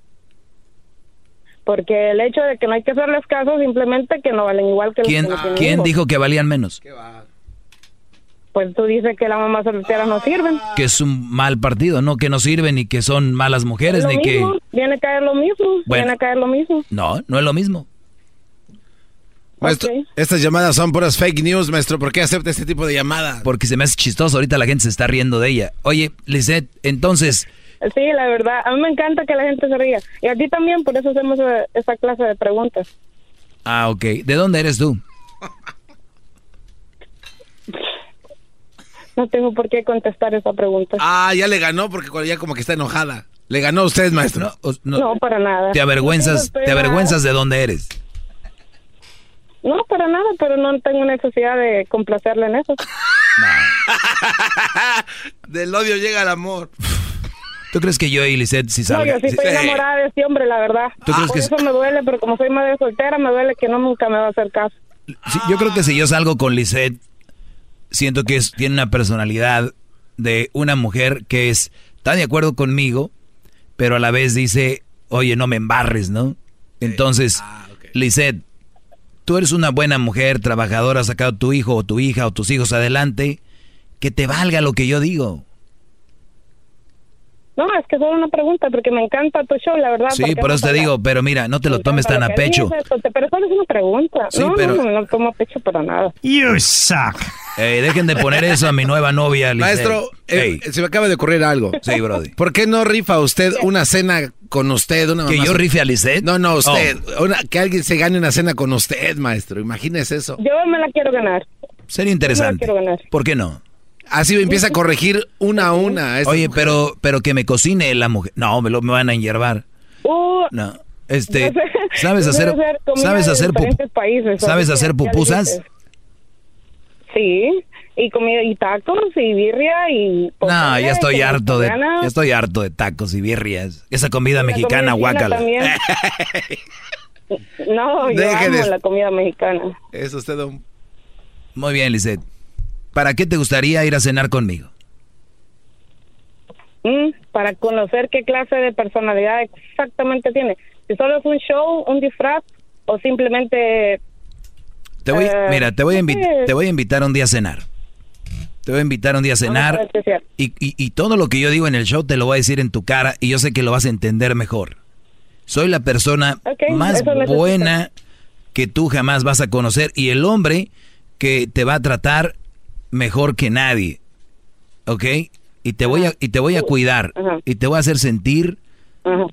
Porque el hecho de que no hay que hacerles caso simplemente que no valen igual que ¿Quién, los que ¿quién dijo que valían menos? Pues tú dices que las mamás solteras no sirven. Que es un mal partido, no que no sirven ni que son malas mujeres lo ni mismo, que Viene a caer lo mismo, Bueno. viene a caer lo mismo. No, no es lo mismo. Maestro, estas llamadas son puras fake news, maestro. ¿Por qué acepta este tipo de llamadas? Porque se me hace chistoso, ahorita la gente se está riendo de ella. Oye, Lisette, entonces, Sí, la verdad, a mí me encanta que la gente se ría. Y a ti también, por eso hacemos eh, esa clase de preguntas. ah, ok. ¿De dónde eres tú? No tengo por qué contestar esa pregunta. Ah, ya le ganó porque ya como que está enojada. Le ganó a usted, maestro. No, para nada. ¿Te avergüenzas, No te avergüenzas de dónde eres? No, para nada, pero no tengo necesidad de complacerle en eso. Del odio llega el amor. ¿Tú crees que yo y Lisette si salga? No, yo sí estoy enamorada de este hombre, la verdad. ¿Tú crees Por que eso me duele, pero como soy madre soltera, me duele que no nunca me va a hacer caso. Sí, yo creo que si yo salgo con Lisette, siento que es, tiene una personalidad de una mujer que es, está de acuerdo conmigo, pero a la vez dice, oye, no me embarres, ¿no? Entonces, Ah, Lisette, tú eres una buena mujer, trabajadora, has sacado tu hijo o tu hija o tus hijos adelante, que te valga lo que yo digo. No, es que solo una pregunta, porque me encanta tu show, la verdad. Sí, por me eso te digo, pero mira, no te lo tomes tan lo a pecho. dices, Pero solo es una pregunta. Sí, no, pero- no, no, no tomo a pecho para nada. You suck. Eh, dejen de poner eso a mi nueva novia, Lisette. Maestro, eh, Ey. se me acaba de ocurrir algo. Sí, Brody. ¿Por qué no rifa usted una cena con usted? Una ¿Que yo rife a Lisette? No, no, usted. Oh. Una- que alguien se gane una cena con usted, maestro. Imagínese eso. Yo me la quiero ganar. Sería interesante. quiero ganar. ¿Por qué no? Así empieza a corregir una a una. a Oye, mujeres. pero, pero que me cocine la mujer. No, me, lo, me van a enyervar. Uh, No. Este, no sé, ¿sabes hacer, sabes hacer, países, sabes hacer pupusas? Sí, y comida y tacos y birria y No, ya estoy harto de, ya estoy harto de tacos y birrias. Esa comida mexicana, guácala. No, yo Deje amo de- la comida mexicana. Es usted un... Muy bien, Lisette. ¿Para qué te gustaría ir a cenar conmigo? Mm, para conocer qué clase de personalidad exactamente tiene. Si solo es un show, un disfraz o simplemente... Te voy, Eh, mira, te voy, a te voy a invitar un día a cenar. Te voy a invitar un día a cenar. Y, y- y todo lo que yo digo en el show te lo voy a decir en tu cara y yo sé que lo vas a entender mejor. Soy la persona más buena que tú jamás vas a conocer y el hombre que te va a tratar mejor que nadie. ¿Ok? Y te voy a, y te voy a cuidar Ajá. y te voy a hacer sentir Ajá.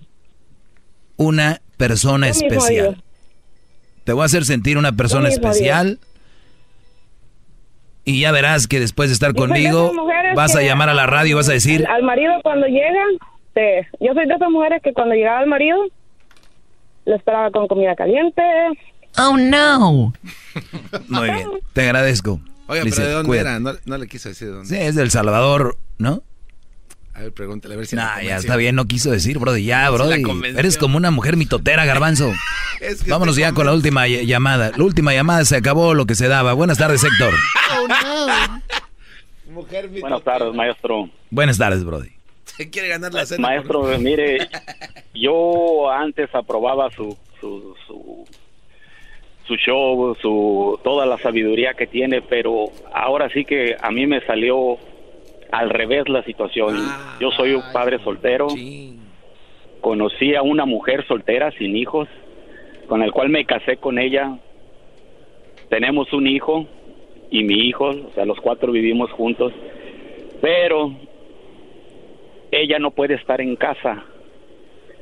una persona Lo especial. Te voy a hacer sentir una persona especial. Y ya verás que después de estar Yo de conmigo, vas a llamar a la radio y vas a decir, Al, al marido cuando llega, te- yo soy de esas mujeres que cuando llegaba el marido, le esperaba con comida caliente. Oh no. muy bien, te agradezco. Oiga, pero ¿de dónde "Cuídate". era? No, no le quiso decir de dónde. Sí, es del Salvador, ¿no? A ver, pregúntale, a ver si Nah, la ya está bien, no quiso decir, Brody. Ya, Brody. Eres como una mujer mitotera, garbanzo. Es que Vámonos ya con la última ll- llamada. La última llamada se acabó lo que se daba. Buenas tardes, Héctor. Mujer Buenas tardes, maestro. Buenas tardes, Brody. Se quiere ganar la cena. Maestro, mire, yo antes aprobaba su, su show, su, toda la sabiduría que tiene, pero ahora sí que a mí me salió al revés la situación. Yo soy un padre soltero. Conocí a una mujer soltera sin hijos, con el cual me casé con ella. Tenemos un hijo y mi hijo, o sea, los cuatro vivimos juntos, pero ella no puede estar en casa.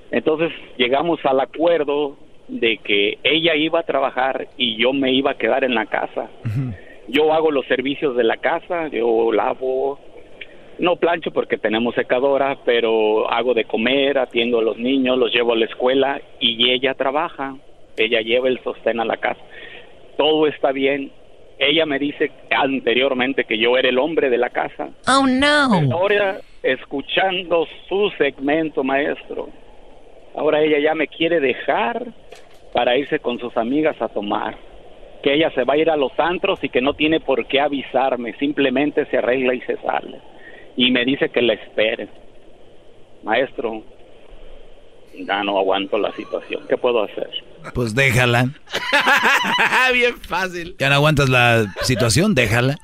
Entonces llegamos al acuerdo de que ella iba a trabajar y yo me iba a quedar en la casa. Yo hago los servicios de la casa, yo lavo, no plancho porque tenemos secadora, pero hago de comer, atiendo a los niños, los llevo a la escuela y ella trabaja, ella lleva el sostén a la casa. Todo está bien. Ella me dice anteriormente que yo era el hombre de la casa. Oh no. Ahora, escuchando su segmento, maestro, ahora ella ya me quiere dejar para irse con sus amigas a tomar. Que ella se va a ir a los antros y que no tiene por qué avisarme, simplemente se arregla y se sale. Y me dice que la espere. Maestro, ya no aguanto la situación. ¿Qué puedo hacer? Pues déjala. Bien fácil. ¿Ya no aguantas la situación? Déjala.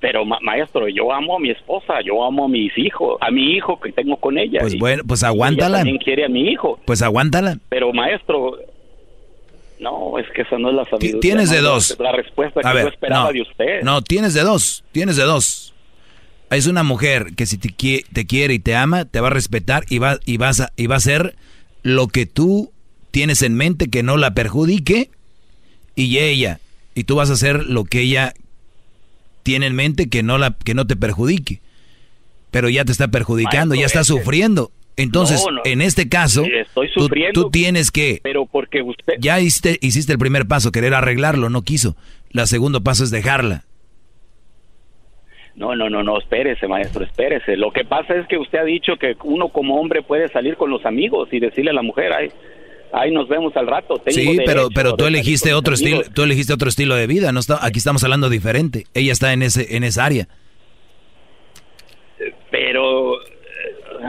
Pero ma- maestro, yo amo a mi esposa, yo amo a mis hijos, a mi hijo que tengo con ella. Pues bueno, pues y ella aguántala. también quiere a mi hijo. Pues aguántala. Pero maestro, no, es que esa no es la sabiduría. tienes de dos. La respuesta que A ver, yo esperaba no, de usted. No, tienes de dos, tienes de dos. Es una mujer que si te, qui- te quiere y te ama, te va a respetar y va, y, vas a, y va a hacer lo que tú tienes en mente que no la perjudique y ella, y tú vas a hacer lo que ella tiene en mente que no, la, que no te perjudique. Pero ya te está perjudicando, Maestro, ya está sufriendo. Entonces, No, no. en este caso, estoy tú, tienes que Pero porque usted... ya hiciste, hiciste el primer paso, querer arreglarlo, no quiso. El segundo paso es dejarla. No, no, no, no, espérese, maestro, espérese. Lo que pasa es que usted ha dicho que uno como hombre puede salir con los amigos y decirle a la mujer, ay, ahí nos vemos al rato. sí, pero, pero tú elegiste otro estilo, tú elegiste otro estilo de vida. No está, aquí estamos hablando diferente. Ella está en ese, en esa área. Pero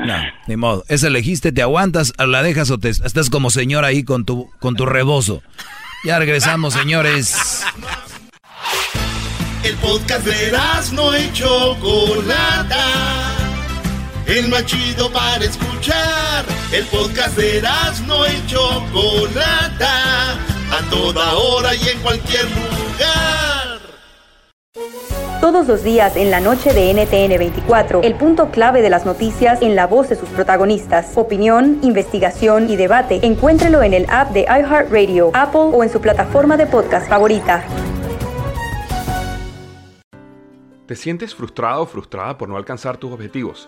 no, ni modo. Esa elegiste, te aguantas, la dejas o te estás como señor ahí con tu, con tu rebozo. Ya regresamos, señores. El podcast de no hecho Chocolata. El machido para escuchar. El podcast de no hecho Chocolata. A toda hora y en cualquier lugar. Todos los días en la noche de NTN 24, el punto clave de las noticias en la voz de sus protagonistas. Opinión, investigación y debate. Encuéntrelo en el app de iHeartRadio, Apple o en su plataforma de podcast favorita. ¿Te sientes frustrado o frustrada por no alcanzar tus objetivos?